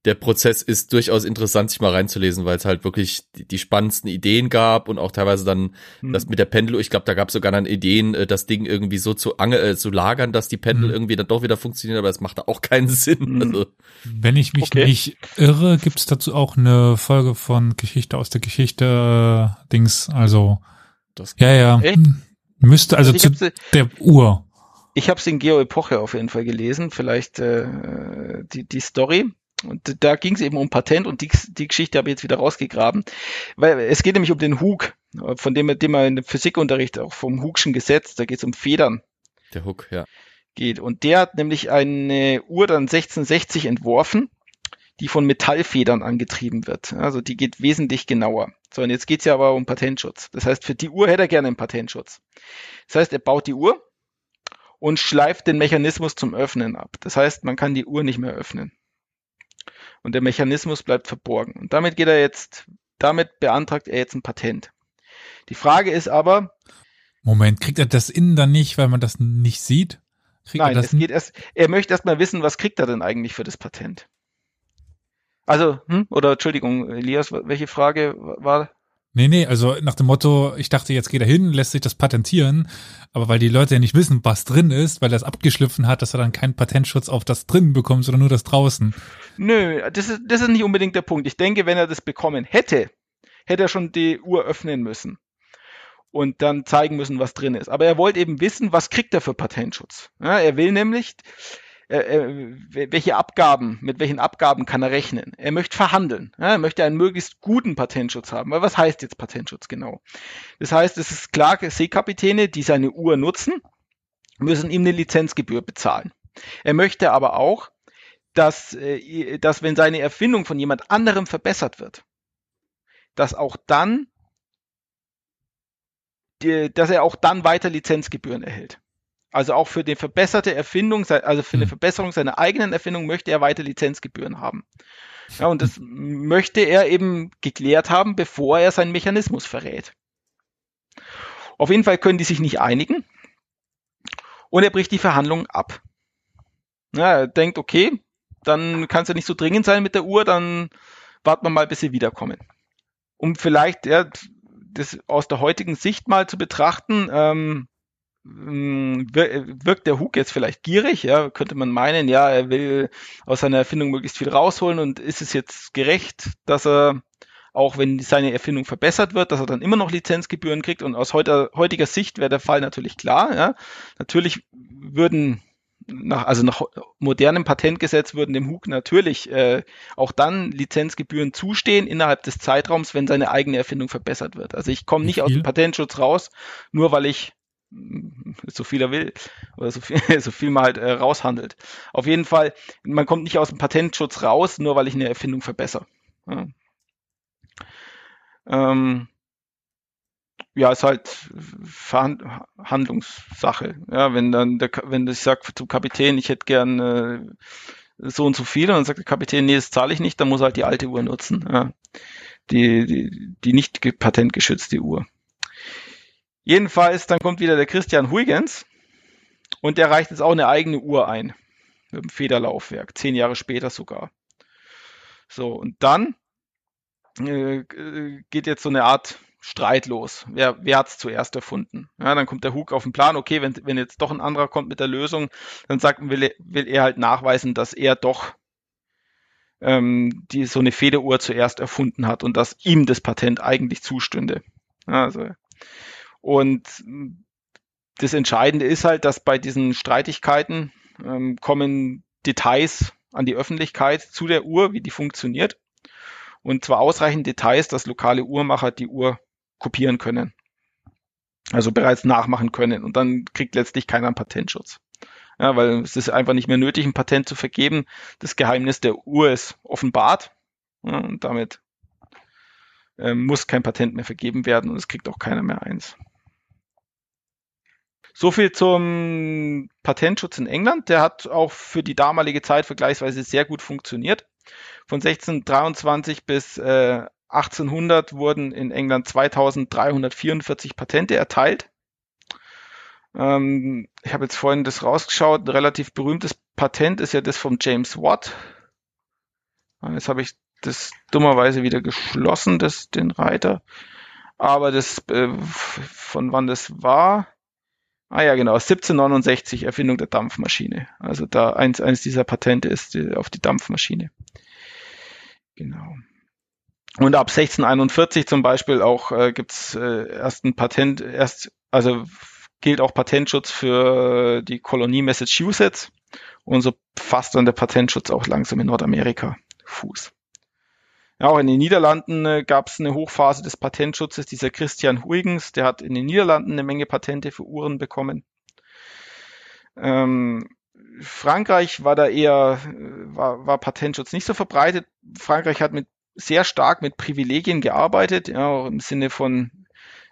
der Prozess ist durchaus interessant, sich mal reinzulesen, weil es halt wirklich die, die, spannendsten Ideen gab und auch teilweise dann mhm. das mit der Pendel, ich glaube, da gab es sogar dann Ideen, äh, das Ding irgendwie so zu, ange äh, zu lagern, dass die Pendel mhm. irgendwie dann doch wieder funktioniert, aber das macht da auch keinen Sinn. Mhm. Also, Wenn ich mich okay. nicht irre, gibt es dazu auch eine Folge von Geschichte aus der Geschichte äh, Dings, also das ja, ja. Echt? Müsste also, also zu der Uhr. Ich habe es in Geo Epoche auf jeden Fall gelesen, vielleicht äh, die, die Story. Und da ging es eben um Patent und die, die Geschichte habe ich jetzt wieder rausgegraben. Weil es geht nämlich um den Hug, von dem, dem man im Physikunterricht auch vom Hugschen Gesetz, da geht es um Federn. Der Hook, ja. Geht. Und der hat nämlich eine Uhr dann 1660 entworfen, die von Metallfedern angetrieben wird. Also die geht wesentlich genauer. So, und jetzt geht's ja aber um Patentschutz. Das heißt, für die Uhr hätte er gerne einen Patentschutz. Das heißt, er baut die Uhr und schleift den Mechanismus zum Öffnen ab. Das heißt, man kann die Uhr nicht mehr öffnen und der Mechanismus bleibt verborgen. Und damit geht er jetzt, damit beantragt er jetzt ein Patent. Die Frage ist aber. Moment, kriegt er das innen dann nicht, weil man das nicht sieht? Kriegt nein, es geht erst, er möchte erst mal wissen, was kriegt er denn eigentlich für das Patent? Also, hm, oder Entschuldigung, Elias, welche Frage war? Nee, nee, also nach dem Motto, ich dachte, jetzt geht er hin, lässt sich das patentieren, aber weil die Leute ja nicht wissen, was drin ist, weil er es abgeschliffen hat, dass er dann keinen Patentschutz auf das drin bekommt, sondern nur das draußen. Nö, das ist, das ist nicht unbedingt der Punkt. Ich denke, wenn er das bekommen hätte, hätte er schon die Uhr öffnen müssen und dann zeigen müssen, was drin ist. Aber er wollte eben wissen, was kriegt er für Patentschutz. Ja, er will nämlich, äh, äh, welche Abgaben, mit welchen Abgaben kann er rechnen. Er möchte verhandeln. Ja, er möchte einen möglichst guten Patentschutz haben. Weil was heißt jetzt Patentschutz genau? Das heißt, es ist klar, Seekapitäne, die seine Uhr nutzen, müssen ihm eine Lizenzgebühr bezahlen. Er möchte aber auch, dass, äh, dass wenn seine Erfindung von jemand anderem verbessert wird, dass auch dann, dass er auch dann weiter Lizenzgebühren erhält. Also auch für die verbesserte Erfindung, also für eine hm. Verbesserung seiner eigenen Erfindung möchte er weiter Lizenzgebühren haben. Ja, und das möchte er eben geklärt haben, bevor er seinen Mechanismus verrät. Auf jeden Fall können die sich nicht einigen und er bricht die Verhandlungen ab. Ja, er denkt, okay, dann kann es ja nicht so dringend sein mit der Uhr, dann warten wir mal, bis sie wiederkommen. Um vielleicht ja, das aus der heutigen Sicht mal zu betrachten, ähm, hm, wirkt der Hook jetzt vielleicht gierig, ja, könnte man meinen, ja, er will aus seiner Erfindung möglichst viel rausholen und ist es jetzt gerecht, dass er auch wenn seine Erfindung verbessert wird, dass er dann immer noch Lizenzgebühren kriegt und aus heutiger, heutiger Sicht wäre der Fall natürlich klar, ja. Natürlich würden nach, also nach modernem Patentgesetz würden dem Hook natürlich äh, auch dann Lizenzgebühren zustehen innerhalb des Zeitraums, wenn seine eigene Erfindung verbessert wird. Also ich komme nicht aus dem Patentschutz raus, nur weil ich (laughs) so viel er will oder so viel, (laughs) so viel man halt äh, raushandelt. Auf jeden Fall, man kommt nicht aus dem Patentschutz raus, nur weil ich eine Erfindung verbessere. Ja. Ähm, ja, ist halt Verhandlungssache. Ja, wenn dann der, wenn ich sage zum Kapitän, ich hätte gern äh, so und so viel, und dann sagt der Kapitän, nee, das zahle ich nicht, dann muss er halt die alte Uhr nutzen. Ja. Die, die, die nicht patentgeschützte Uhr. Jedenfalls, dann kommt wieder der Christian Huygens und der reicht jetzt auch eine eigene Uhr ein. Mit dem Federlaufwerk, zehn Jahre später sogar. So, und dann äh, geht jetzt so eine Art Streit los. Wer, wer hat es zuerst erfunden? Ja, dann kommt der Hug auf den Plan, okay, wenn, wenn jetzt doch ein anderer kommt mit der Lösung, dann sagt, will, will er halt nachweisen, dass er doch ähm, die, so eine Federuhr zuerst erfunden hat und dass ihm das Patent eigentlich zustünde. Also und das Entscheidende ist halt, dass bei diesen Streitigkeiten ähm, kommen Details an die Öffentlichkeit zu der Uhr, wie die funktioniert. Und zwar ausreichend Details, dass lokale Uhrmacher die Uhr kopieren können. Also bereits nachmachen können. Und dann kriegt letztlich keiner einen Patentschutz. Ja, weil es ist einfach nicht mehr nötig, ein Patent zu vergeben. Das Geheimnis der Uhr ist offenbart. Ja, und damit ähm, muss kein Patent mehr vergeben werden und es kriegt auch keiner mehr eins. So viel zum Patentschutz in England. Der hat auch für die damalige Zeit vergleichsweise sehr gut funktioniert. Von 1623 bis äh, 1800 wurden in England 2344 Patente erteilt. Ähm, ich habe jetzt vorhin das rausgeschaut. Ein relativ berühmtes Patent ist ja das von James Watt. Jetzt habe ich das dummerweise wieder geschlossen, das, den Reiter. Aber das, äh, von wann das war? Ah ja, genau, 1769 Erfindung der Dampfmaschine. Also da eins, eins dieser Patente ist die, auf die Dampfmaschine. Genau. Und ab 1641 zum Beispiel auch äh, gibt's äh, erst ein Patent, erst, also gilt auch Patentschutz für die Kolonie Massachusetts. Und so fasst dann der Patentschutz auch langsam in Nordamerika Fuß. Ja, auch in den Niederlanden äh, gab es eine Hochphase des Patentschutzes. Dieser Christian Huygens, der hat in den Niederlanden eine Menge Patente für Uhren bekommen. Ähm, Frankreich war da eher, äh, war, war Patentschutz nicht so verbreitet. Frankreich hat mit sehr stark mit Privilegien gearbeitet, ja, auch im Sinne von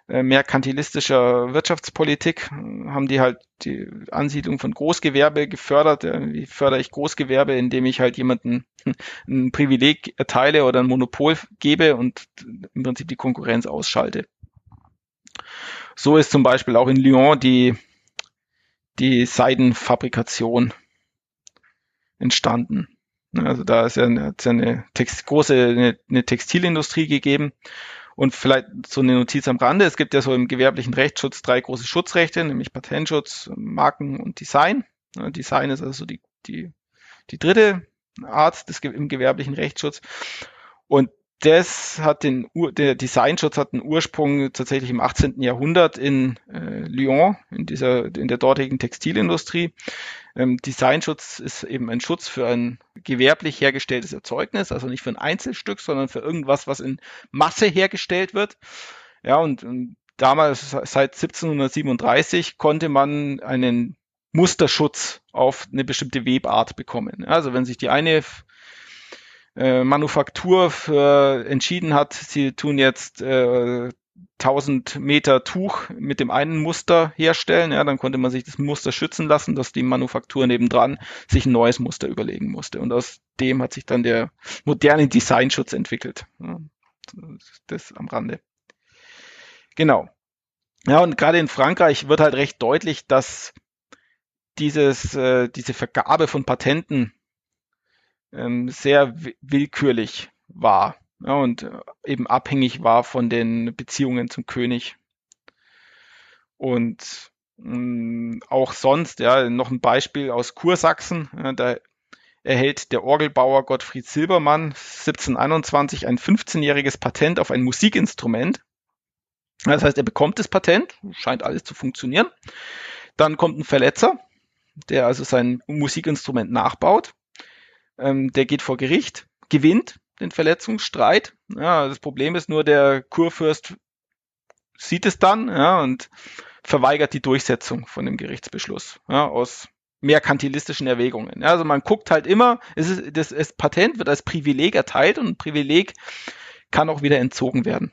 merkantilistischer Wirtschaftspolitik haben die halt die Ansiedlung von Großgewerbe gefördert. Äh, wie fördere ich Großgewerbe, indem ich halt jemanden (laughs) ein Privileg erteile oder ein Monopol gebe und im Prinzip die Konkurrenz ausschalte. So ist zum Beispiel auch in Lyon die, die Seidenfabrikation entstanden. Also da ist ja eine, eine Text, große eine, eine Textilindustrie gegeben und vielleicht so eine Notiz am Rande. Es gibt ja so im gewerblichen Rechtsschutz drei große Schutzrechte, nämlich Patentschutz, Marken und Design. Design ist also die, die, die dritte Art des, im gewerblichen Rechtsschutz. Und das hat den, der Designschutz hat einen Ursprung tatsächlich im 18. Jahrhundert in äh, Lyon, in dieser, in der dortigen Textilindustrie. Ähm, Designschutz ist eben ein Schutz für ein gewerblich hergestelltes Erzeugnis, also nicht für ein Einzelstück, sondern für irgendwas, was in Masse hergestellt wird. Ja, und, und damals, seit 1737, konnte man einen Musterschutz auf eine bestimmte Webart bekommen. Also wenn sich die eine äh, Manufaktur für entschieden hat, sie tun jetzt äh, 1000 Meter Tuch mit dem einen Muster herstellen, ja, dann konnte man sich das Muster schützen lassen, dass die Manufaktur nebendran sich ein neues Muster überlegen musste. Und aus dem hat sich dann der moderne Designschutz entwickelt. Ja, das am Rande. Genau. Ja, und gerade in Frankreich wird halt recht deutlich, dass dieses, äh, diese Vergabe von Patenten ähm, sehr willkürlich war ja, und äh, eben abhängig war von den Beziehungen zum König. Und mh, mm, auch sonst, ja, noch ein Beispiel aus Kursachsen, ja, da erhält der Orgelbauer Gottfried Silbermann 1721 ein 15-jähriges Patent auf ein Musikinstrument. Das heißt, er bekommt das Patent, scheint alles zu funktionieren. Dann kommt ein Verletzer, der also sein Musikinstrument nachbaut. Ähm, der geht vor Gericht, gewinnt den Verletzungsstreit. Ja, das Problem ist nur, der Kurfürst sieht es dann ja, und verweigert die Durchsetzung von dem Gerichtsbeschluss ja, aus merkantilistischen Erwägungen. Ja, also man guckt halt immer, es ist, das, das Patent wird als Privileg erteilt und ein Privileg kann auch wieder entzogen werden.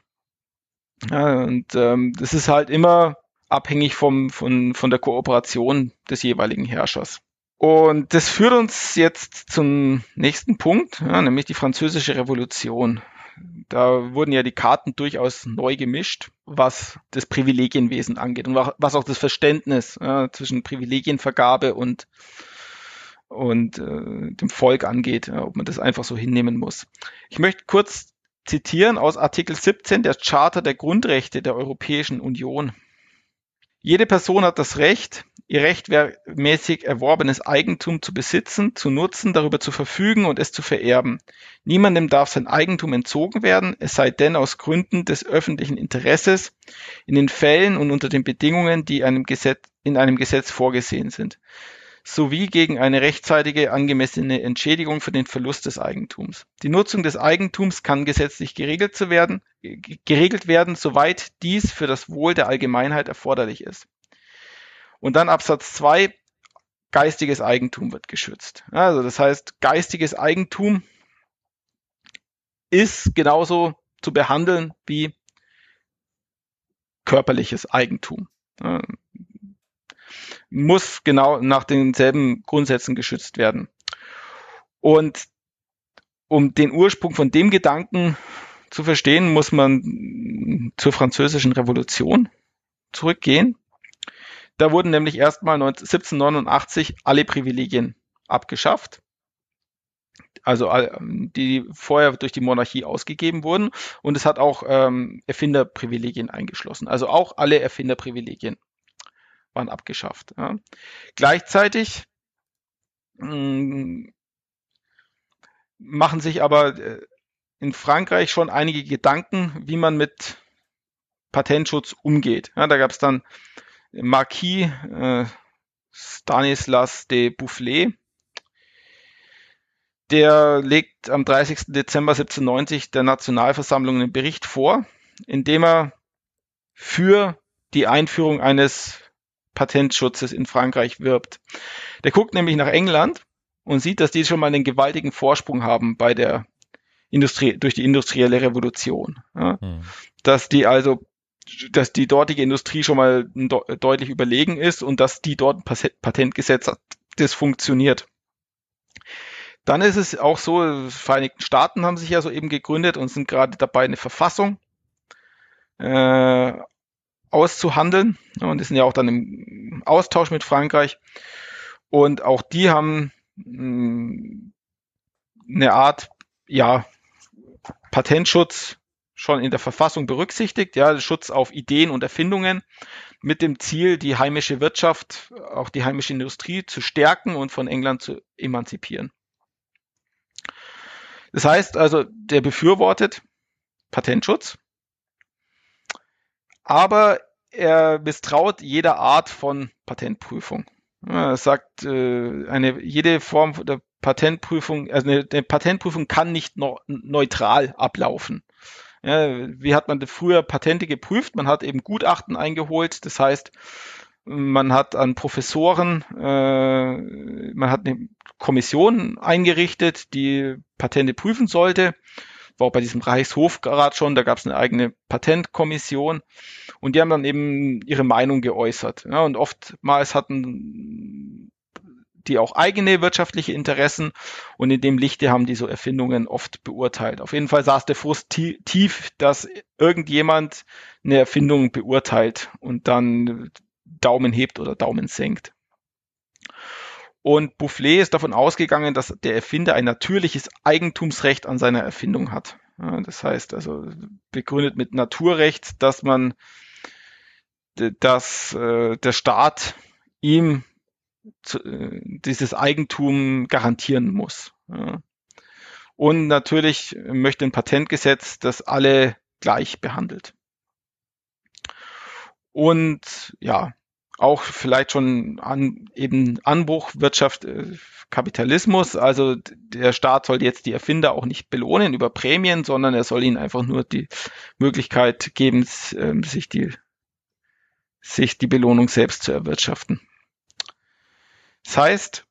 Ja, und ähm, das ist halt immer abhängig vom, von, von der Kooperation des jeweiligen Herrschers. Und das führt uns jetzt zum nächsten Punkt, ja, nämlich die französische Revolution. Da wurden ja die Karten durchaus neu gemischt, was das Privilegienwesen angeht und was auch das Verständnis ja, zwischen Privilegienvergabe und, und äh, dem Volk angeht, ja, ob man das einfach so hinnehmen muss. Ich möchte kurz zitieren aus Artikel 17 der Charta der Grundrechte der Europäischen Union. Jede Person hat das Recht, ihr rechtmäßig erworbenes Eigentum zu besitzen, zu nutzen, darüber zu verfügen und es zu vererben. Niemandem darf sein Eigentum entzogen werden, es sei denn aus Gründen des öffentlichen Interesses, in den Fällen und unter den Bedingungen, die einem Gesetz, in einem Gesetz vorgesehen sind sowie gegen eine rechtzeitige angemessene Entschädigung für den Verlust des Eigentums. Die Nutzung des Eigentums kann gesetzlich geregelt, zu werden, geregelt werden, soweit dies für das Wohl der Allgemeinheit erforderlich ist. Und dann Absatz 2, geistiges Eigentum wird geschützt. Also das heißt, geistiges Eigentum ist genauso zu behandeln wie körperliches Eigentum muss genau nach denselben Grundsätzen geschützt werden. Und um den Ursprung von dem Gedanken zu verstehen, muss man zur französischen Revolution zurückgehen. Da wurden nämlich erstmal 1789 alle Privilegien abgeschafft. also die vorher durch die Monarchie ausgegeben wurden. Und es hat auch ähm, Erfinderprivilegien eingeschlossen. Also auch alle Erfinderprivilegien waren abgeschafft. Ja. Gleichzeitig mh, mm, machen sich aber äh, in Frankreich schon einige Gedanken, wie man mit Patentschutz umgeht. Ja, da gab es dann Marquis äh, Stanislas de Boufflé, der legt am 30. Dezember 1790 der Nationalversammlung einen Bericht vor, in dem er für die Einführung eines Patentschutzes in Frankreich wirbt. Der guckt nämlich nach England und sieht, dass die schon mal einen gewaltigen Vorsprung haben bei der Industrie, durch die industrielle Revolution. Ja? Hm. Dass die also, dass die dortige Industrie schon mal deutlich überlegen ist und dass die dort ein Patentgesetz hat, das funktioniert. Dann ist es auch so, Vereinigten Staaten haben sich ja soeben gegründet und sind gerade dabei, eine Verfassung äh, auszuhandeln. Und die sind ja auch dann im Austausch mit Frankreich. Und auch die haben mh, hm, eine Art, ja, Patentschutz schon in der Verfassung berücksichtigt, ja, Schutz auf Ideen und Erfindungen mit dem Ziel, die heimische Wirtschaft, auch die heimische Industrie zu stärken und von England zu emanzipieren. Das heißt also, der befürwortet Patentschutz, aber er misstraut jeder Art von Patentprüfung. Er sagt, äh, eine, jede Form der Patentprüfung, also eine, eine Patentprüfung kann nicht no, neutral ablaufen. Ja, wie hat man früher Patente geprüft? Man hat eben Gutachten eingeholt. Das heißt, man hat an Professoren, äh, man hat eine Kommission eingerichtet, die Patente prüfen sollte. War auch bei diesem Reichshofrat schon, da gab es eine eigene Patentkommission und die haben dann eben ihre Meinung geäußert. Ja, und oftmals hatten die auch eigene wirtschaftliche Interessen und in dem Lichte haben die so Erfindungen oft beurteilt. Auf jeden Fall saß der Frust tief, dass irgendjemand eine Erfindung beurteilt und dann Daumen hebt oder Daumen senkt. Und Boufflé ist davon ausgegangen, dass der Erfinder ein natürliches Eigentumsrecht an seiner Erfindung hat. Das heißt also begründet mit Naturrecht, dass man, dass äh, der Staat ihm zu, dieses Eigentum garantieren muss. Ja. Und natürlich möchte ein Patentgesetz, das alle gleich behandelt. Und ja, auch vielleicht schon an eben Anbruch Wirtschaft, äh, Kapitalismus. Also der Staat soll jetzt die Erfinder auch nicht belohnen über Prämien, sondern er soll ihnen einfach nur die Möglichkeit geben, ähm, sich die, sich die Belohnung selbst zu erwirtschaften. Das heißt,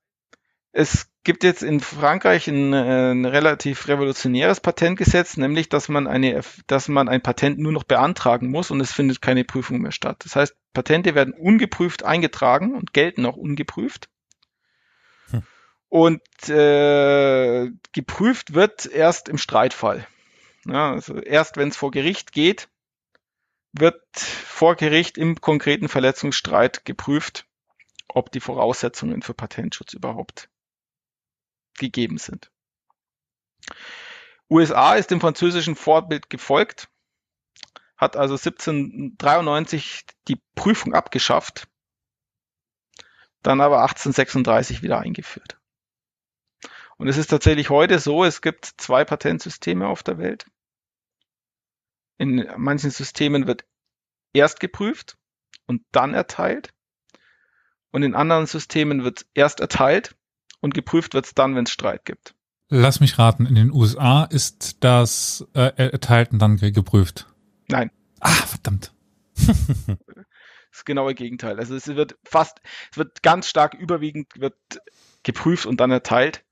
es gibt jetzt in Frankreich ein, äh, ein, relativ revolutionäres Patentgesetz, nämlich dass man eine, dass man ein Patent nur noch beantragen muss und es findet keine Prüfung mehr statt. Das heißt, Patente werden ungeprüft eingetragen und gelten auch ungeprüft. Hm. Und äh, geprüft wird erst im Streitfall. Ja, also erst wenn es vor Gericht geht, wird vor Gericht im konkreten Verletzungsstreit geprüft, ob die Voraussetzungen für Patentschutz überhaupt gegeben sind. USA ist dem französischen Vorbild gefolgt, hat also 1793 die Prüfung abgeschafft, dann aber 1836 wieder eingeführt. Und es ist tatsächlich heute so, es gibt zwei Patentsysteme auf der Welt. In manchen Systemen wird erst geprüft und dann erteilt. Und in anderen Systemen wird erst erteilt und geprüft wird es dann, wenn es Streit gibt. Lass mich raten, in den USA ist das äh, erteilt und dann geprüft. Nein. Ah, verdammt. (laughs) das genaue Gegenteil. Also es wird fast, es wird ganz stark überwiegend wird geprüft und dann erteilt.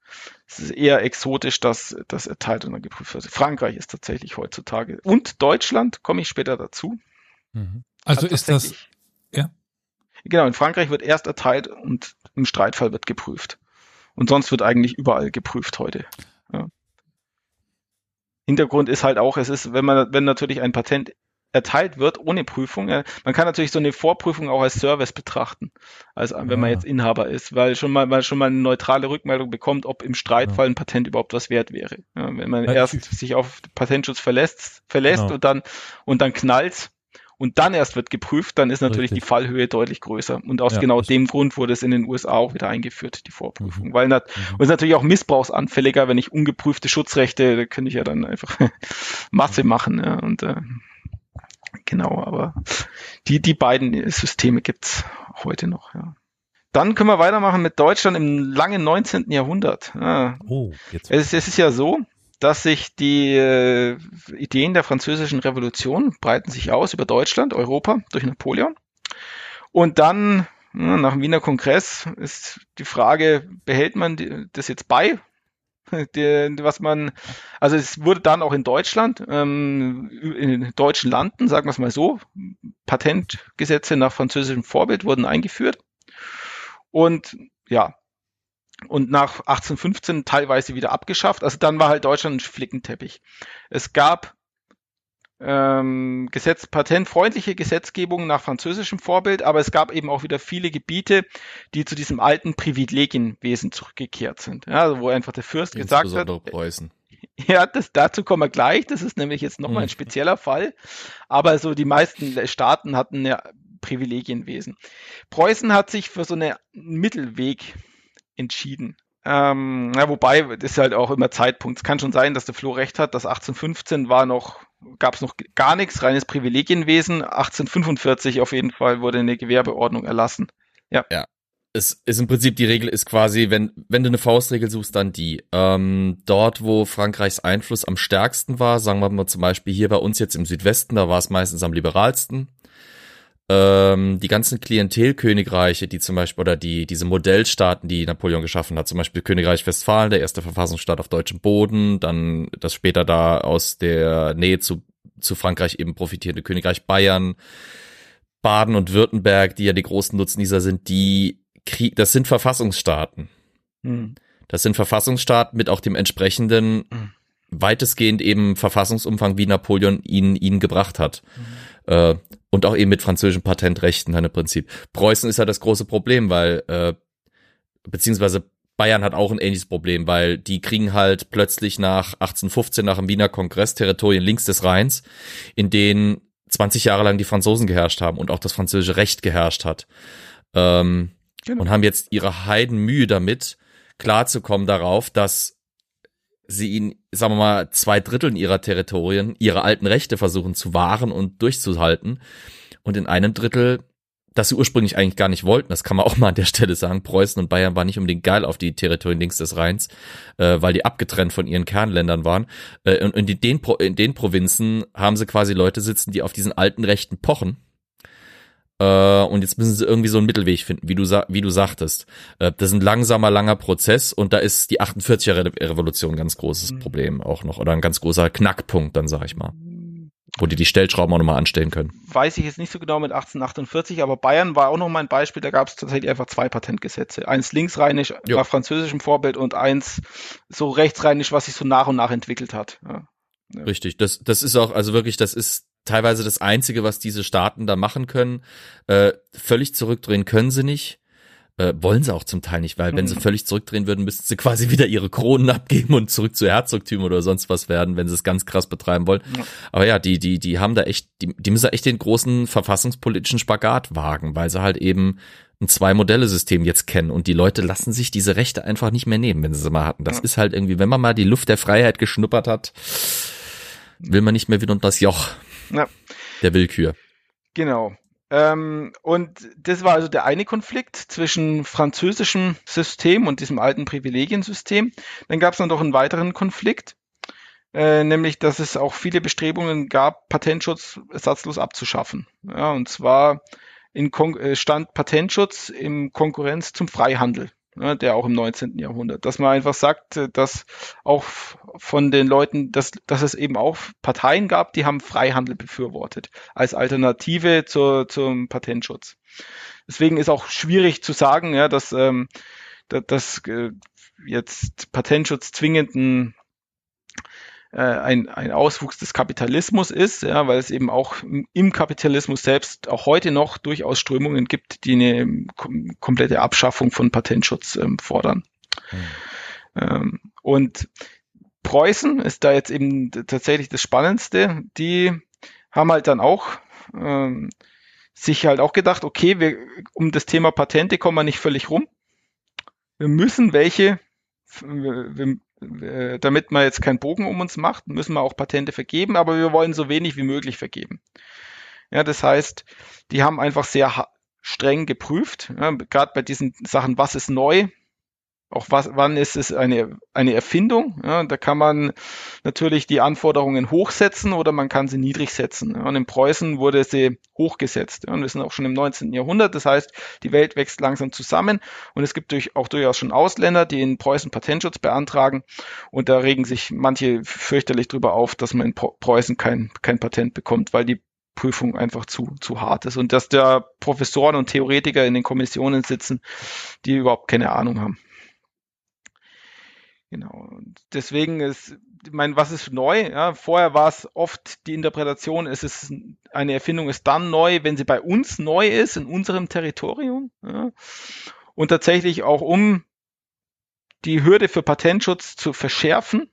Es ist eher exotisch, dass das erteilt und dann geprüft wird. Frankreich ist tatsächlich heutzutage und Deutschland komme ich später dazu. Mhm. Also ist das ja? Genau, in Frankreich wird erst erteilt und im Streitfall wird geprüft. Und sonst wird eigentlich überall geprüft heute. Ja. Hintergrund ist halt auch, es ist, wenn man, wenn natürlich ein Patent erteilt wird ohne Prüfung. Man kann natürlich so eine Vorprüfung auch als Service betrachten, als wenn man jetzt Inhaber ist, weil schon mal, weil schon mal eine neutrale Rückmeldung bekommt, ob im Streitfall ein Patent überhaupt was wert wäre. Ja, wenn man ja, erst sich auf Patentschutz verlässt, verlässt genau. und dann und dann knallt und dann erst wird geprüft, dann ist natürlich Richtig. die Fallhöhe deutlich größer. Und aus ja, genau dem Grund wurde es in den USA auch wieder eingeführt, die Vorprüfung. Mhm. Weil nat mhm. und es ist natürlich auch missbrauchsanfälliger, wenn ich ungeprüfte Schutzrechte, da könnte ich ja dann einfach (laughs) Masse machen. Ja, und äh, Genau, aber die, die beiden Systeme gibt's heute noch, ja. Dann können wir weitermachen mit Deutschland im langen 19. Jahrhundert. Ja. Oh, jetzt. Es, es ist ja so, dass sich die äh, Ideen der französischen Revolution breiten sich aus über Deutschland, Europa durch Napoleon. Und dann ja, nach dem Wiener Kongress ist die Frage, behält man die, das jetzt bei (laughs) die, was man, also es wurde dann auch in Deutschland, ähm, in deutschen Landen, sagen wir es mal so, Patentgesetze nach französischem Vorbild wurden eingeführt. Und ja, und nach 1815 teilweise wieder abgeschafft. Also dann war halt Deutschland ein Flickenteppich. Es gab ähm, Gesetz, patentfreundliche Gesetzgebung nach französischem Vorbild, aber es gab eben auch wieder viele Gebiete, die zu diesem alten Privilegienwesen zurückgekehrt sind. Ja, also wo einfach der Fürst gesagt hat. Preußen. Ja, das, dazu kommen wir gleich. Das ist nämlich jetzt nochmal ein hm. spezieller Fall. Aber so die meisten Staaten hatten ja Privilegienwesen. Preußen hat sich für so einen Mittelweg entschieden. Ähm, ja, wobei, das ist halt auch immer Zeitpunkt. Es kann schon sein, dass der Flo recht hat, dass 1815 war noch, gab es noch gar nichts, reines Privilegienwesen. 1845 auf jeden Fall wurde eine Gewerbeordnung erlassen. Ja. Ja. Es ist im Prinzip die Regel ist quasi, wenn, wenn du eine Faustregel suchst, dann die. Ähm, dort, wo Frankreichs Einfluss am stärksten war, sagen wir mal zum Beispiel hier bei uns jetzt im Südwesten, da war es meistens am liberalsten ähm, die ganzen Klientelkönigreiche, die zum Beispiel, oder die, diese Modellstaaten, die Napoleon geschaffen hat, zum Beispiel Königreich Westfalen, der erste Verfassungsstaat auf deutschem Boden, dann das später da aus der Nähe zu, zu Frankreich eben profitierende Königreich Bayern, Baden und Württemberg, die ja die großen Nutznießer sind, die Krieg, das sind Verfassungsstaaten. Hm. Das sind Verfassungsstaaten mit auch dem entsprechenden hm. weitestgehend eben Verfassungsumfang, wie Napoleon ihn, ihn gebracht hat. Hm. Äh, und auch eben mit französischen Patentrechten dann im Prinzip. Preußen ist ja das große Problem, weil, äh, beziehungsweise Bayern hat auch ein ähnliches Problem, weil die kriegen halt plötzlich nach 1815, nach dem Wiener Kongress, Territorien links des Rheins, in denen 20 Jahre lang die Franzosen geherrscht haben und auch das französische Recht geherrscht hat. Ähm, genau. Und haben jetzt ihre Heidenmühe damit, klarzukommen darauf, dass sie in, sagen wir mal, zwei Dritteln ihrer Territorien ihre alten Rechte versuchen zu wahren und durchzuhalten. Und in einem Drittel, das sie ursprünglich eigentlich gar nicht wollten, das kann man (laughs) auch mal an der Stelle sagen, Preußen und Bayern waren nicht unbedingt geil auf die Territorien links des Rheins, äh, weil die abgetrennt von ihren Kernländern waren. Äh, und in den, in den Provinzen haben sie quasi Leute sitzen, die auf diesen alten Rechten pochen äh, und jetzt müssen sie irgendwie so einen Mittelweg finden, wie du, wie du sagtest. Äh, das ist ein langsamer, langer Prozess und da ist die 48er Revolution ein ganz großes mhm. Problem auch noch oder ein ganz großer Knackpunkt, dann sag ich mal. Wo die die Stellschrauben auch nochmal anstellen können. Weiß ich jetzt nicht so genau mit 1848, aber Bayern war auch noch mal ein Beispiel, da gab es tatsächlich einfach zwei Patentgesetze. Eins linksrheinisch jo. nach französischem Vorbild und eins so rechtsrheinisch, was sich so nach und nach entwickelt hat. Ja. Richtig, das, das ist auch, also wirklich, das ist teilweise das Einzige, was diese Staaten da machen können. Äh, völlig zurückdrehen können sie nicht. Äh, wollen sie auch zum Teil nicht, weil wenn sie mhm. völlig zurückdrehen würden, müssten sie quasi wieder ihre Kronen abgeben und zurück zu Herzogtümer oder sonst was werden, wenn sie es ganz krass betreiben wollen. Ja. Aber ja, die, die, die haben da echt, die, die müssen echt den großen verfassungspolitischen Spagat wagen, weil sie halt eben ein Zwei-Modelle-System jetzt kennen und die Leute lassen sich diese Rechte einfach nicht mehr nehmen, wenn sie sie mal hatten. Das ja. ist halt irgendwie, wenn man mal die Luft der Freiheit geschnuppert hat, will man nicht mehr wieder unter das Joch ja. der Willkür. Genau. Ähm, und das war also der eine Konflikt zwischen französischem System und diesem alten Privilegiensystem. Dann gab es noch einen weiteren Konflikt, äh, nämlich dass es auch viele Bestrebungen gab, Patentschutz ersatzlos abzuschaffen. Ja, und zwar in Kon äh, stand Patentschutz im Konkurrenz zum Freihandel ne, der auch im 19. Jahrhundert, dass man einfach sagt, äh, dass auch von den Leuten, dass, dass es eben auch Parteien gab, die haben Freihandel befürwortet als Alternative zur, zum Patentschutz. Deswegen ist auch schwierig zu sagen, ja, dass, ähm, dass, dass äh, jetzt Patentschutz zwingend ein äh, ein, ein Auswuchs des Kapitalismus ist, ja, weil es eben auch im Kapitalismus selbst auch heute noch durchaus Strömungen gibt, die eine kom komplette Abschaffung von Patentschutz ähm, fordern. Mhm. Ähm, und Preußen ist da jetzt eben tatsächlich das Spannendste. Die haben halt dann auch ähm, sich halt auch gedacht, okay, wir, um das Thema Patente kommen wir nicht völlig rum. Wir müssen welche, wir, wir, damit man jetzt keinen Bogen um uns macht, müssen wir auch Patente vergeben, aber wir wollen so wenig wie möglich vergeben. Ja, das heißt, die haben einfach sehr streng geprüft, ja, gerade bei diesen Sachen, was ist neu, auch was, wann ist es eine, eine Erfindung? Ja, da kann man natürlich die Anforderungen hochsetzen oder man kann sie niedrig setzen. Ja, und in Preußen wurde sie hochgesetzt. Ja, und wir sind auch schon im 19. Jahrhundert. Das heißt, die Welt wächst langsam zusammen und es gibt durch, auch durchaus schon Ausländer, die in Preußen Patentschutz beantragen. Und da regen sich manche fürchterlich drüber auf, dass man in Preußen kein, kein Patent bekommt, weil die Prüfung einfach zu, zu hart ist und dass da Professoren und Theoretiker in den Kommissionen sitzen, die überhaupt keine Ahnung haben. Genau. Und deswegen ist, ich meine, was ist neu? Ja, vorher war es oft die Interpretation, es ist eine Erfindung ist dann neu, wenn sie bei uns neu ist, in unserem Territorium. Ja. Und tatsächlich auch um die Hürde für Patentschutz zu verschärfen,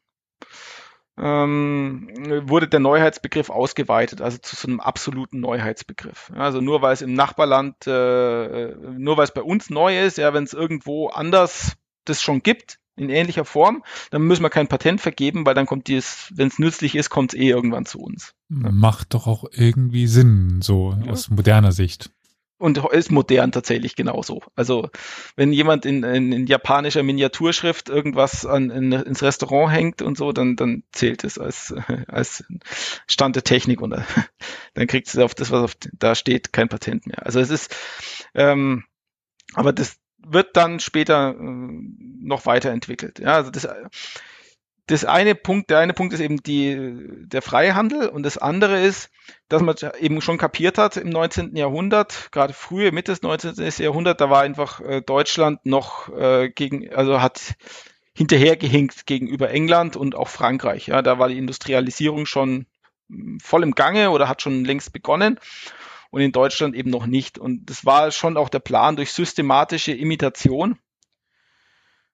ähm, wurde der Neuheitsbegriff ausgeweitet, also zu so einem absoluten Neuheitsbegriff. Also nur weil es im Nachbarland, äh, nur weil es bei uns neu ist, ja, wenn es irgendwo anders das schon gibt, in ähnlicher Form, dann müssen wir kein Patent vergeben, weil dann kommt dies, wenn es nützlich ist, kommt es eh irgendwann zu uns. Macht doch auch irgendwie Sinn, so ja. aus moderner Sicht. Und ist modern tatsächlich genauso. Also wenn jemand in, in, in japanischer Miniaturschrift irgendwas an, in, ins Restaurant hängt und so, dann, dann zählt es als, (laughs) als Stand der Technik und (laughs) dann kriegt es auf das, was auf, da steht, kein Patent mehr. Also es ist, ähm, aber das, wird dann später äh, noch weiterentwickelt. Ja, also das, das eine Punkt, der eine Punkt ist eben die, der Freihandel und das andere ist, dass man eben schon kapiert hat im 19. Jahrhundert, gerade frühe, Mitte des 19. Jahrhunderts, da war einfach äh, Deutschland noch äh, gegen, also hat hinterhergehinkt gegenüber England und auch Frankreich. Ja, da war die Industrialisierung schon voll im Gange oder hat schon längst begonnen und in Deutschland eben noch nicht. Und das war schon auch der Plan, durch systematische Imitation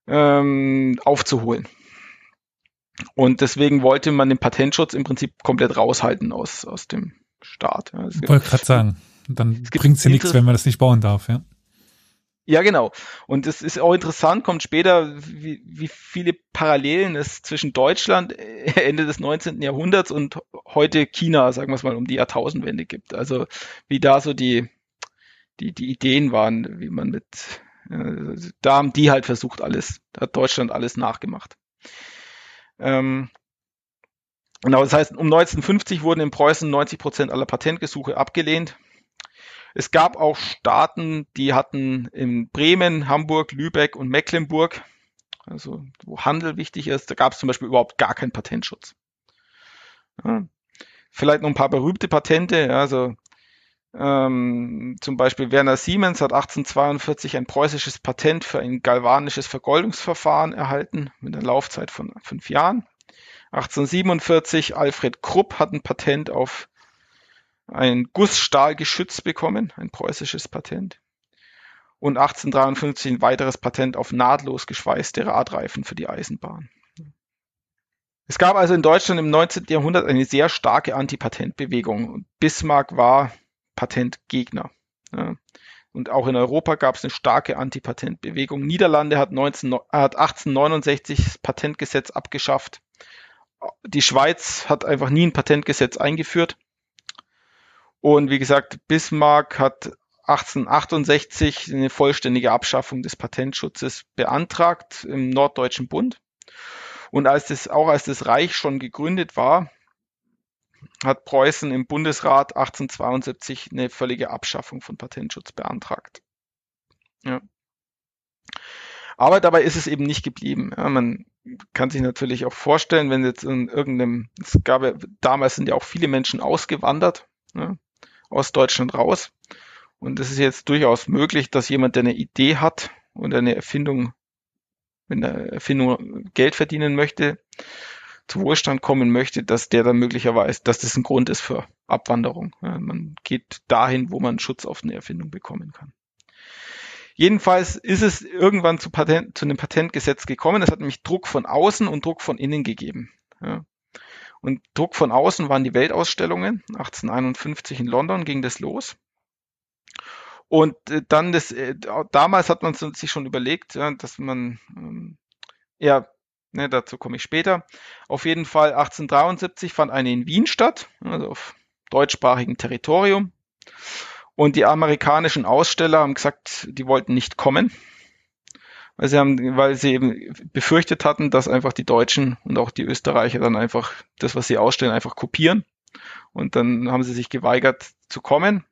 ähm, aufzuholen. Und deswegen wollte man den Patentschutz im Prinzip komplett raushalten aus, aus dem Staat. Ja, ich wollte gerade sagen, dann bringt es ja nichts, wenn man das nicht bauen darf, ja. Ja, genau. Und es ist auch interessant, kommt später, wie, wie viele Parallelen es zwischen Deutschland äh, Ende des 19. Jahrhunderts und heute China, sagen wir es mal, um die Jahrtausendwende gibt. Also wie da so die, die, die Ideen waren, wie man mit, äh, da haben die halt versucht alles, da hat Deutschland alles nachgemacht. Ähm, genau, das heißt, um 1950 wurden in Preußen 90 Prozent aller Patentgesuche abgelehnt. Es gab auch Staaten, die hatten in Bremen, Hamburg, Lübeck und Mecklenburg, also wo Handel wichtig ist, da gab es zum Beispiel überhaupt gar keinen Patentschutz. Ja. Vielleicht noch ein paar berühmte Patente, also ähm, zum Beispiel Werner Siemens hat 1842 ein preußisches Patent für ein galvanisches Vergoldungsverfahren erhalten mit einer Laufzeit von fünf Jahren. 1847 Alfred Krupp hat ein Patent auf ein Gussstahlgeschütz bekommen, ein preußisches Patent. Und 1853 ein weiteres Patent auf nahtlos geschweißte Radreifen für die Eisenbahn. Es gab also in Deutschland im 19. Jahrhundert eine sehr starke Antipatentbewegung. Bismarck war Patentgegner. Und auch in Europa gab es eine starke Antipatentbewegung. Niederlande hat, 19, hat 1869 das Patentgesetz abgeschafft. Die Schweiz hat einfach nie ein Patentgesetz eingeführt. Und wie gesagt, Bismarck hat 1868 eine vollständige Abschaffung des Patentschutzes beantragt im Norddeutschen Bund. Und als das, auch als das Reich schon gegründet war, hat Preußen im Bundesrat 1872 eine völlige Abschaffung von Patentschutz beantragt. Ja. Aber dabei ist es eben nicht geblieben. Ja, man kann sich natürlich auch vorstellen, wenn jetzt in irgendeinem, es gab ja, damals sind ja auch viele Menschen ausgewandert, ja, aus Deutschland raus. Und es ist jetzt durchaus möglich, dass jemand, der eine Idee hat und eine Erfindung, wenn der Erfindung Geld verdienen möchte, zu Wohlstand kommen möchte, dass der dann möglicherweise, dass das ein Grund ist für Abwanderung. Man geht dahin, wo man Schutz auf eine Erfindung bekommen kann. Jedenfalls ist es irgendwann zu, Patent, zu einem Patentgesetz gekommen. Es hat nämlich Druck von außen und Druck von innen gegeben. Und Druck von außen waren die Weltausstellungen. 1851 in London ging das los. Und äh, dann das, äh, damals hat man sich schon überlegt, dass man, ähm, ja, ne, dazu komme ich später. Auf jeden Fall 1873 fand eine in Wien statt, also auf deutschsprachigem Territorium. Und die amerikanischen Aussteller haben gesagt, die wollten nicht kommen, weil sie haben, weil sie eben befürchtet hatten, dass einfach die Deutschen und auch die Österreicher dann einfach das, was sie ausstellen, einfach kopieren. Und dann haben sie sich geweigert zu kommen,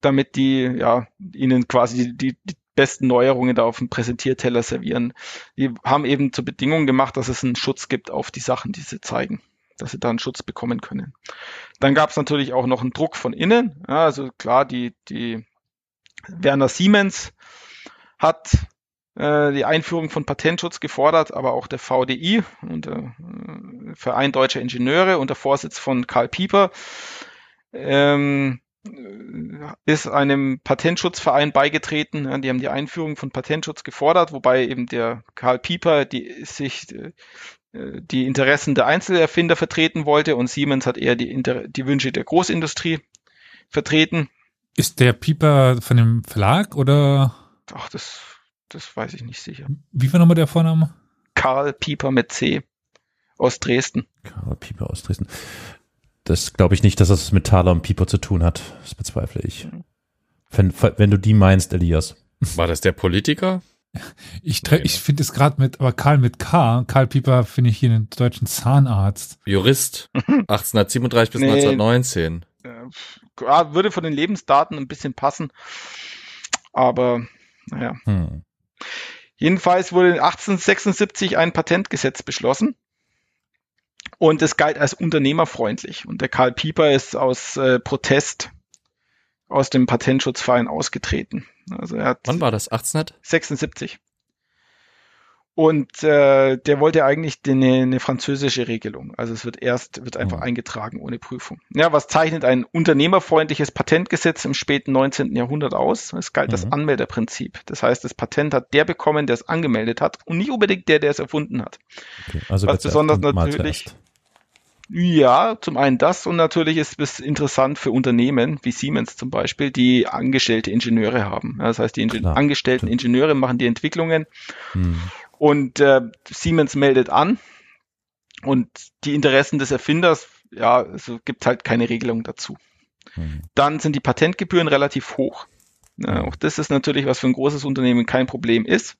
damit die ja ihnen quasi die, die besten Neuerungen da auf dem Präsentierteller servieren. Die haben eben zur Bedingung gemacht, dass es einen Schutz gibt auf die Sachen, die sie zeigen dass sie da einen Schutz bekommen können. Dann gab es natürlich auch noch einen Druck von innen. Ja, also klar, die, die Werner Siemens hat äh, die Einführung von Patentschutz gefordert, aber auch der VDI und der äh, Verein Deutscher Ingenieure unter Vorsitz von Karl Pieper ähm, ist einem Patentschutzverein beigetreten. Die haben die Einführung von Patentschutz gefordert, wobei eben der Karl Pieper die sich äh, die Interessen der Einzelerfinder vertreten wollte und Siemens hat eher die, Inter die Wünsche der Großindustrie vertreten. Ist der Pieper von dem Verlag oder? Ach, das, das weiß ich nicht sicher. Wie war nochmal der Vorname? Karl Pieper mit C aus Dresden. Karl Pieper aus Dresden. Das glaube ich nicht, dass das mit Thaler und Pieper zu tun hat. Das bezweifle ich. Wenn, wenn du die meinst, Elias. War das der Politiker? Ich, nee, ich finde es gerade mit, aber Karl mit K, Karl Pieper finde ich hier einen deutschen Zahnarzt. Jurist, (laughs) 1837 bis nee, 1919. Ja, würde von den Lebensdaten ein bisschen passen, aber naja. Hm. Jedenfalls wurde 1876 ein Patentgesetz beschlossen und es galt als unternehmerfreundlich. Und der Karl Pieper ist aus äh, Protest aus dem Patentschutzverein ausgetreten. Also er hat Wann war das? 1876. Und äh, der wollte eigentlich eine, eine französische Regelung. Also es wird erst, wird einfach oh. eingetragen ohne Prüfung. Ja, was zeichnet ein unternehmerfreundliches Patentgesetz im späten 19. Jahrhundert aus? Es galt mhm. das Anmelderprinzip. Das heißt, das Patent hat der bekommen, der es angemeldet hat und nicht unbedingt der, der es erfunden hat. Okay. Also was besonders natürlich. Ja, zum einen das und natürlich ist es interessant für Unternehmen wie Siemens zum Beispiel, die angestellte Ingenieure haben. Das heißt, die Ingen angestellten Ingenieure machen die Entwicklungen hm. Und äh, Siemens meldet an und die Interessen des Erfinders, ja, also gibt halt keine Regelung dazu. Hm. Dann sind die Patentgebühren relativ hoch. Ja, auch das ist natürlich, was für ein großes Unternehmen kein Problem ist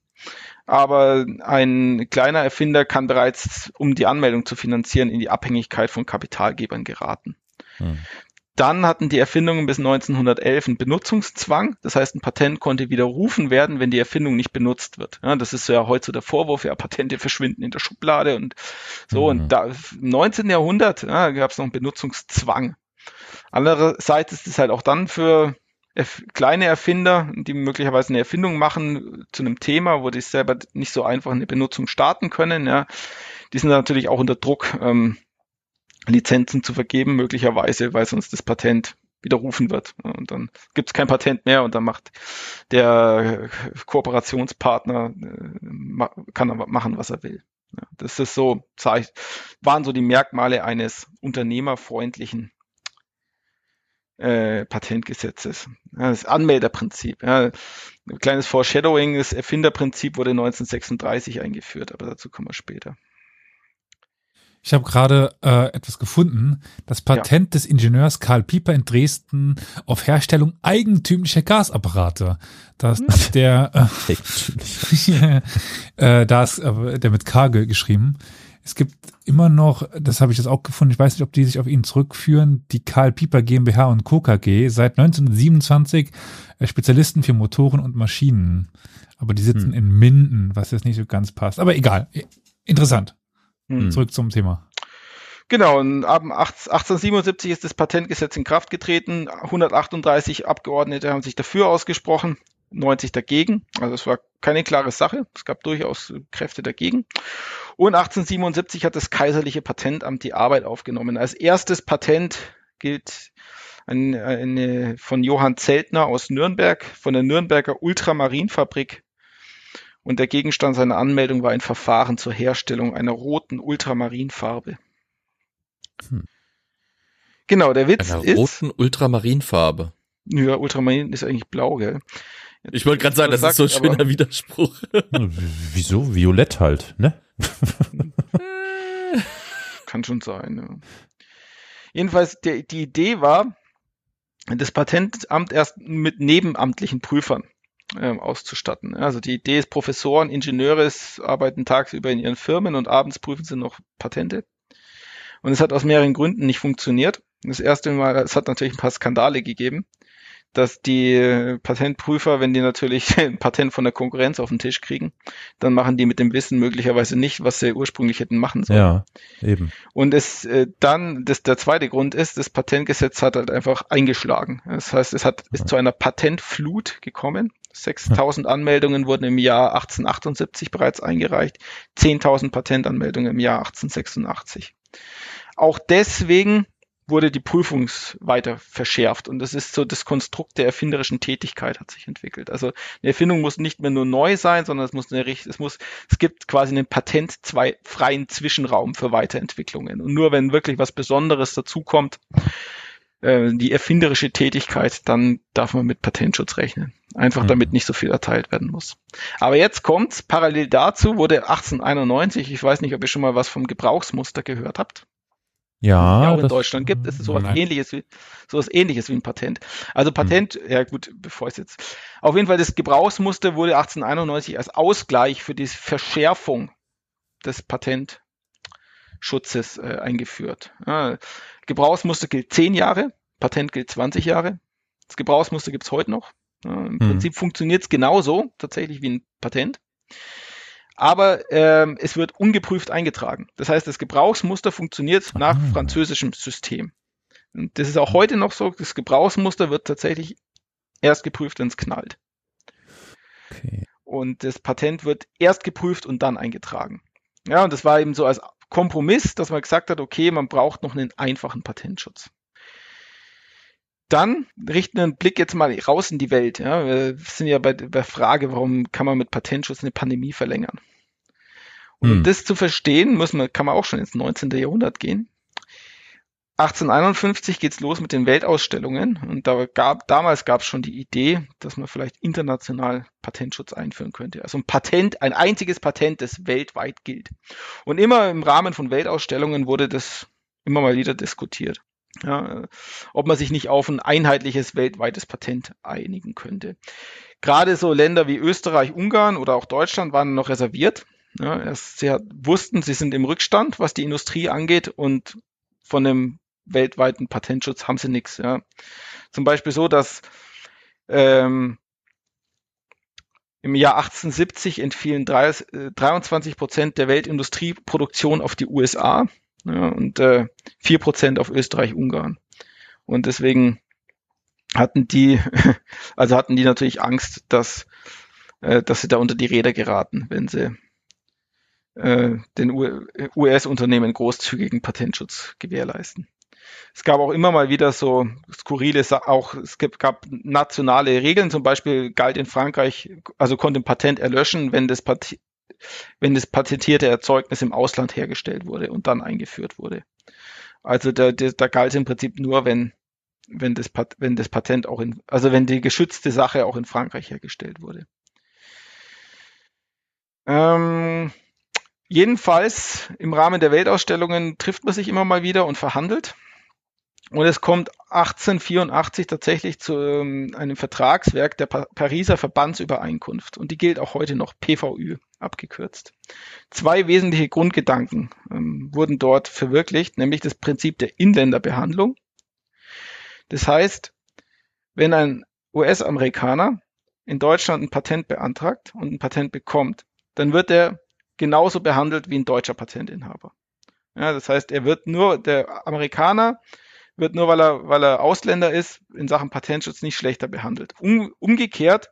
aber ein kleiner Erfinder kann bereits, um die Anmeldung zu finanzieren, in die Abhängigkeit von Kapitalgebern geraten. Hm. Dann hatten die Erfindungen bis 1911 einen Benutzungszwang. Das heißt, ein Patent konnte widerrufen werden, wenn die Erfindung nicht benutzt wird. Ja, das ist ja heute so der Vorwurf, ja, Patente verschwinden in der Schublade und so. Mhm. Und da, im 19. Jahrhundert ja, gab es noch einen Benutzungszwang. Andererseits ist es halt auch dann für kleine Erfinder, die möglicherweise eine Erfindung machen zu einem Thema, wo die selber nicht so einfach eine Benutzung starten können, ja, die sind natürlich auch unter Druck, ähm, Lizenzen zu vergeben, möglicherweise, weil sonst das Patent widerrufen wird. Und dann gibt es kein Patent mehr und dann macht der Kooperationspartner, äh, kann aber machen, was er will. Das ist so, waren so die Merkmale eines unternehmerfreundlichen äh, Patentgesetzes. Das Anmelderprinzip. Ja. Ein kleines Foreshadowing, das Erfinderprinzip wurde 1936 eingeführt, aber dazu kommen wir später. Ich habe gerade äh, etwas gefunden. Das Patent ja. des Ingenieurs Karl Pieper in Dresden auf Herstellung eigentümlicher Gasapparate. Das hm. (laughs) der äh, (laughs) äh, das, äh, der mit K geschrieben. Es gibt immer noch, das habe ich jetzt auch gefunden, ich weiß nicht, ob die sich auf ihn zurückführen, die Karl Pieper GmbH und Co. KG, seit 1927 äh, Spezialisten für Motoren und Maschinen. Aber die sitzen hm. in Minden, was jetzt nicht so ganz passt. Aber egal, interessant. Hm. Zurück zum Thema. Genau, und ab 1877 ist das Patentgesetz in Kraft getreten. 138 Abgeordnete haben sich dafür ausgesprochen. 90 dagegen. Also es war keine klare Sache. Es gab durchaus Kräfte dagegen. Und 1877 hat das Kaiserliche Patentamt die Arbeit aufgenommen. Als erstes Patent gilt eine, eine von Johann Zeltner aus Nürnberg, von der Nürnberger Ultramarinfabrik. Und der Gegenstand seiner Anmeldung war ein Verfahren zur Herstellung einer roten Ultramarinfarbe. Hm. Genau, der Witz einer ist. roten Ultramarinfarbe. Ja, Ultramarin ist eigentlich blau, gell? Jetzt, ich wollte gerade sagen, das sagt, ist so ein schöner Widerspruch. (laughs) Wieso? Violett halt, ne? (laughs) Kann schon sein. Ja. Jedenfalls, der, die Idee war, das Patentamt erst mit nebenamtlichen Prüfern äh, auszustatten. Also die Idee ist, Professoren, Ingenieure arbeiten tagsüber in ihren Firmen und abends prüfen sie noch Patente. Und es hat aus mehreren Gründen nicht funktioniert. Das erste Mal, es hat natürlich ein paar Skandale gegeben dass die Patentprüfer, wenn die natürlich (laughs) ein Patent von der Konkurrenz auf den Tisch kriegen, dann machen die mit dem Wissen möglicherweise nicht, was sie ursprünglich hätten machen sollen. Ja, eben. Und es äh, dann, das, der zweite Grund ist, das Patentgesetz hat halt einfach eingeschlagen. Das heißt, es hat, ist zu einer Patentflut gekommen. 6000 Anmeldungen wurden im Jahr 1878 bereits eingereicht, 10.000 Patentanmeldungen im Jahr 1886. Auch deswegen wurde die Prüfung weiter verschärft. Und das ist so das Konstrukt der erfinderischen Tätigkeit hat sich entwickelt. Also eine Erfindung muss nicht mehr nur neu sein, sondern es muss eine, es muss, es gibt quasi einen patent zwei freien Zwischenraum für Weiterentwicklungen. Und nur wenn wirklich was Besonderes dazukommt, äh, die erfinderische Tätigkeit, dann darf man mit Patentschutz rechnen. Einfach mhm. damit nicht so viel erteilt werden muss. Aber jetzt kommt's, parallel dazu wurde 1891, ich weiß nicht, ob ihr schon mal was vom Gebrauchsmuster gehört habt. Ja. ja auch in Deutschland gibt es sowas nein. ähnliches wie, sowas ähnliches wie ein Patent. Also Patent, hm. ja gut, bevor ich jetzt, auf jeden Fall das Gebrauchsmuster wurde 1891 als Ausgleich für die Verschärfung des Patentschutzes äh, eingeführt. Ja, Gebrauchsmuster gilt zehn Jahre, Patent gilt 20 Jahre. Das Gebrauchsmuster gibt's heute noch. Ja, Im hm. Prinzip funktioniert es genauso tatsächlich wie ein Patent aber ähm, es wird ungeprüft eingetragen. Das heißt, das Gebrauchsmuster funktioniert nach ah. französischem System. Und das ist auch heute noch so, das Gebrauchsmuster wird tatsächlich erst geprüft, wenn es knallt. Okay. Und das Patent wird erst geprüft und dann eingetragen. Ja, und das war eben so als Kompromiss, dass man gesagt hat, okay, man braucht noch einen einfachen Patentschutz. Dann richten wir einen Blick jetzt mal raus in die Welt. Ja, wir sind ja bei der Frage, warum kann man mit Patentschutz eine Pandemie verlängern? Und um hm. das zu verstehen, muss man, kann man auch schon ins 19. Jahrhundert gehen. 1851 geht's los mit den Weltausstellungen und da gab, damals gab es schon die Idee, dass man vielleicht international Patentschutz einführen könnte. Also ein Patent, ein einziges Patent, das weltweit gilt. Und immer im Rahmen von Weltausstellungen wurde das immer mal wieder diskutiert. Ja, ob man sich nicht auf ein einheitliches weltweites Patent einigen könnte. Gerade so Länder wie Österreich, Ungarn oder auch Deutschland waren noch reserviert. Ja, sie wussten, sie sind im Rückstand, was die Industrie angeht und von dem weltweiten Patentschutz haben sie nichts. Ja. Zum Beispiel so, dass ähm, im Jahr 1870 entfielen 23 Prozent der Weltindustrieproduktion auf die USA ja, und äh, 4 Prozent auf Österreich, Ungarn. Und deswegen hatten die, (laughs) also hatten die natürlich Angst, dass, äh, dass sie da unter die Räder geraten, wenn sie äh, den US-Unternehmen großzügigen Patentschutz gewährleisten. Es gab auch immer mal wieder so skurrile, auch es gab nationale Regeln, zum Beispiel galt in Frankreich, also konnte ein Patent erlöschen, wenn das, Pat wenn das patentierte Erzeugnis im Ausland hergestellt wurde und dann eingeführt wurde. Also da, da, da galt im Prinzip nur, wenn, wenn, das, wenn das Patent auch in, also wenn die geschützte Sache auch in Frankreich hergestellt wurde. Ähm, Jedenfalls im Rahmen der Weltausstellungen trifft man sich immer mal wieder und verhandelt. Und es kommt 1884 tatsächlich zu ähm, einem Vertragswerk der pa Pariser Verbandsübereinkunft. Und die gilt auch heute noch PVÜ abgekürzt. Zwei wesentliche Grundgedanken ähm, wurden dort verwirklicht, nämlich das Prinzip der Inländerbehandlung. Das heißt, wenn ein US-Amerikaner in Deutschland ein Patent beantragt und ein Patent bekommt, dann wird er genauso behandelt wie ein deutscher Patentinhaber. Ja, das heißt, er wird nur, der Amerikaner wird nur, weil er, weil er Ausländer ist, in Sachen Patentschutz nicht schlechter behandelt. Um, umgekehrt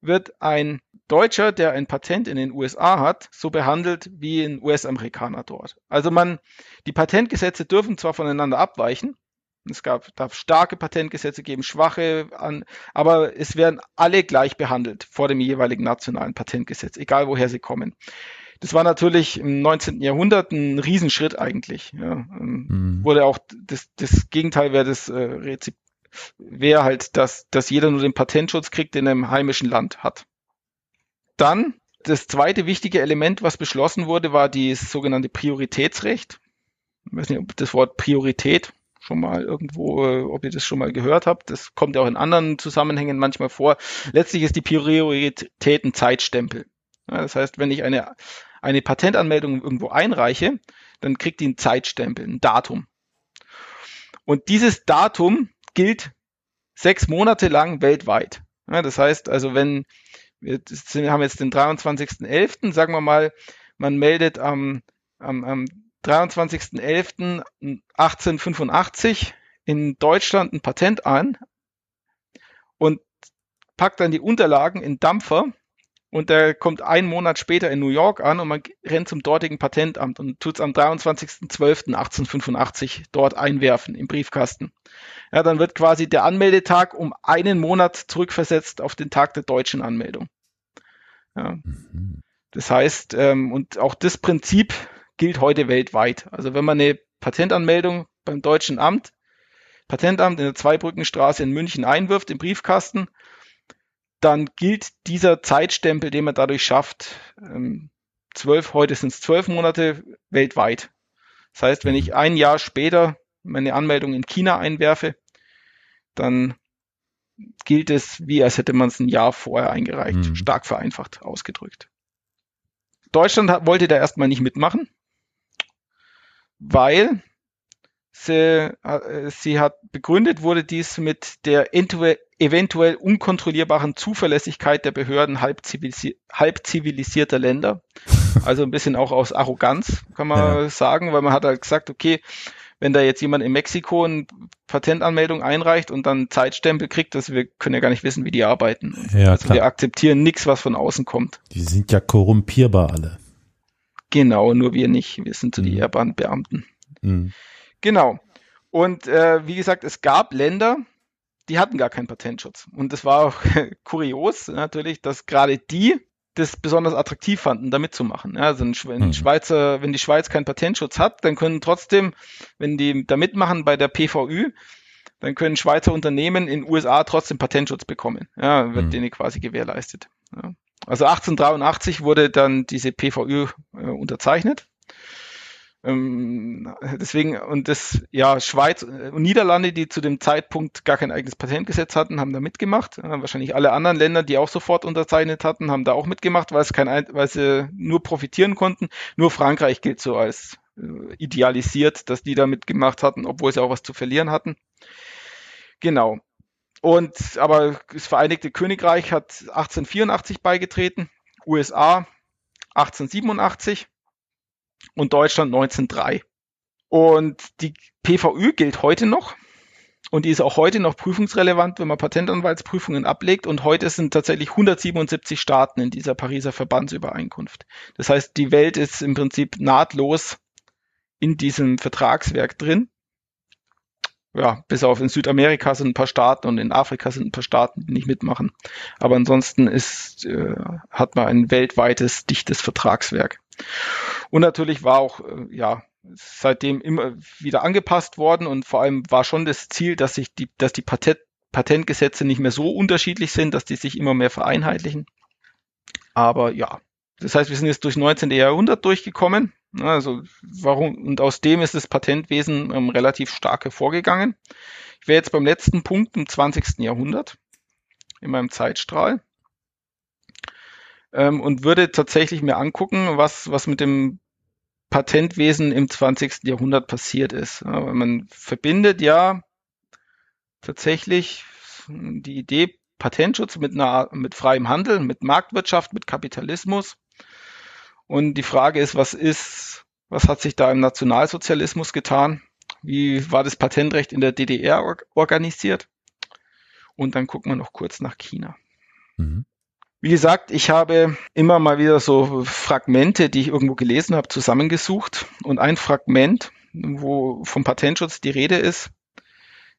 wird ein Deutscher, der ein Patent in den USA hat, so behandelt wie ein US-Amerikaner dort. Also man, die Patentgesetze dürfen zwar voneinander abweichen, es gab, darf starke Patentgesetze geben, schwache, an, aber es werden alle gleich behandelt vor dem jeweiligen nationalen Patentgesetz, egal woher sie kommen. Das war natürlich im 19. Jahrhundert ein Riesenschritt eigentlich. Ja. Ähm, mhm. Wurde auch das, das Gegenteil wäre das äh, wäre halt, dass, dass jeder nur den Patentschutz kriegt, den er im heimischen Land hat. Dann das zweite wichtige Element, was beschlossen wurde, war das sogenannte Prioritätsrecht. Ich weiß nicht, ob das Wort Priorität schon mal irgendwo, äh, ob ihr das schon mal gehört habt. Das kommt ja auch in anderen Zusammenhängen manchmal vor. Letztlich ist die Priorität ein Zeitstempel. Ja, das heißt, wenn ich eine, eine Patentanmeldung irgendwo einreiche, dann kriegt die einen Zeitstempel, ein Datum. Und dieses Datum gilt sechs Monate lang weltweit. Ja, das heißt also, wenn wir haben jetzt den 23.11., sagen wir mal, man meldet am, am, am 23.11.1885 in Deutschland ein Patent an und packt dann die Unterlagen in Dampfer und der kommt einen Monat später in New York an und man rennt zum dortigen Patentamt und tut es am 23.12.1885 dort einwerfen im Briefkasten. Ja, dann wird quasi der Anmeldetag um einen Monat zurückversetzt auf den Tag der deutschen Anmeldung. Ja. Mhm. Das heißt, ähm, und auch das Prinzip gilt heute weltweit. Also wenn man eine Patentanmeldung beim Deutschen Amt, Patentamt in der Zweibrückenstraße in München einwirft im Briefkasten, dann gilt dieser Zeitstempel, den man dadurch schafft, ähm, zwölf, heute sind es zwölf Monate weltweit. Das heißt, wenn ich ein Jahr später meine Anmeldung in China einwerfe, dann gilt es, wie als hätte man es ein Jahr vorher eingereicht, mhm. stark vereinfacht ausgedrückt. Deutschland wollte da erstmal nicht mitmachen weil sie, äh, sie hat begründet wurde dies mit der eventuell unkontrollierbaren Zuverlässigkeit der Behörden halb, zivilisi halb zivilisierter Länder. Also ein bisschen auch aus Arroganz, kann man ja. sagen, weil man hat halt gesagt, okay, wenn da jetzt jemand in Mexiko eine Patentanmeldung einreicht und dann Zeitstempel kriegt, dass wir können ja gar nicht wissen, wie die arbeiten. Ja, also klar. wir akzeptieren nichts, was von außen kommt. Die sind ja korrumpierbar alle. Genau, nur wir nicht. Wir sind so die mhm. Ehrbahnbeamten. Mhm. Genau. Und äh, wie gesagt, es gab Länder, die hatten gar keinen Patentschutz. Und es war auch (laughs) kurios natürlich, dass gerade die das besonders attraktiv fanden, da mitzumachen. Ja, also wenn, mhm. Schweizer, wenn die Schweiz keinen Patentschutz hat, dann können trotzdem, wenn die da mitmachen bei der PVÜ, dann können Schweizer Unternehmen in USA trotzdem Patentschutz bekommen. Ja, wird mhm. denen quasi gewährleistet. Ja. Also 1883 wurde dann diese PVÜ äh, unterzeichnet. Ähm, deswegen, und das, ja, Schweiz und Niederlande, die zu dem Zeitpunkt gar kein eigenes Patentgesetz hatten, haben da mitgemacht. Äh, wahrscheinlich alle anderen Länder, die auch sofort unterzeichnet hatten, haben da auch mitgemacht, weil es kein, weil sie nur profitieren konnten. Nur Frankreich gilt so als äh, idealisiert, dass die da mitgemacht hatten, obwohl sie auch was zu verlieren hatten. Genau. Und aber das Vereinigte Königreich hat 1884 beigetreten, USA 1887 und Deutschland 1903. Und die PVÜ gilt heute noch und die ist auch heute noch prüfungsrelevant, wenn man Patentanwaltsprüfungen ablegt. Und heute sind tatsächlich 177 Staaten in dieser Pariser Verbandsübereinkunft. Das heißt, die Welt ist im Prinzip nahtlos in diesem Vertragswerk drin ja, bis auf in Südamerika sind ein paar Staaten und in Afrika sind ein paar Staaten, die nicht mitmachen. Aber ansonsten ist, äh, hat man ein weltweites, dichtes Vertragswerk. Und natürlich war auch, äh, ja, seitdem immer wieder angepasst worden und vor allem war schon das Ziel, dass sich die, dass die Patent, Patentgesetze nicht mehr so unterschiedlich sind, dass die sich immer mehr vereinheitlichen. Aber ja, das heißt, wir sind jetzt durch 19. Jahrhundert durchgekommen also warum und aus dem ist das Patentwesen ähm, relativ stark hervorgegangen. Ich wäre jetzt beim letzten Punkt im 20. Jahrhundert in meinem Zeitstrahl ähm, und würde tatsächlich mir angucken, was was mit dem Patentwesen im 20. Jahrhundert passiert ist. Ja, man verbindet ja tatsächlich die Idee Patentschutz mit einer mit freiem Handel, mit Marktwirtschaft, mit Kapitalismus und die Frage ist, was ist, was hat sich da im Nationalsozialismus getan? Wie war das Patentrecht in der DDR organisiert? Und dann gucken wir noch kurz nach China. Mhm. Wie gesagt, ich habe immer mal wieder so Fragmente, die ich irgendwo gelesen habe, zusammengesucht. Und ein Fragment, wo vom Patentschutz die Rede ist,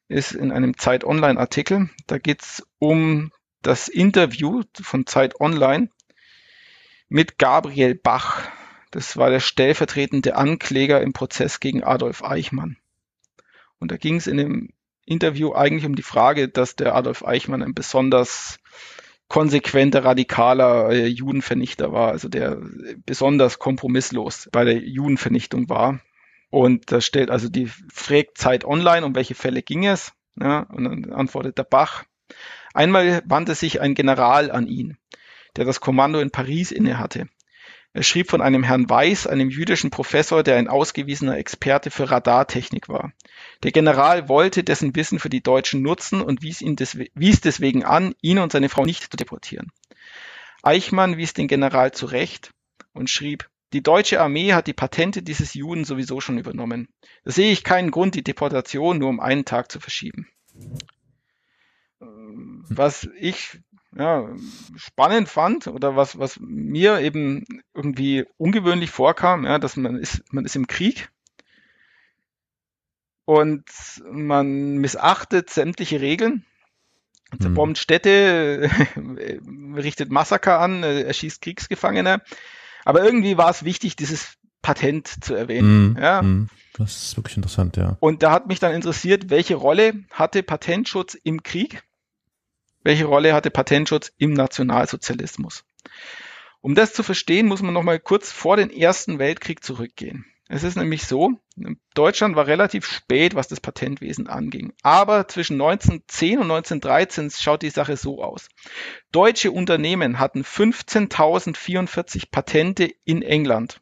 ist in einem Zeit Online-Artikel. Da geht es um das Interview von Zeit Online mit Gabriel Bach. Das war der stellvertretende Ankläger im Prozess gegen Adolf Eichmann. Und da ging es in dem Interview eigentlich um die Frage, dass der Adolf Eichmann ein besonders konsequenter, radikaler äh, Judenvernichter war, also der besonders kompromisslos bei der Judenvernichtung war. Und da stellt also die fragt Zeit online, um welche Fälle ging es. Ja, und dann antwortet der Bach. Einmal wandte sich ein General an ihn, der das Kommando in Paris innehatte. Er schrieb von einem Herrn Weiß, einem jüdischen Professor, der ein ausgewiesener Experte für Radartechnik war. Der General wollte dessen Wissen für die Deutschen nutzen und wies, ihn des, wies deswegen an, ihn und seine Frau nicht zu deportieren. Eichmann wies den General zurecht und schrieb, die deutsche Armee hat die Patente dieses Juden sowieso schon übernommen. Da sehe ich keinen Grund, die Deportation nur um einen Tag zu verschieben. Was ich ja, spannend fand oder was, was mir eben irgendwie ungewöhnlich vorkam, ja, dass man ist, man ist im Krieg und man missachtet sämtliche Regeln, zerbombt mhm. Städte, (laughs) richtet Massaker an, erschießt Kriegsgefangene. Aber irgendwie war es wichtig, dieses Patent zu erwähnen. Mm, ja. Mm, das ist wirklich interessant, ja. Und da hat mich dann interessiert, welche Rolle hatte Patentschutz im Krieg? Welche Rolle hatte Patentschutz im Nationalsozialismus? Um das zu verstehen, muss man noch mal kurz vor den Ersten Weltkrieg zurückgehen. Es ist nämlich so, Deutschland war relativ spät, was das Patentwesen anging. Aber zwischen 1910 und 1913 schaut die Sache so aus. Deutsche Unternehmen hatten 15.044 Patente in England.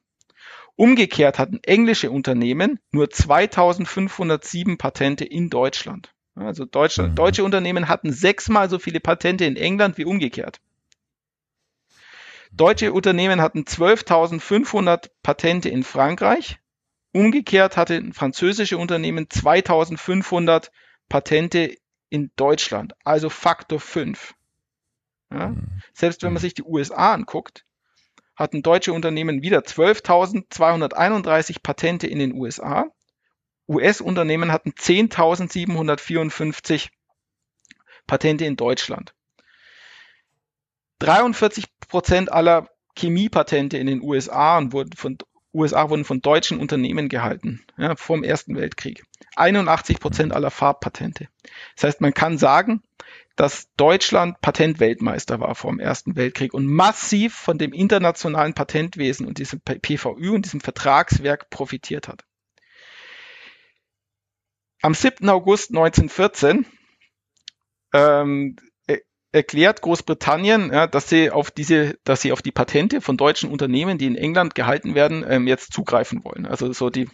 Umgekehrt hatten englische Unternehmen nur 2.507 Patente in Deutschland. Also Deutschland, mhm. deutsche Unternehmen hatten sechsmal so viele Patente in England wie umgekehrt. Deutsche Unternehmen hatten 12.500 Patente in Frankreich. Umgekehrt hatten französische Unternehmen 2.500 Patente in Deutschland, also Faktor 5. Ja? Mhm. Selbst wenn man sich die USA anguckt, hatten deutsche Unternehmen wieder 12.231 Patente in den USA US-Unternehmen hatten 10.754 Patente in Deutschland. 43 Prozent aller Chemiepatente in den USA wurden von USA wurden von deutschen Unternehmen gehalten, ja, vom Ersten Weltkrieg. 81 Prozent aller Farbpatente. Das heißt, man kann sagen, dass Deutschland Patentweltmeister war vor dem Ersten Weltkrieg und massiv von dem internationalen Patentwesen und diesem PVÜ und diesem Vertragswerk profitiert hat. Am 7. August 1914 ähm, erklärt Großbritannien, ja, dass sie auf diese, dass sie auf die Patente von deutschen Unternehmen, die in England gehalten werden, ähm, jetzt zugreifen wollen. Also so die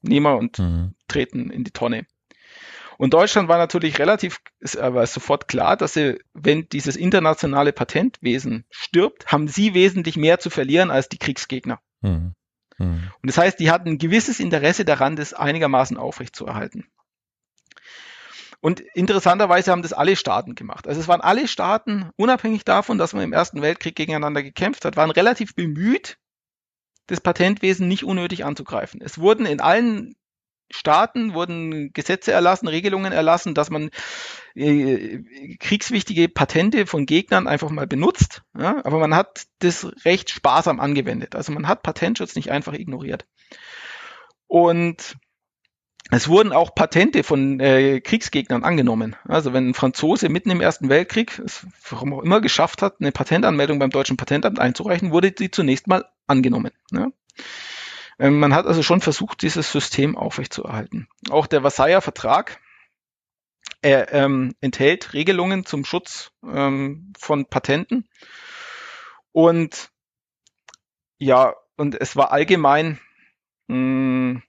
Nehmer und mhm. treten in die Tonne. Und Deutschland war natürlich relativ, ist aber sofort klar, dass sie, wenn dieses internationale Patentwesen stirbt, haben sie wesentlich mehr zu verlieren als die Kriegsgegner. Mhm. Mhm. Und das heißt, die hatten ein gewisses Interesse daran, das einigermaßen aufrechtzuerhalten. Und interessanterweise haben das alle Staaten gemacht. Also es waren alle Staaten, unabhängig davon, dass man im Ersten Weltkrieg gegeneinander gekämpft hat, waren relativ bemüht, das Patentwesen nicht unnötig anzugreifen. Es wurden in allen Staaten wurden Gesetze erlassen, Regelungen erlassen, dass man äh, kriegswichtige Patente von Gegnern einfach mal benutzt. Ja? Aber man hat das recht sparsam angewendet. Also man hat Patentschutz nicht einfach ignoriert. Und es wurden auch Patente von äh, Kriegsgegnern angenommen. Also wenn ein Franzose mitten im Ersten Weltkrieg es warum auch immer geschafft hat, eine Patentanmeldung beim deutschen Patentamt einzureichen, wurde sie zunächst mal angenommen. Ähm, man hat also schon versucht, dieses System aufrechtzuerhalten. Auch der Versailler Vertrag er, ähm, enthält Regelungen zum Schutz ähm, von Patenten. Und ja, und es war allgemein mh, hm,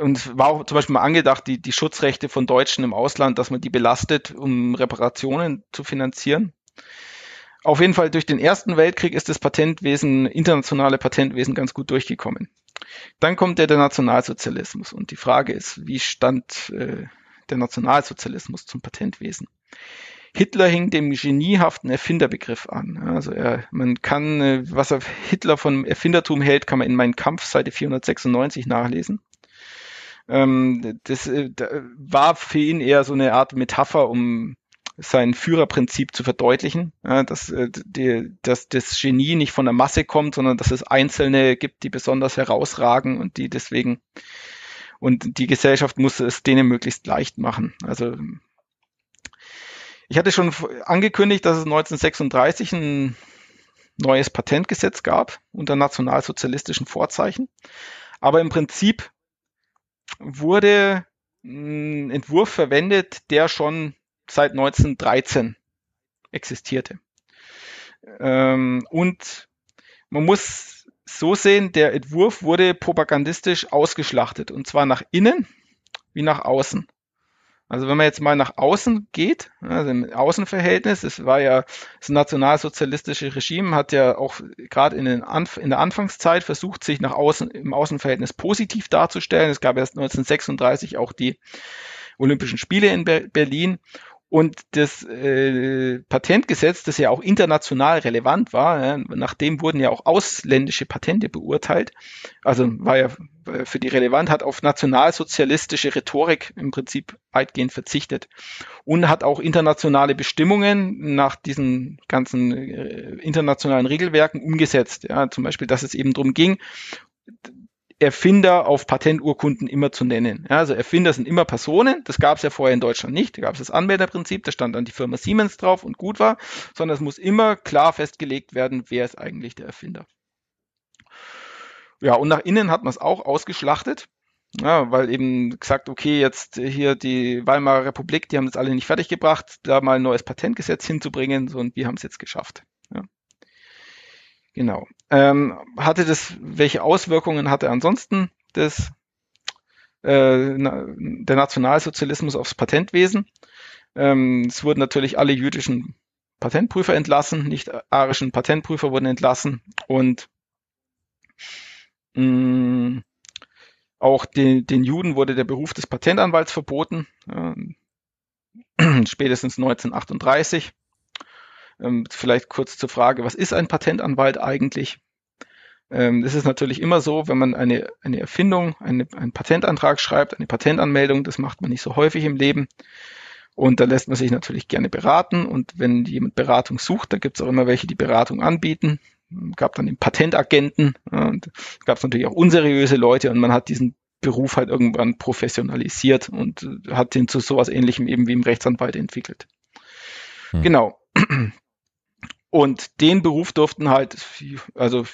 und es war auch zum Beispiel mal angedacht, die, die Schutzrechte von Deutschen im Ausland, dass man die belastet, um Reparationen zu finanzieren. Auf jeden Fall durch den Ersten Weltkrieg ist das Patentwesen, internationale Patentwesen ganz gut durchgekommen. Dann kommt der, der Nationalsozialismus und die Frage ist, wie stand äh, der Nationalsozialismus zum Patentwesen? Hitler hing dem geniehaften Erfinderbegriff an. Also er, man kann, äh, was er Hitler von Erfindertum hält, kann man in meinem Kampf Seite 496 nachlesen. Ähm, das äh, war für ihn eher so eine Art Metapher, um sein Führerprinzip zu verdeutlichen, ja, dass, äh, die, dass das Genie nicht von der Masse kommt, sondern dass es Einzelne gibt, die besonders herausragen und die deswegen und die Gesellschaft muss es denen möglichst leicht machen. Also ich hatte schon angekündigt, dass es 1936 ein neues Patentgesetz gab unter nationalsozialistischen Vorzeichen. Aber im Prinzip wurde ein Entwurf verwendet, der schon seit 1913 existierte. Ähm, und man muss so sehen, der Entwurf wurde propagandistisch ausgeschlachtet und zwar nach innen wie nach außen. Also wenn man jetzt mal nach außen geht, also im Außenverhältnis, es war ja das nationalsozialistische Regime hat ja auch gerade in, in, der Anfangszeit versucht, sich nach außen im Außenverhältnis positiv darzustellen. Es gab erst 1936 auch die Olympischen Spiele in Berlin und das äh, Patentgesetz, das ja auch international relevant war, ja, nachdem wurden ja auch ausländische Patente beurteilt, also war ja für die relevant, hat auf nationalsozialistische Rhetorik im Prinzip weitgehend verzichtet und hat auch internationale Bestimmungen nach diesen ganzen äh, internationalen Regelwerken umgesetzt. Ja, zum Beispiel, dass es eben darum ging, Erfinder auf Patenturkunden immer zu nennen. Ja, also Erfinder sind immer Personen, das gab es ja vorher in Deutschland nicht. Da gab es das Anmelderprinzip, da stand dann die Firma Siemens drauf und gut war, sondern es muss immer klar festgelegt werden, wer ist eigentlich der Erfinder. Ja, und nach innen hat man es auch ausgeschlachtet. Ja, weil eben gesagt, okay, jetzt hier die Weimarer Republik, die haben das alle nicht fertiggebracht, da mal ein neues Patentgesetz hinzubringen, so, und wir haben es jetzt geschafft. Genau. Ähm, hatte das, welche Auswirkungen hatte ansonsten das, äh, der Nationalsozialismus aufs Patentwesen? Ähm, es wurden natürlich alle jüdischen Patentprüfer entlassen, nicht arischen Patentprüfer wurden entlassen und mh, mm, auch den, den Juden wurde der Beruf des Patentanwalts verboten, äh, (clears throat) spätestens 1938. Ähm, vielleicht kurz zur Frage, was ist ein Patentanwalt eigentlich? Ähm, es ist natürlich immer so, wenn man eine, eine Erfindung, eine, einen Patentantrag schreibt, eine Patentanmeldung, das macht man nicht so häufig im Leben. Und da lässt man sich natürlich gerne beraten. Und wenn jemand Beratung sucht, da gibt es auch immer welche, die Beratung anbieten. Gab dann den Patentagenten. Und gab es natürlich auch unseriöse Leute und man hat diesen Beruf halt irgendwann professionalisiert und hat den zu sowas ähnlichem eben wie im Rechtsanwalt entwickelt. Hm. Genau. Und den Beruf durften halt, also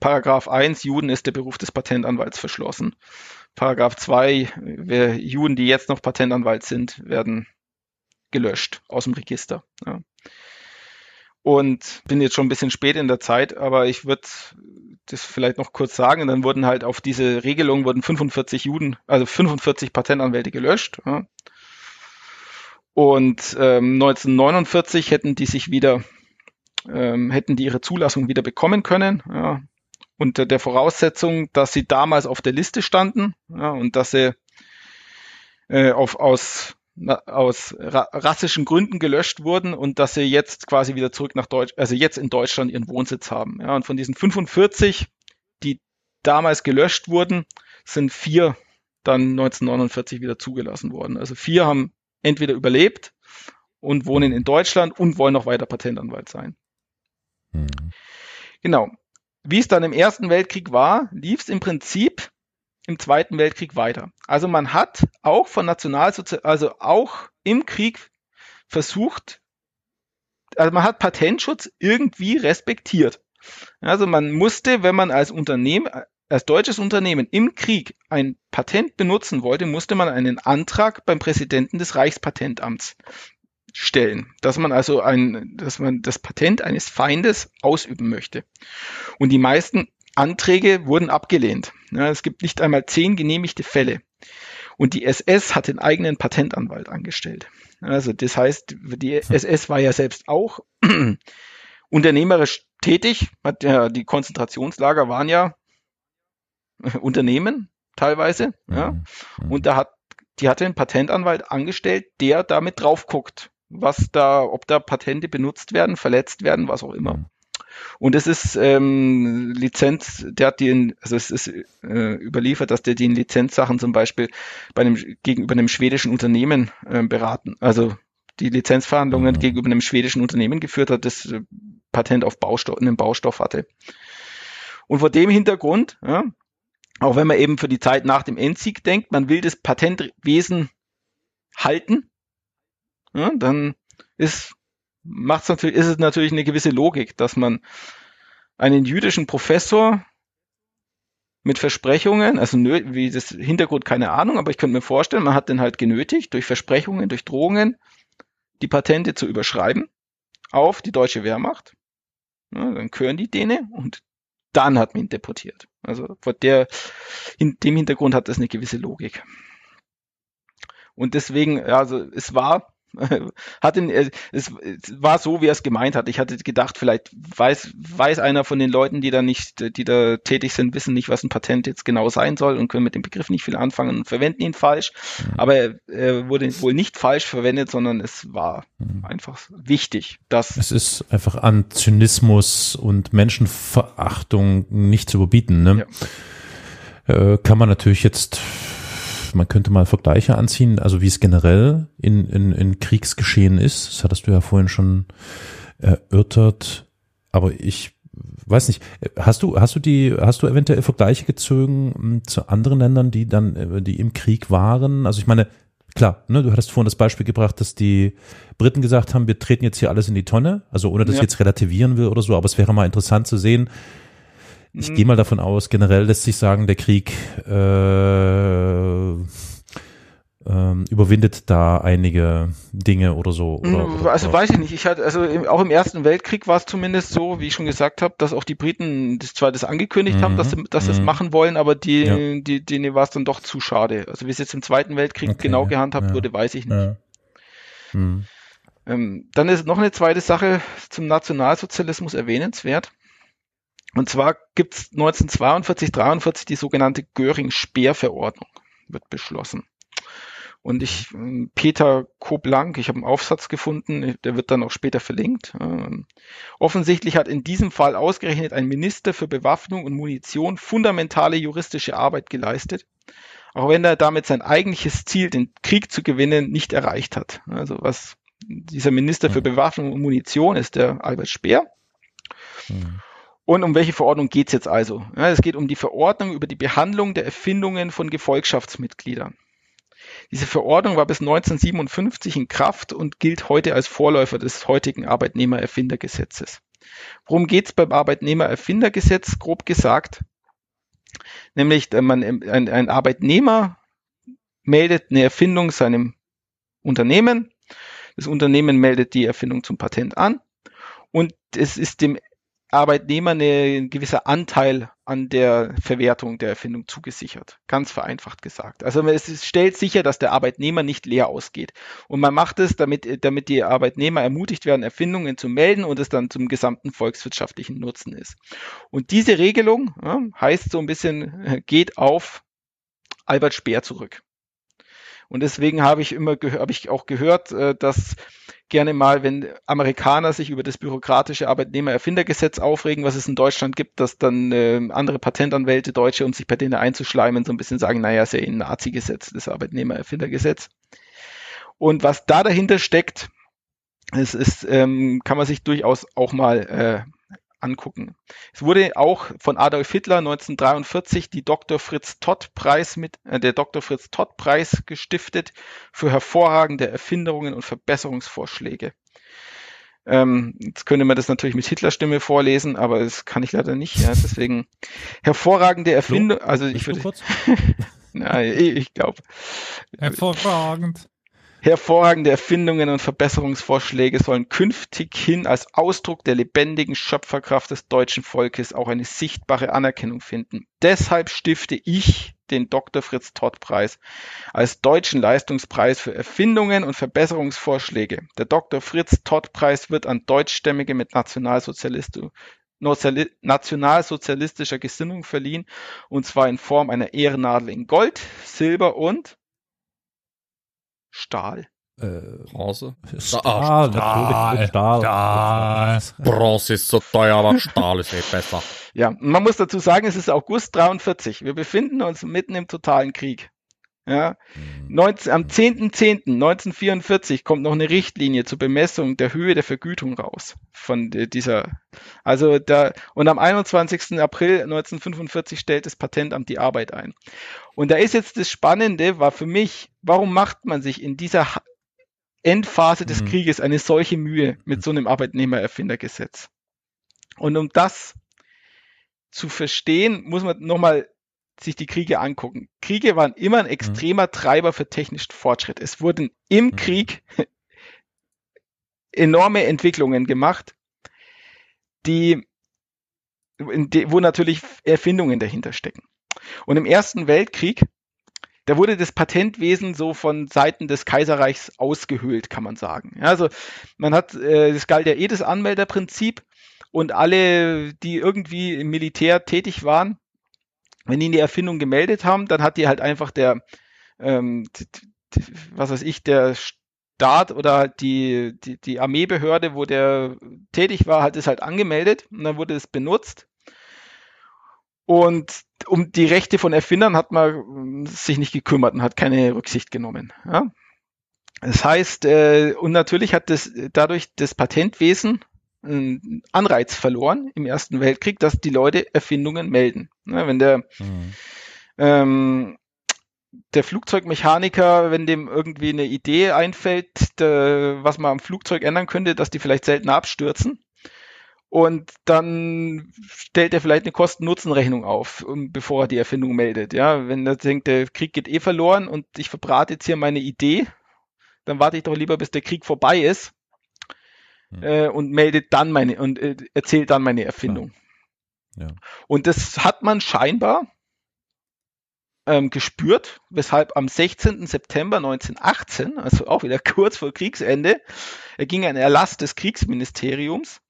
Paragraph 1, Juden ist der Beruf des Patentanwalts verschlossen. Paragraph 2, wer Juden, die jetzt noch Patentanwalt sind, werden gelöscht aus dem Register. Ja. Und bin jetzt schon ein bisschen spät in der Zeit, aber ich würde das vielleicht noch kurz sagen. Dann wurden halt auf diese Regelung wurden 45 Juden, also 45 Patentanwälte gelöscht. Ja. Und ähm, 1949 hätten die sich wieder ähm, hätten die ihre Zulassung wieder bekommen können, ja, unter der Voraussetzung, dass sie damals auf der Liste standen ja, und dass sie äh, auf, aus, na, aus ra rassischen Gründen gelöscht wurden und dass sie jetzt quasi wieder zurück nach Deutsch, also jetzt in Deutschland ihren Wohnsitz haben. Ja, und von diesen 45, die damals gelöscht wurden, sind vier dann 1949 wieder zugelassen worden. Also vier haben entweder überlebt und wohnen in Deutschland und wollen noch weiter Patentanwalt sein. Mhm. Genau. Wie es dann im Ersten Weltkrieg war, lief es im Prinzip im Zweiten Weltkrieg weiter. Also man hat auch von Nationalsozial, also auch im Krieg versucht, also man hat Patentschutz irgendwie respektiert. Also man musste, wenn man als Unternehmen, als deutsches Unternehmen im Krieg ein Patent benutzen wollte, musste man einen Antrag beim Präsidenten des Reichspatentamts stellen, dass man also ein, dass man das Patent eines Feindes ausüben möchte. Und die meisten Anträge wurden abgelehnt. Ja, es gibt nicht einmal zehn genehmigte Fälle. Und die SS hat den eigenen Patentanwalt angestellt. Also das heißt, die SS war ja selbst auch (clears throat) unternehmerisch tätig. Hat ja, die Konzentrationslager waren ja (laughs) Unternehmen teilweise. Ja. Mhm. Und da hat, die hatte einen Patentanwalt angestellt, der damit drauf guckt was da, ob da Patente benutzt werden, verletzt werden, was auch immer. Und es ist ähm, Lizenz, der hat die, also es ist äh, überliefert, dass der die in Lizenzsachen zum Beispiel bei einem gegenüber einem schwedischen Unternehmen äh, beraten, also die Lizenzverhandlungen mhm. gegenüber einem schwedischen Unternehmen geführt hat, das äh, Patent auf Baustoff, einen Baustoff hatte. Und vor dem Hintergrund, ja, auch wenn man eben für die Zeit nach dem Endsieg denkt, man will das Patentwesen halten, ja, dann ist macht's natürlich, ist es natürlich eine gewisse Logik, dass man einen jüdischen Professor mit Versprechungen, also wie das Hintergrund keine Ahnung, aber ich könnte mir vorstellen, man hat den halt genötigt, durch Versprechungen, durch Drohungen, die Patente zu überschreiben auf die deutsche Wehrmacht. Ja, dann hören die Däne und dann hat man ihn deportiert. Also vor der, in dem Hintergrund hat das eine gewisse Logik. Und deswegen, also es war (laughs) hat ihn, äh, es, war so, wie er es gemeint hat. Ich hatte gedacht, vielleicht weiß, weiß einer von den Leuten, die da nicht, die da tätig sind, wissen nicht, was ein Patent jetzt genau sein soll und können mit dem Begriff nicht viel anfangen und verwenden ihn falsch. Mhm. Aber er, er wurde wohl nicht falsch verwendet, sondern es war mhm. einfach wichtig, dass. Es ist einfach an Zynismus und Menschenverachtung nicht zu überbieten, ne? Ja. Äh, kann man natürlich jetzt man könnte mal Vergleiche anziehen, also wie es generell in, in, in Kriegsgeschehen ist. Das hattest du ja vorhin schon erörtert. Aber ich weiß nicht, hast du, hast du die, hast du eventuell Vergleiche gezogen hm, zu anderen Ländern, die dann, äh, die im Krieg waren? Also ich meine, klar, ne, du hattest vorhin das Beispiel gebracht, dass die Briten gesagt haben, wir treten jetzt hier alles in die Tonne, also ohne dass ja. ich jetzt relativieren will oder so, aber es wäre mal interessant zu sehen, ich mhm. gehe mal davon aus, generell lässt sich sagen, der Krieg äh, ähm, überwindet da einige Dinge oder so. Oder, mhm, oder, also weiß ich nicht. Ich hatte, also im, auch im Ersten Weltkrieg war es zumindest so, wie ich schon gesagt habe, dass auch die Briten das zwar das angekündigt mhm. haben, dass sie, dass sie es mhm. machen wollen, aber die, ja. die, denen war es dann doch zu schade. Also wie es jetzt im Zweiten Weltkrieg okay, genau gehandhabt ja. wurde, weiß ich nicht. Ja. Mhm. Ähm, dann ist noch eine zweite Sache zum Nationalsozialismus erwähnenswert. Und zwar gibt es 1942, 43 die sogenannte Göring-Speer-Verordnung, wird beschlossen. Und ich, Peter Koblank, ich habe einen Aufsatz gefunden, der wird dann auch später verlinkt. Ähm, offensichtlich hat in diesem Fall ausgerechnet ein Minister für Bewaffnung und Munition fundamentale juristische Arbeit geleistet, auch wenn er damit sein eigentliches Ziel, den Krieg zu gewinnen, nicht erreicht hat. Also was dieser Minister für Bewaffnung und Munition ist der Albert Speer. Mhm. Und um welche Verordnung geht es jetzt also? Ja, es geht um die Verordnung über die Behandlung der Erfindungen von Gefolgschaftsmitgliedern. Diese Verordnung war bis 1957 in Kraft und gilt heute als Vorläufer des heutigen Arbeitnehmererfindergesetzes. Worum geht es beim Arbeitnehmererfindergesetz? Grob gesagt, nämlich man, ein, ein Arbeitnehmer meldet eine Erfindung seinem Unternehmen, das Unternehmen meldet die Erfindung zum Patent an und es ist dem Arbeitnehmer eine, ein gewisser Anteil an der Verwertung der Erfindung zugesichert. Ganz vereinfacht gesagt. Also es stellt sicher, dass der Arbeitnehmer nicht leer ausgeht. Und man macht es, damit, damit die Arbeitnehmer ermutigt werden, Erfindungen zu melden und es dann zum gesamten volkswirtschaftlichen Nutzen ist. Und diese Regelung ja, heißt so ein bisschen, geht auf Albert Speer zurück. Und deswegen habe ich immer habe ich auch gehört, äh, dass gerne mal, wenn Amerikaner sich über das bürokratische Arbeitnehmererfindergesetz aufregen, was es in Deutschland gibt, dass dann äh, andere Patentanwälte Deutsche, um sich bei denen einzuschleimen, so ein bisschen sagen, naja, ist ja ein Nazi-Gesetz, das Arbeitnehmererfindergesetz. Und was da dahinter steckt, es ist, ähm, kann man sich durchaus auch mal äh, angucken. Es wurde auch von Adolf Hitler 1943 die Dr. Fritz Todd Preis mit, äh, der Dr. Fritz Todd Preis gestiftet für hervorragende Erfindungen und Verbesserungsvorschläge. Ähm, jetzt könnte man das natürlich mit Hitler-Stimme vorlesen, aber das kann ich leider nicht. Ja, deswegen hervorragende Erfindung. Also ich würde. (laughs) Ich, ich glaube. Hervorragend. Hervorragende Erfindungen und Verbesserungsvorschläge sollen künftig hin als Ausdruck der lebendigen Schöpferkraft des deutschen Volkes auch eine sichtbare Anerkennung finden. Deshalb stifte ich den Dr. Fritz Todd Preis als deutschen Leistungspreis für Erfindungen und Verbesserungsvorschläge. Der Dr. Fritz Todd Preis wird an Deutschstämmige mit nationalsozialistischer Gesinnung verliehen, und zwar in Form einer Ehrennadel in Gold, Silber und Stahl. Äh, Bronze? Stahl, Stahl, Stahl, Stahl. Bronze ist so teuer, aber Stahl ist eh besser. Ja, man muss dazu sagen, es ist August 43. Wir befinden uns mitten im totalen Krieg. Ja, 19, am 10.10.1944 kommt noch eine Richtlinie zur Bemessung der Höhe der Vergütung raus von dieser, also da, und am 21. April 1945 stellt das Patentamt die Arbeit ein. Und da ist jetzt das Spannende, war für mich, warum macht man sich in dieser Endphase des mhm. Krieges eine solche Mühe mit so einem Arbeitnehmererfindergesetz? Und um das zu verstehen, muss man nochmal sich die Kriege angucken. Kriege waren immer ein mhm. extremer mhm. Treiber für technischen Fortschritt. Es wurden im mhm. Krieg (laughs) enorme Entwicklungen gemacht, die, wo natürlich Erfindungen dahinter stecken. Und im Ersten Weltkrieg, da wurde das Patentwesen so von Seiten des Kaiserreichs ausgehöhlt, kann man sagen. also man hat, äh, das galt ja eh das Anmelderprinzip und alle, die irgendwie im Militär tätig waren, wenn die die Erfindung gemeldet haben, dann hat die halt einfach der, ähm, was weiß ich, der Staat oder die, die, die Armeebehörde, wo der tätig war, hat es halt angemeldet und dann wurde es benutzt. Und um die Rechte von Erfindern hat man sich nicht gekümmert und hat keine Rücksicht genommen. Ja? Das heißt, äh, und natürlich hat das dadurch das Patentwesen einen Anreiz verloren im Ersten Weltkrieg, dass die Leute Erfindungen melden. Ja, wenn der, mhm. ähm, der Flugzeugmechaniker, wenn dem irgendwie eine Idee einfällt, der, was man am Flugzeug ändern könnte, dass die vielleicht seltener abstürzen. Und dann stellt er vielleicht eine Kosten-Nutzen-Rechnung auf, bevor er die Erfindung meldet. Ja, wenn er denkt, der Krieg geht eh verloren und ich verbrate jetzt hier meine Idee, dann warte ich doch lieber, bis der Krieg vorbei ist hm. äh, und meldet dann meine und äh, erzählt dann meine Erfindung. Ja. Und das hat man scheinbar ähm, gespürt, weshalb am 16. September 1918, also auch wieder (laughs) kurz vor Kriegsende, erging ein Erlass des Kriegsministeriums,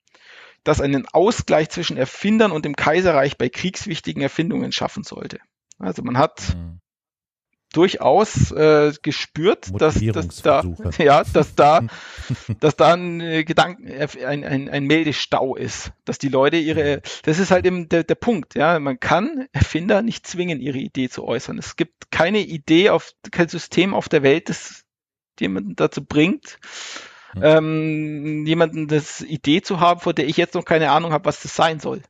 das einen Ausgleich zwischen Erfindern und dem Kaiserreich bei kriegswichtigen Erfindungen schaffen sollte. Also man hat mhm durchaus äh, gespürt, dass, dass da (laughs) ja, dass da (laughs) dass da ein äh, Gedanken ein, ein, ein Meldestau ist, dass die Leute ihre das ist halt eben der, der Punkt, ja, man kann Erfinder nicht zwingen, ihre Idee zu äußern. Es gibt keine Idee auf kein System auf der Welt, das jemanden dazu bringt, hm. ähm, jemanden das Idee zu haben, vor der ich jetzt noch keine Ahnung habe, was das sein soll.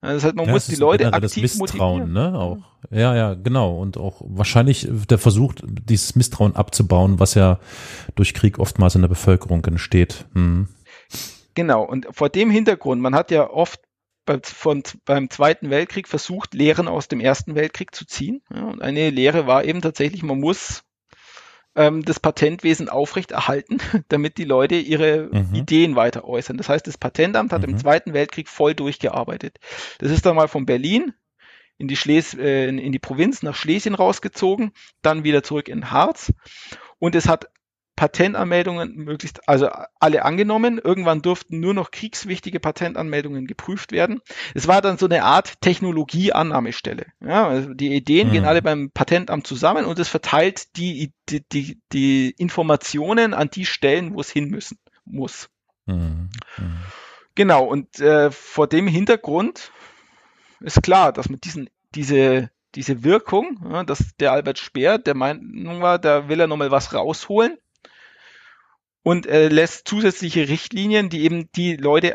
Das heißt, man ja, muss die Leute aktiv das Misstrauen, motivieren. ne? Auch. Ja, ja, genau. Und auch wahrscheinlich der Versuch, dieses Misstrauen abzubauen, was ja durch Krieg oftmals in der Bevölkerung entsteht. Hm. Genau. Und vor dem Hintergrund, man hat ja oft bei, von, beim Zweiten Weltkrieg versucht, Lehren aus dem Ersten Weltkrieg zu ziehen. Ja, und eine Lehre war eben tatsächlich, man muss ähm, das Patentwesen aufrechterhalten, (laughs) damit die Leute ihre mhm. Ideen weiter äußern. Das heißt, das Patentamt hat mhm. im Zweiten Weltkrieg voll durchgearbeitet. Das ist dann mal von Berlin in die, Schles äh, in die Provinz nach Schlesien rausgezogen, dann wieder zurück in Harz. Und es hat Patentanmeldungen möglichst, also alle angenommen. Irgendwann durften nur noch kriegswichtige Patentanmeldungen geprüft werden. Es war dann so eine Art Technologieannahmestelle. Ja, also die Ideen mhm. gehen alle beim Patentamt zusammen und es verteilt die, die, die, die Informationen an die Stellen, wo es hin müssen muss. Mhm. Mhm. Genau, und äh, vor dem Hintergrund ist klar, dass man diesen, diese, diese Wirkung, ja, dass der Albert Speer der Meinung war, da will er nochmal was rausholen, und äh, lässt zusätzliche Richtlinien, die eben die Leute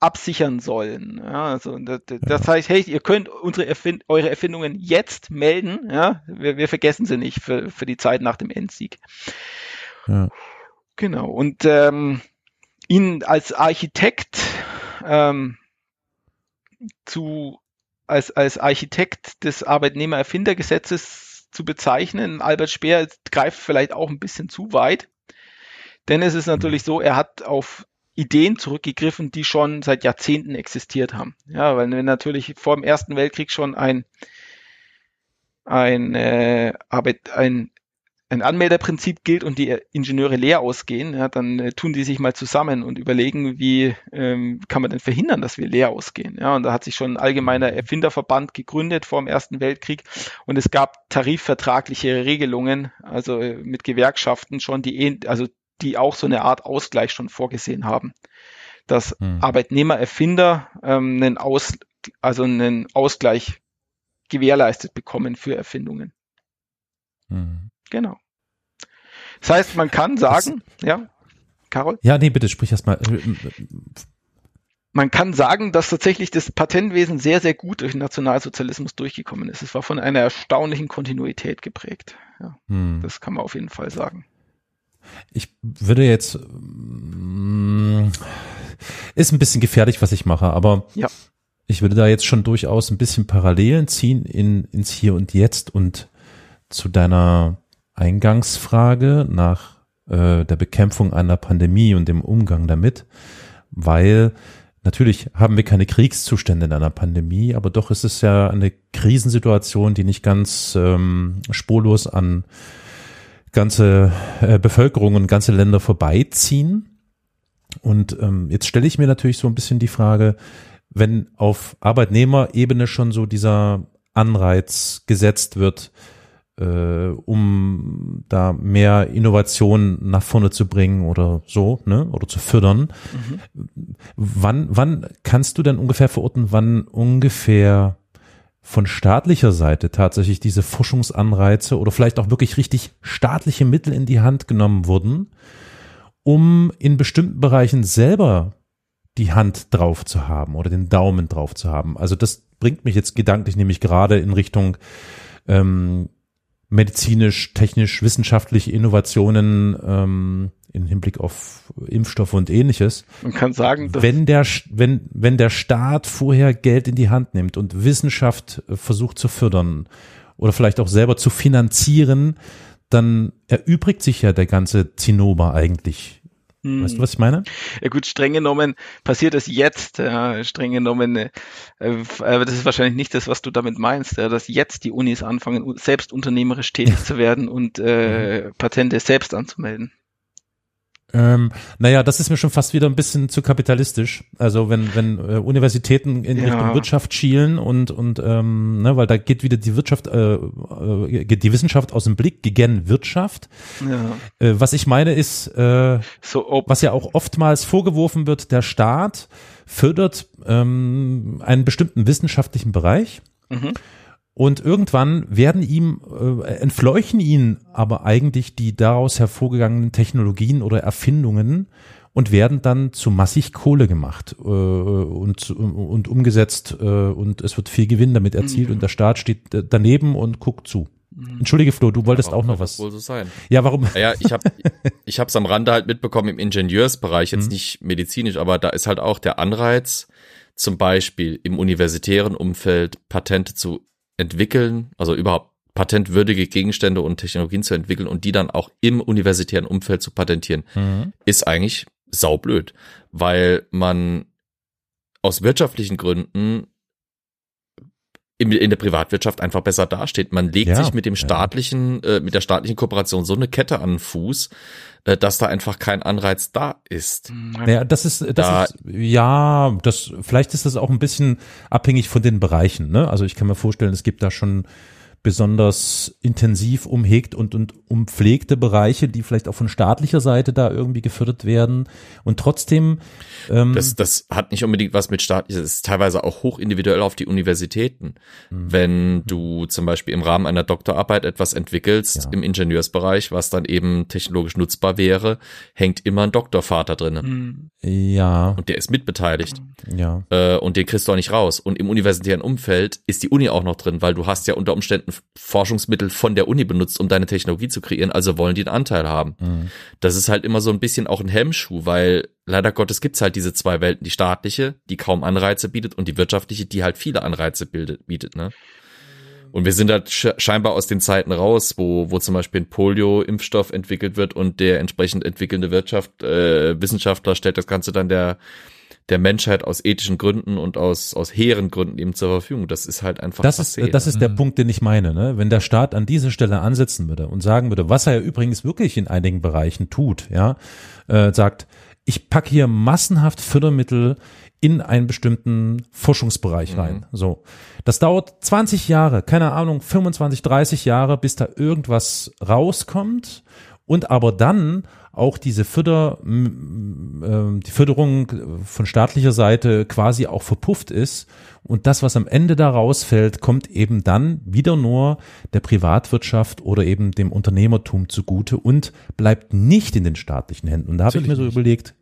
absichern sollen. Ja, also das, das heißt, hey, ihr könnt unsere Erfind eure Erfindungen jetzt melden. Ja, wir, wir vergessen sie nicht für, für die Zeit nach dem Endsieg. Ja. Genau. Und ähm, ihn als Architekt ähm, zu als, als Architekt des Arbeitnehmererfindergesetzes zu bezeichnen, Albert Speer greift vielleicht auch ein bisschen zu weit. Denn es ist natürlich so, er hat auf Ideen zurückgegriffen, die schon seit Jahrzehnten existiert haben. Ja, weil wenn natürlich vor dem Ersten Weltkrieg schon ein ein, äh, Arbeit, ein, ein Anmelderprinzip gilt und die Ingenieure leer ausgehen, ja, dann äh, tun die sich mal zusammen und überlegen, wie ähm, kann man denn verhindern, dass wir leer ausgehen. Ja, und da hat sich schon ein allgemeiner Erfinderverband gegründet vor dem Ersten Weltkrieg und es gab tarifvertragliche Regelungen, also äh, mit Gewerkschaften schon, die also die auch so eine Art Ausgleich schon vorgesehen haben, dass hm. Arbeitnehmer, Erfinder ähm, einen Aus, also einen Ausgleich gewährleistet bekommen für Erfindungen. Hm. Genau. Das heißt, man kann sagen, das, ja, Carol? Ja, nee, bitte sprich erst mal. Man kann sagen, dass tatsächlich das Patentwesen sehr, sehr gut durch den Nationalsozialismus durchgekommen ist. Es war von einer erstaunlichen Kontinuität geprägt. Ja, hm. Das kann man auf jeden Fall sagen. Ich würde jetzt, mm, ist ein bisschen gefährlich, was ich mache, aber ja. ich würde da jetzt schon durchaus ein bisschen Parallelen ziehen in, ins Hier und Jetzt und zu deiner Eingangsfrage nach äh, der Bekämpfung einer Pandemie und dem Umgang damit, weil natürlich haben wir keine Kriegszustände in einer Pandemie, aber doch ist es ja eine Krisensituation, die nicht ganz ähm, spurlos an ganze äh, Bevölkerung und ganze Länder vorbeiziehen. Und ähm, jetzt stelle ich mir natürlich so ein bisschen die Frage, wenn auf Arbeitnehmerebene schon so dieser Anreiz gesetzt wird, äh, um da mehr Innovation nach vorne zu bringen oder so, ne, oder zu fördern. Mhm. Wann, wann kannst du denn ungefähr verorten, wann ungefähr von staatlicher Seite tatsächlich diese Forschungsanreize oder vielleicht auch wirklich richtig staatliche Mittel in die Hand genommen wurden, um in bestimmten Bereichen selber die Hand drauf zu haben oder den Daumen drauf zu haben. Also das bringt mich jetzt gedanklich nämlich gerade in Richtung ähm, medizinisch, technisch, wissenschaftliche Innovationen ähm, im Hinblick auf Impfstoffe und ähnliches. Man kann sagen, wenn der, wenn, wenn der Staat vorher Geld in die Hand nimmt und Wissenschaft äh, versucht zu fördern oder vielleicht auch selber zu finanzieren, dann erübrigt sich ja der ganze Zinnober eigentlich Weißt du, was ich meine? Ja gut, streng genommen passiert es jetzt. Ja, streng genommen, äh, aber das ist wahrscheinlich nicht das, was du damit meinst, ja, dass jetzt die Unis anfangen, selbst unternehmerisch tätig zu werden und äh, mhm. Patente selbst anzumelden. Ähm, naja, das ist mir schon fast wieder ein bisschen zu kapitalistisch. Also wenn, wenn äh, Universitäten in ja. Richtung Wirtschaft schielen und, und ähm, ne, weil da geht wieder die Wirtschaft, äh, äh, geht die Wissenschaft aus dem Blick gegen Wirtschaft. Ja. Äh, was ich meine ist, äh, so, was ja auch oftmals vorgeworfen wird, der Staat fördert ähm, einen bestimmten wissenschaftlichen Bereich. Mhm. Und irgendwann werden ihm, äh, entfleuchen ihn aber eigentlich die daraus hervorgegangenen Technologien oder Erfindungen und werden dann zu massig Kohle gemacht äh, und, und umgesetzt äh, und es wird viel Gewinn damit erzielt mhm. und der Staat steht daneben und guckt zu. Mhm. Entschuldige Flo, du wolltest ja, auch noch was. Wohl so sein. Ja, warum? Ja, ich habe ich habe es am Rande halt mitbekommen im Ingenieursbereich, jetzt mhm. nicht medizinisch, aber da ist halt auch der Anreiz, zum Beispiel im universitären Umfeld Patente zu entwickeln, also überhaupt patentwürdige Gegenstände und Technologien zu entwickeln und die dann auch im universitären Umfeld zu patentieren, mhm. ist eigentlich saublöd, weil man aus wirtschaftlichen Gründen in, in der Privatwirtschaft einfach besser dasteht. Man legt ja, sich mit dem staatlichen, ja. äh, mit der staatlichen Kooperation so eine Kette an den Fuß, äh, dass da einfach kein Anreiz da ist. Ja, das ist, das da, ist, ja, das, vielleicht ist das auch ein bisschen abhängig von den Bereichen, ne? Also ich kann mir vorstellen, es gibt da schon besonders intensiv umhegt und, und umpflegte Bereiche, die vielleicht auch von staatlicher Seite da irgendwie gefördert werden. Und trotzdem. Ähm, das, das hat nicht unbedingt was mit staatlicher, das ist teilweise auch hoch individuell auf die Universitäten. Mhm. Wenn du zum Beispiel im Rahmen einer Doktorarbeit etwas entwickelst ja. im Ingenieursbereich, was dann eben technologisch nutzbar wäre, hängt immer ein Doktorvater drinne. Mhm. Ja. Und der ist mitbeteiligt. Ja. Äh, und den kriegst du auch nicht raus. Und im universitären Umfeld ist die Uni auch noch drin, weil du hast ja unter Umständen Forschungsmittel von der Uni benutzt, um deine Technologie zu kreieren, also wollen die einen Anteil haben. Mhm. Das ist halt immer so ein bisschen auch ein Hemmschuh, weil leider Gottes gibt's halt diese zwei Welten, die staatliche, die kaum Anreize bietet und die wirtschaftliche, die halt viele Anreize bildet, bietet, ne? Und wir sind halt scheinbar aus den Zeiten raus, wo, wo zum Beispiel ein Polio-Impfstoff entwickelt wird und der entsprechend entwickelnde Wirtschaft, äh, Wissenschaftler stellt das Ganze dann der der Menschheit aus ethischen Gründen und aus, aus hehren Gründen eben zur Verfügung. Das ist halt einfach das passé, ist, Das ist der mhm. Punkt, den ich meine. Ne? Wenn der Staat an dieser Stelle ansetzen würde und sagen würde, was er ja übrigens wirklich in einigen Bereichen tut, ja, äh, sagt, ich packe hier massenhaft Fördermittel in einen bestimmten Forschungsbereich mhm. rein. So. Das dauert 20 Jahre, keine Ahnung, 25, 30 Jahre, bis da irgendwas rauskommt und aber dann auch diese Förder, äh, die Förderung von staatlicher Seite quasi auch verpufft ist und das, was am Ende da rausfällt, kommt eben dann wieder nur der Privatwirtschaft oder eben dem Unternehmertum zugute und bleibt nicht in den staatlichen Händen. Und da habe ich mir so überlegt,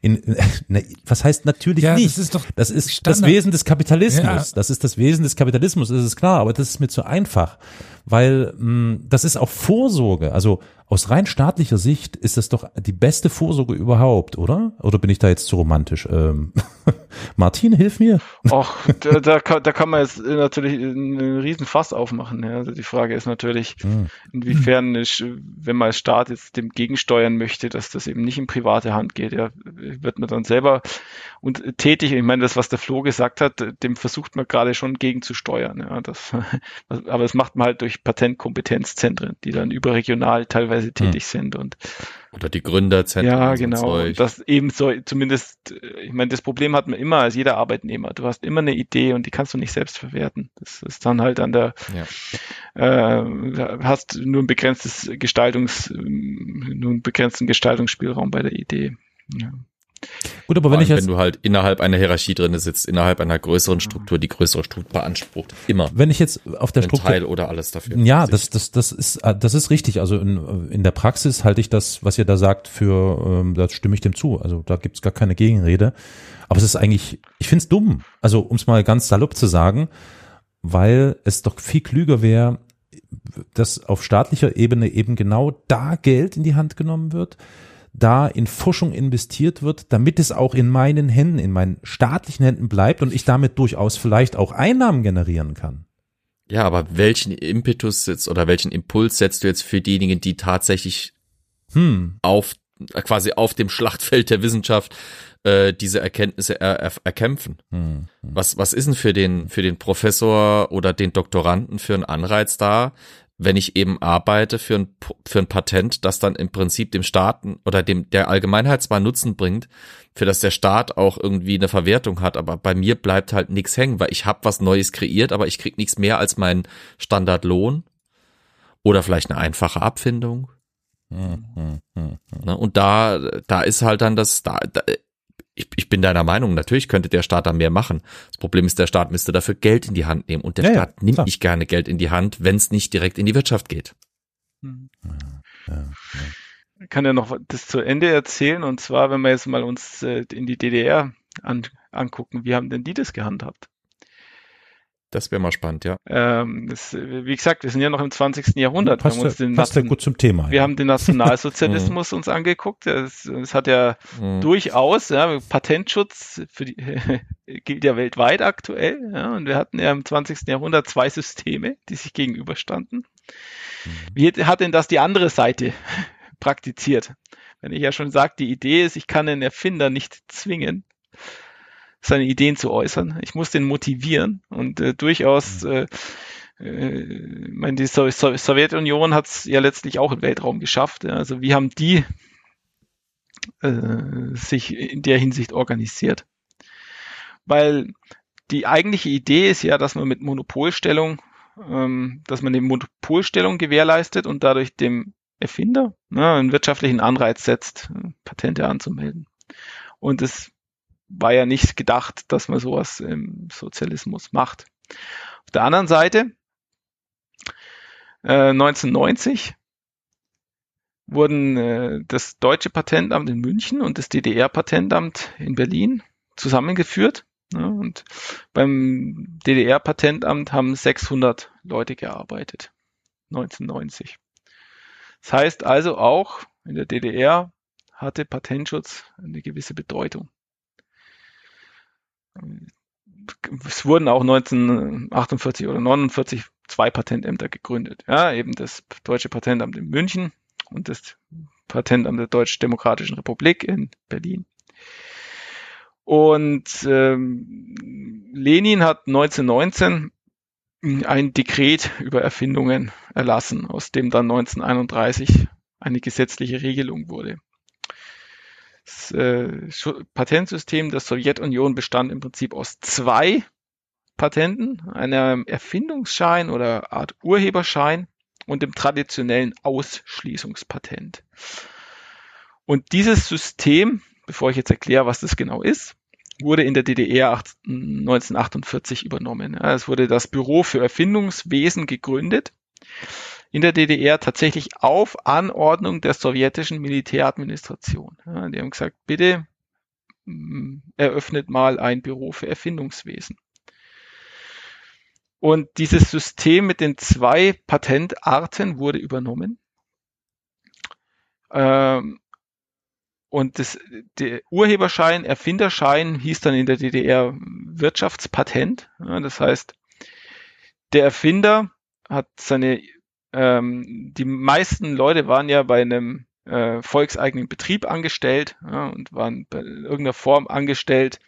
in, in (laughs) na, was heißt natürlich ja, nicht? Das ist doch das ist Standard. das Wesen des Kapitalismus. Ja. Das ist das Wesen des Kapitalismus, das ist klar, aber das ist mir zu einfach, weil mh, das ist auch Vorsorge. Also aus rein staatlicher Sicht ist das doch die beste Vorsorge überhaupt, oder? Oder bin ich da jetzt zu romantisch? Ähm, (laughs) Martin, hilf mir. Ach, da, da, kann, da kann man jetzt natürlich einen riesen Fass aufmachen. Ja. Also die Frage ist natürlich, hm. inwiefern, wenn man als Staat jetzt dem gegensteuern möchte, dass das eben nicht in private Hand geht, ja, wird man dann selber und tätig. Ich meine, das, was der Flo gesagt hat, dem versucht man gerade schon gegenzusteuern. Ja. Das, (laughs) aber das macht man halt durch Patentkompetenzzentren, die dann überregional teilweise hm. tätig hm. sind und oder die Gründerzentren. Ja, genau. Und das eben so, zumindest, ich meine, das Problem hat man immer als jeder Arbeitnehmer. Du hast immer eine Idee und die kannst du nicht selbst verwerten. Das ist dann halt an der, ja. äh, hast nur ein begrenztes Gestaltungs, nur einen begrenzten Gestaltungsspielraum bei der Idee. Ja. Gut, aber wenn ich jetzt, wenn du halt innerhalb einer Hierarchie drin sitzt, innerhalb einer größeren Struktur, die größere Struktur beansprucht, immer. Wenn ich jetzt auf der Struktur Teil oder alles dafür. Ja, das das das ist das ist richtig. Also in, in der Praxis halte ich das, was ihr da sagt, für ähm, da stimme ich dem zu. Also da gibt's gar keine Gegenrede. Aber es ist eigentlich, ich find's dumm. Also um es mal ganz salopp zu sagen, weil es doch viel klüger wäre, dass auf staatlicher Ebene eben genau da Geld in die Hand genommen wird da in Forschung investiert wird, damit es auch in meinen Händen, in meinen staatlichen Händen bleibt und ich damit durchaus vielleicht auch Einnahmen generieren kann. Ja, aber welchen Impetus setzt oder welchen Impuls setzt du jetzt für diejenigen, die tatsächlich hm. auf quasi auf dem Schlachtfeld der Wissenschaft äh, diese Erkenntnisse er, er, erkämpfen? Hm. Hm. Was was ist denn für den für den Professor oder den Doktoranden für ein Anreiz da, wenn ich eben arbeite für ein, für ein Patent, das dann im Prinzip dem Staaten oder dem der Allgemeinheit zwar Nutzen bringt, für das der Staat auch irgendwie eine Verwertung hat, aber bei mir bleibt halt nichts hängen, weil ich habe was Neues kreiert, aber ich krieg nichts mehr als meinen Standardlohn oder vielleicht eine einfache Abfindung. Hm, hm, hm, hm. Und da, da ist halt dann das, da, da ich, ich bin deiner Meinung, natürlich könnte der Staat da mehr machen. Das Problem ist, der Staat müsste dafür Geld in die Hand nehmen. Und der ja, Staat ja, nimmt nicht gerne Geld in die Hand, wenn es nicht direkt in die Wirtschaft geht. Hm. Ja, ich kann ja noch das zu Ende erzählen. Und zwar, wenn wir jetzt mal uns äh, in die DDR an, angucken, wie haben denn die das gehandhabt? Das wäre mal spannend, ja. Ähm, das, wie gesagt, wir sind ja noch im 20. Jahrhundert. Passt, wir haben passt ja gut zum Thema. Wir ja. haben den (laughs) Nationalsozialismus uns angeguckt. Es, hat ja mhm. durchaus, ja, Patentschutz für die, (laughs) gilt ja weltweit aktuell. Ja, und wir hatten ja im 20. Jahrhundert zwei Systeme, die sich gegenüberstanden. Mhm. Wie hat denn das die andere Seite (laughs) praktiziert? Wenn ich ja schon sage, die Idee ist, ich kann den Erfinder nicht zwingen, seine Ideen zu äußern. Ich muss den motivieren und äh, durchaus, mhm. äh, äh, meine, die so so Sowjetunion hat es ja letztlich auch im Weltraum geschafft. Ja. Also wie haben die äh, sich in der Hinsicht organisiert? Weil die eigentliche Idee ist ja, dass man mit Monopolstellung, ähm, dass man die Monopolstellung gewährleistet und dadurch dem Erfinder ne, einen wirtschaftlichen Anreiz setzt, Patente anzumelden. Und es war ja nicht gedacht, dass man sowas im Sozialismus macht. Auf der anderen Seite, äh, 1990 wurden äh, das deutsche Patentamt in München und das DDR-Patentamt in Berlin zusammengeführt. Ja, und beim DDR-Patentamt haben 600 Leute gearbeitet. 1990. Das heißt also auch in der DDR hatte Patentschutz eine gewisse Bedeutung es wurden auch 1948 oder 49 zwei Patentämter gegründet. Ja, eben das Deutsche Patentamt in München und das Patentamt der Deutsch-Demokratischen Republik in Berlin. Und ähm, Lenin hat 1919 ein Dekret über Erfindungen erlassen, aus dem dann 1931 eine gesetzliche Regelung wurde. Das äh, Patentsystem der Sowjetunion bestand im Prinzip aus zwei Patenten, einem Erfindungsschein oder Art Urheberschein und dem traditionellen Ausschließungspatent. Und dieses System, bevor ich jetzt erkläre, was das genau ist, wurde in der DDR 1948 übernommen. Es wurde das Büro für Erfindungswesen gegründet in der DDR tatsächlich auf Anordnung der sowjetischen Militäradministration. die haben gesagt, bitte mm, eröffnet mal ein Büro für Erfindungswesen. Und dieses System mit den zwei Patentarten wurde übernommen. Ähm, und das, der Urheberschein, Erfinderschein hieß dann in der DDR Wirtschaftspatent. Ja, das heißt, der Erfinder hat seine, ähm, die meisten Leute waren ja bei einem äh, volkseigenen Betrieb angestellt ja, und waren bei irgendeiner Form angestellt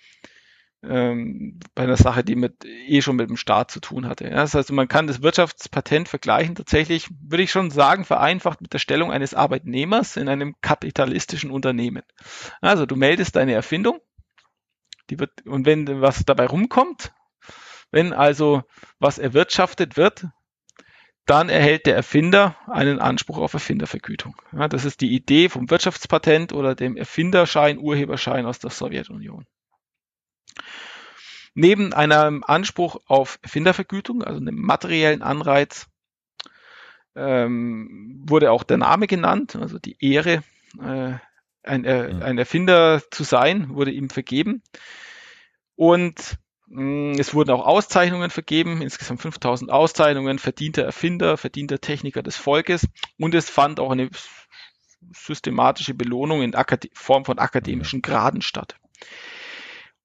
ähm, bei einer Sache, die mit eh schon mit dem Staat zu tun hatte. Ja, das heißt, man kann das Wirtschaftspatent vergleichen, tatsächlich, würde ich schon sagen, vereinfacht mit der Stellung eines Arbeitnehmers in einem kapitalistischen Unternehmen. Also du meldest deine Erfindung, die wird, und wenn was dabei rumkommt, wenn also was erwirtschaftet wird, dann erhält der Erfinder einen Anspruch auf Erfindervergütung. Ja, das ist die Idee vom Wirtschaftspatent oder dem Erfinderschein, Urheberschein aus der Sowjetunion. Neben einem Anspruch auf Erfindervergütung, also einem materiellen Anreiz, ähm, wurde auch der Name genannt, also die Ehre, äh, ein, äh, ein, Erfinder zu sein, wurde ihm vergeben. Und es wurden auch Auszeichnungen vergeben, insgesamt 5000 Auszeichnungen, verdienter Erfinder, verdienter Techniker des Volkes. Und es fand auch eine systematische Belohnung in Akad Form von akademischen Graden statt.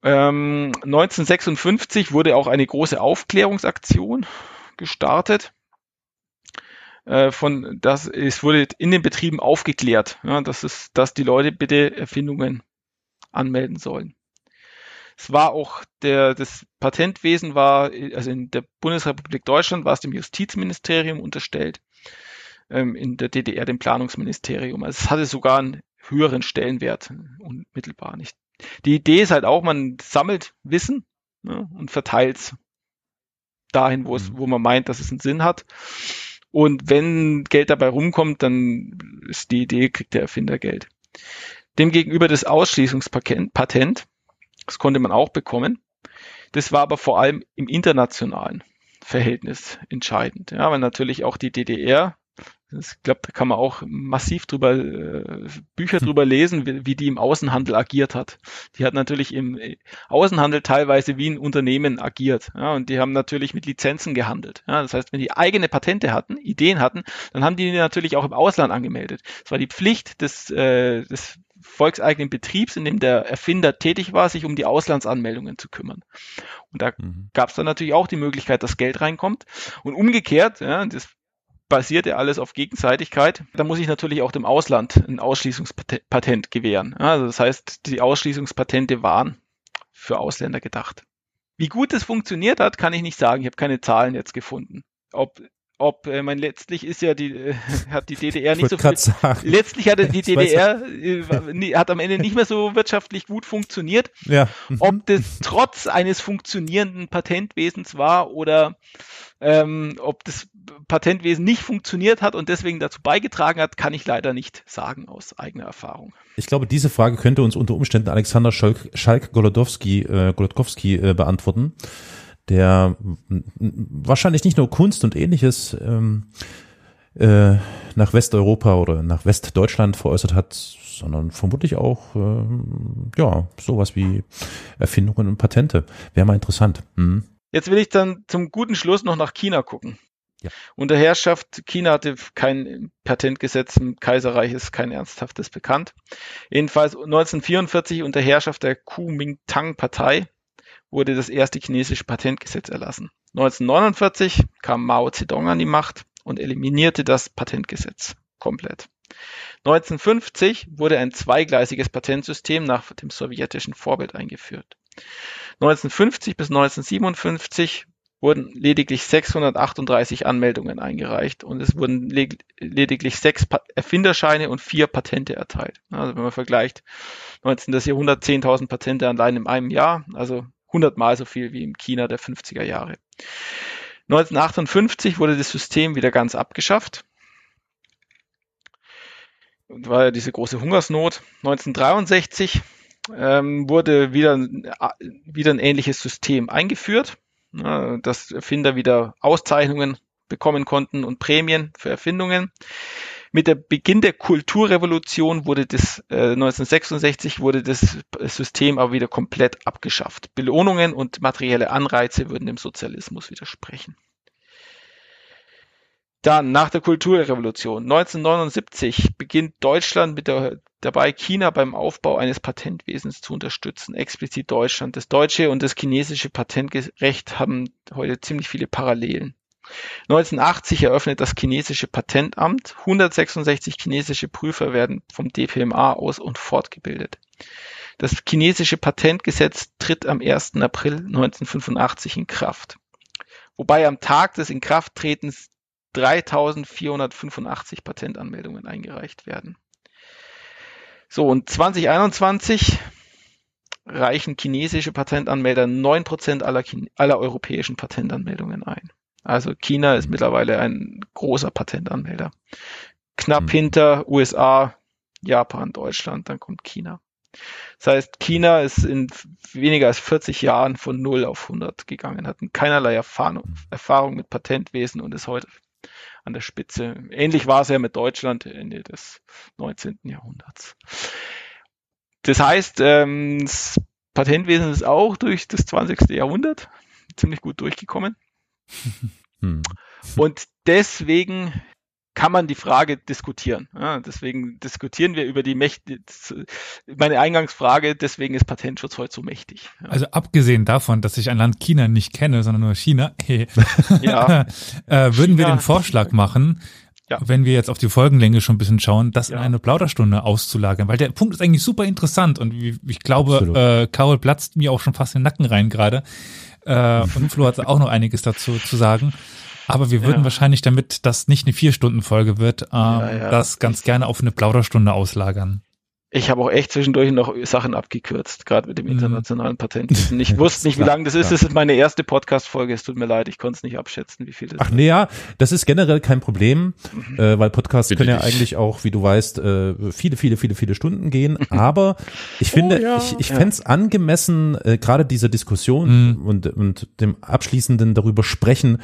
Ähm, 1956 wurde auch eine große Aufklärungsaktion gestartet. Äh, von das es wurde in den Betrieben aufgeklärt, ja, dass es, dass die Leute bitte Erfindungen anmelden sollen. Es war auch der das Patentwesen war also in der Bundesrepublik Deutschland war es dem Justizministerium unterstellt, ähm, in der DDR dem Planungsministerium. Also es hatte sogar einen höheren Stellenwert unmittelbar nicht die Idee ist halt auch, man sammelt Wissen ne, und verteilt es dahin, wo es, mhm. wo man meint, dass es einen Sinn hat. Und wenn Geld dabei rumkommt, dann ist die Idee, kriegt der Erfinder Geld. Demgegenüber das Ausschließungspatent, das konnte man auch bekommen. Das war aber vor allem im internationalen Verhältnis entscheidend, ja, weil natürlich auch die DDR ich glaube, da kann man auch massiv drüber äh, Bücher hm. drüber lesen, wie, wie, die im Außenhandel agiert hat. Die hat natürlich im äh, Außenhandel teilweise wie ein Unternehmen agiert. Ja, und die haben natürlich mit Lizenzen gehandelt. Ja, das heißt, wenn die eigene Patente hatten, Ideen hatten, dann haben die, die natürlich auch im Ausland angemeldet. Es war die Pflicht des, äh, des volkseigenen Betriebs, in dem der Erfinder tätig war, sich um die Auslandsanmeldungen zu kümmern. Und da mhm. gab es dann natürlich auch die Möglichkeit, dass Geld reinkommt. Und umgekehrt, ja, das basiert ja alles auf Gegenseitigkeit. Da muss ich natürlich auch dem Ausland ein Ausschließungspatent gewähren. Also das heißt, die Ausschließungspatente waren für Ausländer gedacht. Wie gut es funktioniert hat, kann ich nicht sagen. Ich habe keine Zahlen jetzt gefunden. Ob ob äh, mein letztlich ist ja die äh, (laughs) hat die DDR nicht so viel, sagen. letztlich hatte die DDR äh, hat am Ende nicht mehr so wirtschaftlich gut funktioniert. Ja. Mhm. Ob das trotz eines funktionierenden Patentwesens war oder ähm, ob das Patentwesen nicht funktioniert hat und deswegen dazu beigetragen hat, kann ich leider nicht sagen aus eigener Erfahrung. Ich glaube, diese Frage könnte uns unter Umständen Alexander Schalk-Golodowski äh, Golodkowski, äh, beantworten der wahrscheinlich nicht nur Kunst und ähnliches ähm, äh, nach Westeuropa oder nach Westdeutschland veräußert hat, sondern vermutlich auch äh, ja sowas wie Erfindungen und Patente. Wäre mal interessant. Mhm. Jetzt will ich dann zum guten Schluss noch nach China gucken. Ja. Unter Herrschaft China hatte kein Patentgesetz im Kaiserreich ist kein ernsthaftes bekannt. Jedenfalls 1944 unter Herrschaft der Kuomintang-Partei wurde das erste chinesische Patentgesetz erlassen. 1949 kam Mao Zedong an die Macht und eliminierte das Patentgesetz komplett. 1950 wurde ein zweigleisiges Patentsystem nach dem sowjetischen Vorbild eingeführt. 1950 bis 1957 wurden lediglich 638 Anmeldungen eingereicht und es wurden lediglich sechs Erfinderscheine und vier Patente erteilt. Also wenn man vergleicht 19. Jahrhundert 10.000 Patente allein in einem Jahr, also 100 mal so viel wie im China der 50er Jahre. 1958 wurde das System wieder ganz abgeschafft. Und war ja diese große Hungersnot. 1963 ähm, wurde wieder, wieder ein ähnliches System eingeführt dass Erfinder wieder Auszeichnungen bekommen konnten und Prämien für Erfindungen. Mit der Beginn der Kulturrevolution wurde das äh, 1966 wurde das System aber wieder komplett abgeschafft. Belohnungen und materielle Anreize würden dem Sozialismus widersprechen. Dann nach der Kulturrevolution 1979 beginnt Deutschland mit der dabei China beim Aufbau eines Patentwesens zu unterstützen, explizit Deutschland. Das deutsche und das chinesische Patentrecht haben heute ziemlich viele Parallelen. 1980 eröffnet das chinesische Patentamt. 166 chinesische Prüfer werden vom DPMA aus und fortgebildet. Das chinesische Patentgesetz tritt am 1. April 1985 in Kraft. Wobei am Tag des Inkrafttretens 3485 Patentanmeldungen eingereicht werden. So, und 2021 reichen chinesische Patentanmelder 9% aller, aller europäischen Patentanmeldungen ein. Also China ist mittlerweile ein großer Patentanmelder. Knapp mhm. hinter USA, Japan, Deutschland, dann kommt China. Das heißt, China ist in weniger als 40 Jahren von 0 auf 100 gegangen, hat keinerlei Erfahrung, hm. Erfahrung mit Patentwesen und ist heute an der Spitze. Ähnlich war es ja mit Deutschland Ende des 19. Jahrhunderts. Das heißt, ähm, das Patentwesen ist auch durch das 20. Jahrhundert ziemlich gut durchgekommen. (laughs) Hm. Und deswegen kann man die Frage diskutieren. Ja, deswegen diskutieren wir über die Mächte. Meine Eingangsfrage, deswegen ist Patentschutz heute so mächtig. Ja. Also abgesehen davon, dass ich ein Land China nicht kenne, sondern nur China, (laughs) ja. äh, würden wir den Vorschlag machen, ja. wenn wir jetzt auf die Folgenlänge schon ein bisschen schauen, das ja. in eine Plauderstunde auszulagern, weil der Punkt ist eigentlich super interessant und ich glaube, äh, Carol platzt mir auch schon fast den Nacken rein gerade. Äh, und Flo hat auch noch einiges dazu zu sagen. Aber wir würden ja. wahrscheinlich, damit das nicht eine Vier-Stunden-Folge wird, ähm, ja, ja. das ganz gerne auf eine Plauderstunde auslagern. Ich habe auch echt zwischendurch noch Sachen abgekürzt, gerade mit dem mhm. internationalen Patent. Ich (laughs) wusste nicht, wie lang das ist. Das ist meine erste Podcast-Folge. Es tut mir leid, ich konnte es nicht abschätzen, wie viel das Ach nee, ja, das ist generell kein Problem, mhm. äh, weil Podcasts Bitte können ja nicht. eigentlich auch, wie du weißt, äh, viele, viele, viele, viele Stunden gehen. (laughs) Aber ich finde, oh, ja. ich, ich ja. fände es angemessen, äh, gerade dieser Diskussion mhm. und, und dem abschließenden darüber sprechen,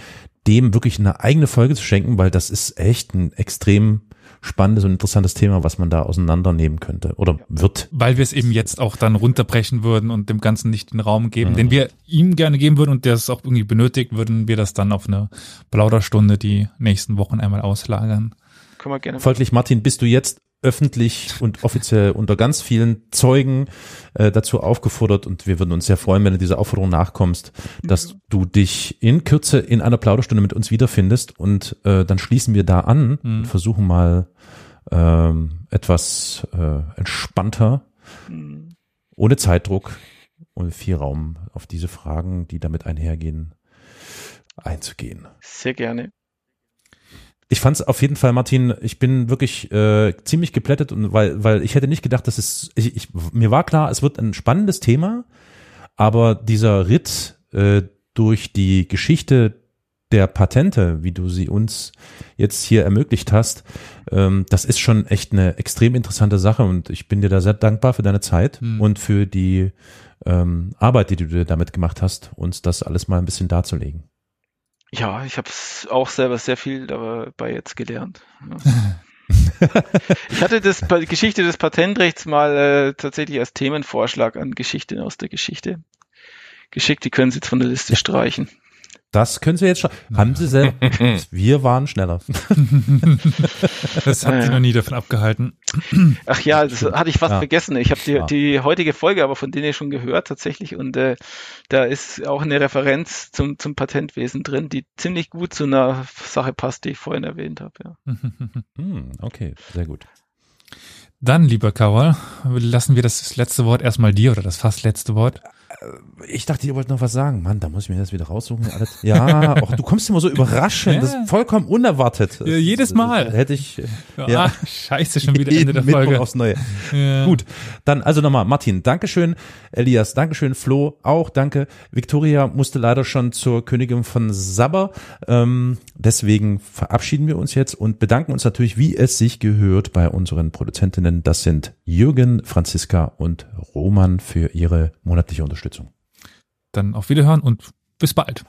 dem wirklich eine eigene Folge zu schenken, weil das ist echt ein extrem spannendes und interessantes Thema, was man da auseinandernehmen könnte oder wird. Weil wir es eben jetzt auch dann runterbrechen würden und dem Ganzen nicht den Raum geben, mhm. den wir ihm gerne geben würden und der es auch irgendwie benötigt, würden wir das dann auf eine Plauderstunde die nächsten Wochen einmal auslagern. Können wir gerne. Folglich, Martin, bist du jetzt öffentlich und offiziell unter ganz vielen Zeugen äh, dazu aufgefordert und wir würden uns sehr freuen, wenn du dieser Aufforderung nachkommst, dass du dich in Kürze in einer Plauderstunde mit uns wiederfindest und äh, dann schließen wir da an mhm. und versuchen mal ähm, etwas äh, entspannter, mhm. ohne Zeitdruck und viel Raum auf diese Fragen, die damit einhergehen, einzugehen. Sehr gerne. Ich fand es auf jeden Fall, Martin, ich bin wirklich äh, ziemlich geplättet und weil, weil ich hätte nicht gedacht, dass es, ich, ich, mir war klar, es wird ein spannendes Thema, aber dieser Ritt äh, durch die Geschichte der Patente, wie du sie uns jetzt hier ermöglicht hast, ähm, das ist schon echt eine extrem interessante Sache und ich bin dir da sehr dankbar für deine Zeit hm. und für die ähm, Arbeit, die du damit gemacht hast, uns das alles mal ein bisschen darzulegen. Ja, ich habe auch selber sehr viel dabei jetzt gelernt. Ja. (laughs) ich hatte das die Geschichte des Patentrechts mal äh, tatsächlich als Themenvorschlag an Geschichte aus der Geschichte geschickt. Die können Sie jetzt von der Liste streichen. Das können Sie jetzt schon. Haben Sie selbst. (laughs) Wir waren schneller. (laughs) das hat Sie noch nie davon abgehalten. Ach ja, das hatte ich fast ja. vergessen. Ich habe die, ja. die heutige Folge aber von denen schon gehört tatsächlich und äh, da ist auch eine Referenz zum, zum Patentwesen drin, die ziemlich gut zu einer Sache passt, die ich vorhin erwähnt habe. Ja. (laughs) Hm, okay, sehr gut. Dann, lieber Carol, lassen wir das letzte Wort erstmal dir oder das fast letzte Wort. Ich dachte, ihr wollt noch was sagen. Mann, da muss ich mir das wieder raussuchen. Ja, (laughs) auch du kommst immer so überraschend. Ja. Das ist vollkommen unerwartet. Ja, jedes Mal. Hätte ich. Ja, ja. scheiße, schon wieder Ende der Folge. aufs Neue. Ja. Gut. Dann also nochmal, Martin, Dankeschön. Elias, Dankeschön. Flo, auch danke. Victoria musste leider schon zur Königin von Sabber. Ähm, deswegen verabschieden wir uns jetzt und bedanken uns natürlich, wie es sich gehört, bei unseren Produzentinnen. Das sind Jürgen, Franziska und Roman für ihre monatliche Unterstützung. Dann auf Wiederhören und bis bald.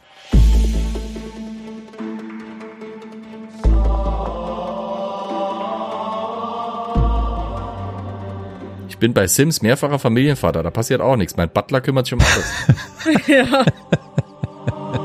Ich bin bei Sims mehrfacher Familienvater, da passiert auch nichts. Mein Butler kümmert sich um alles. (laughs) ja. (laughs)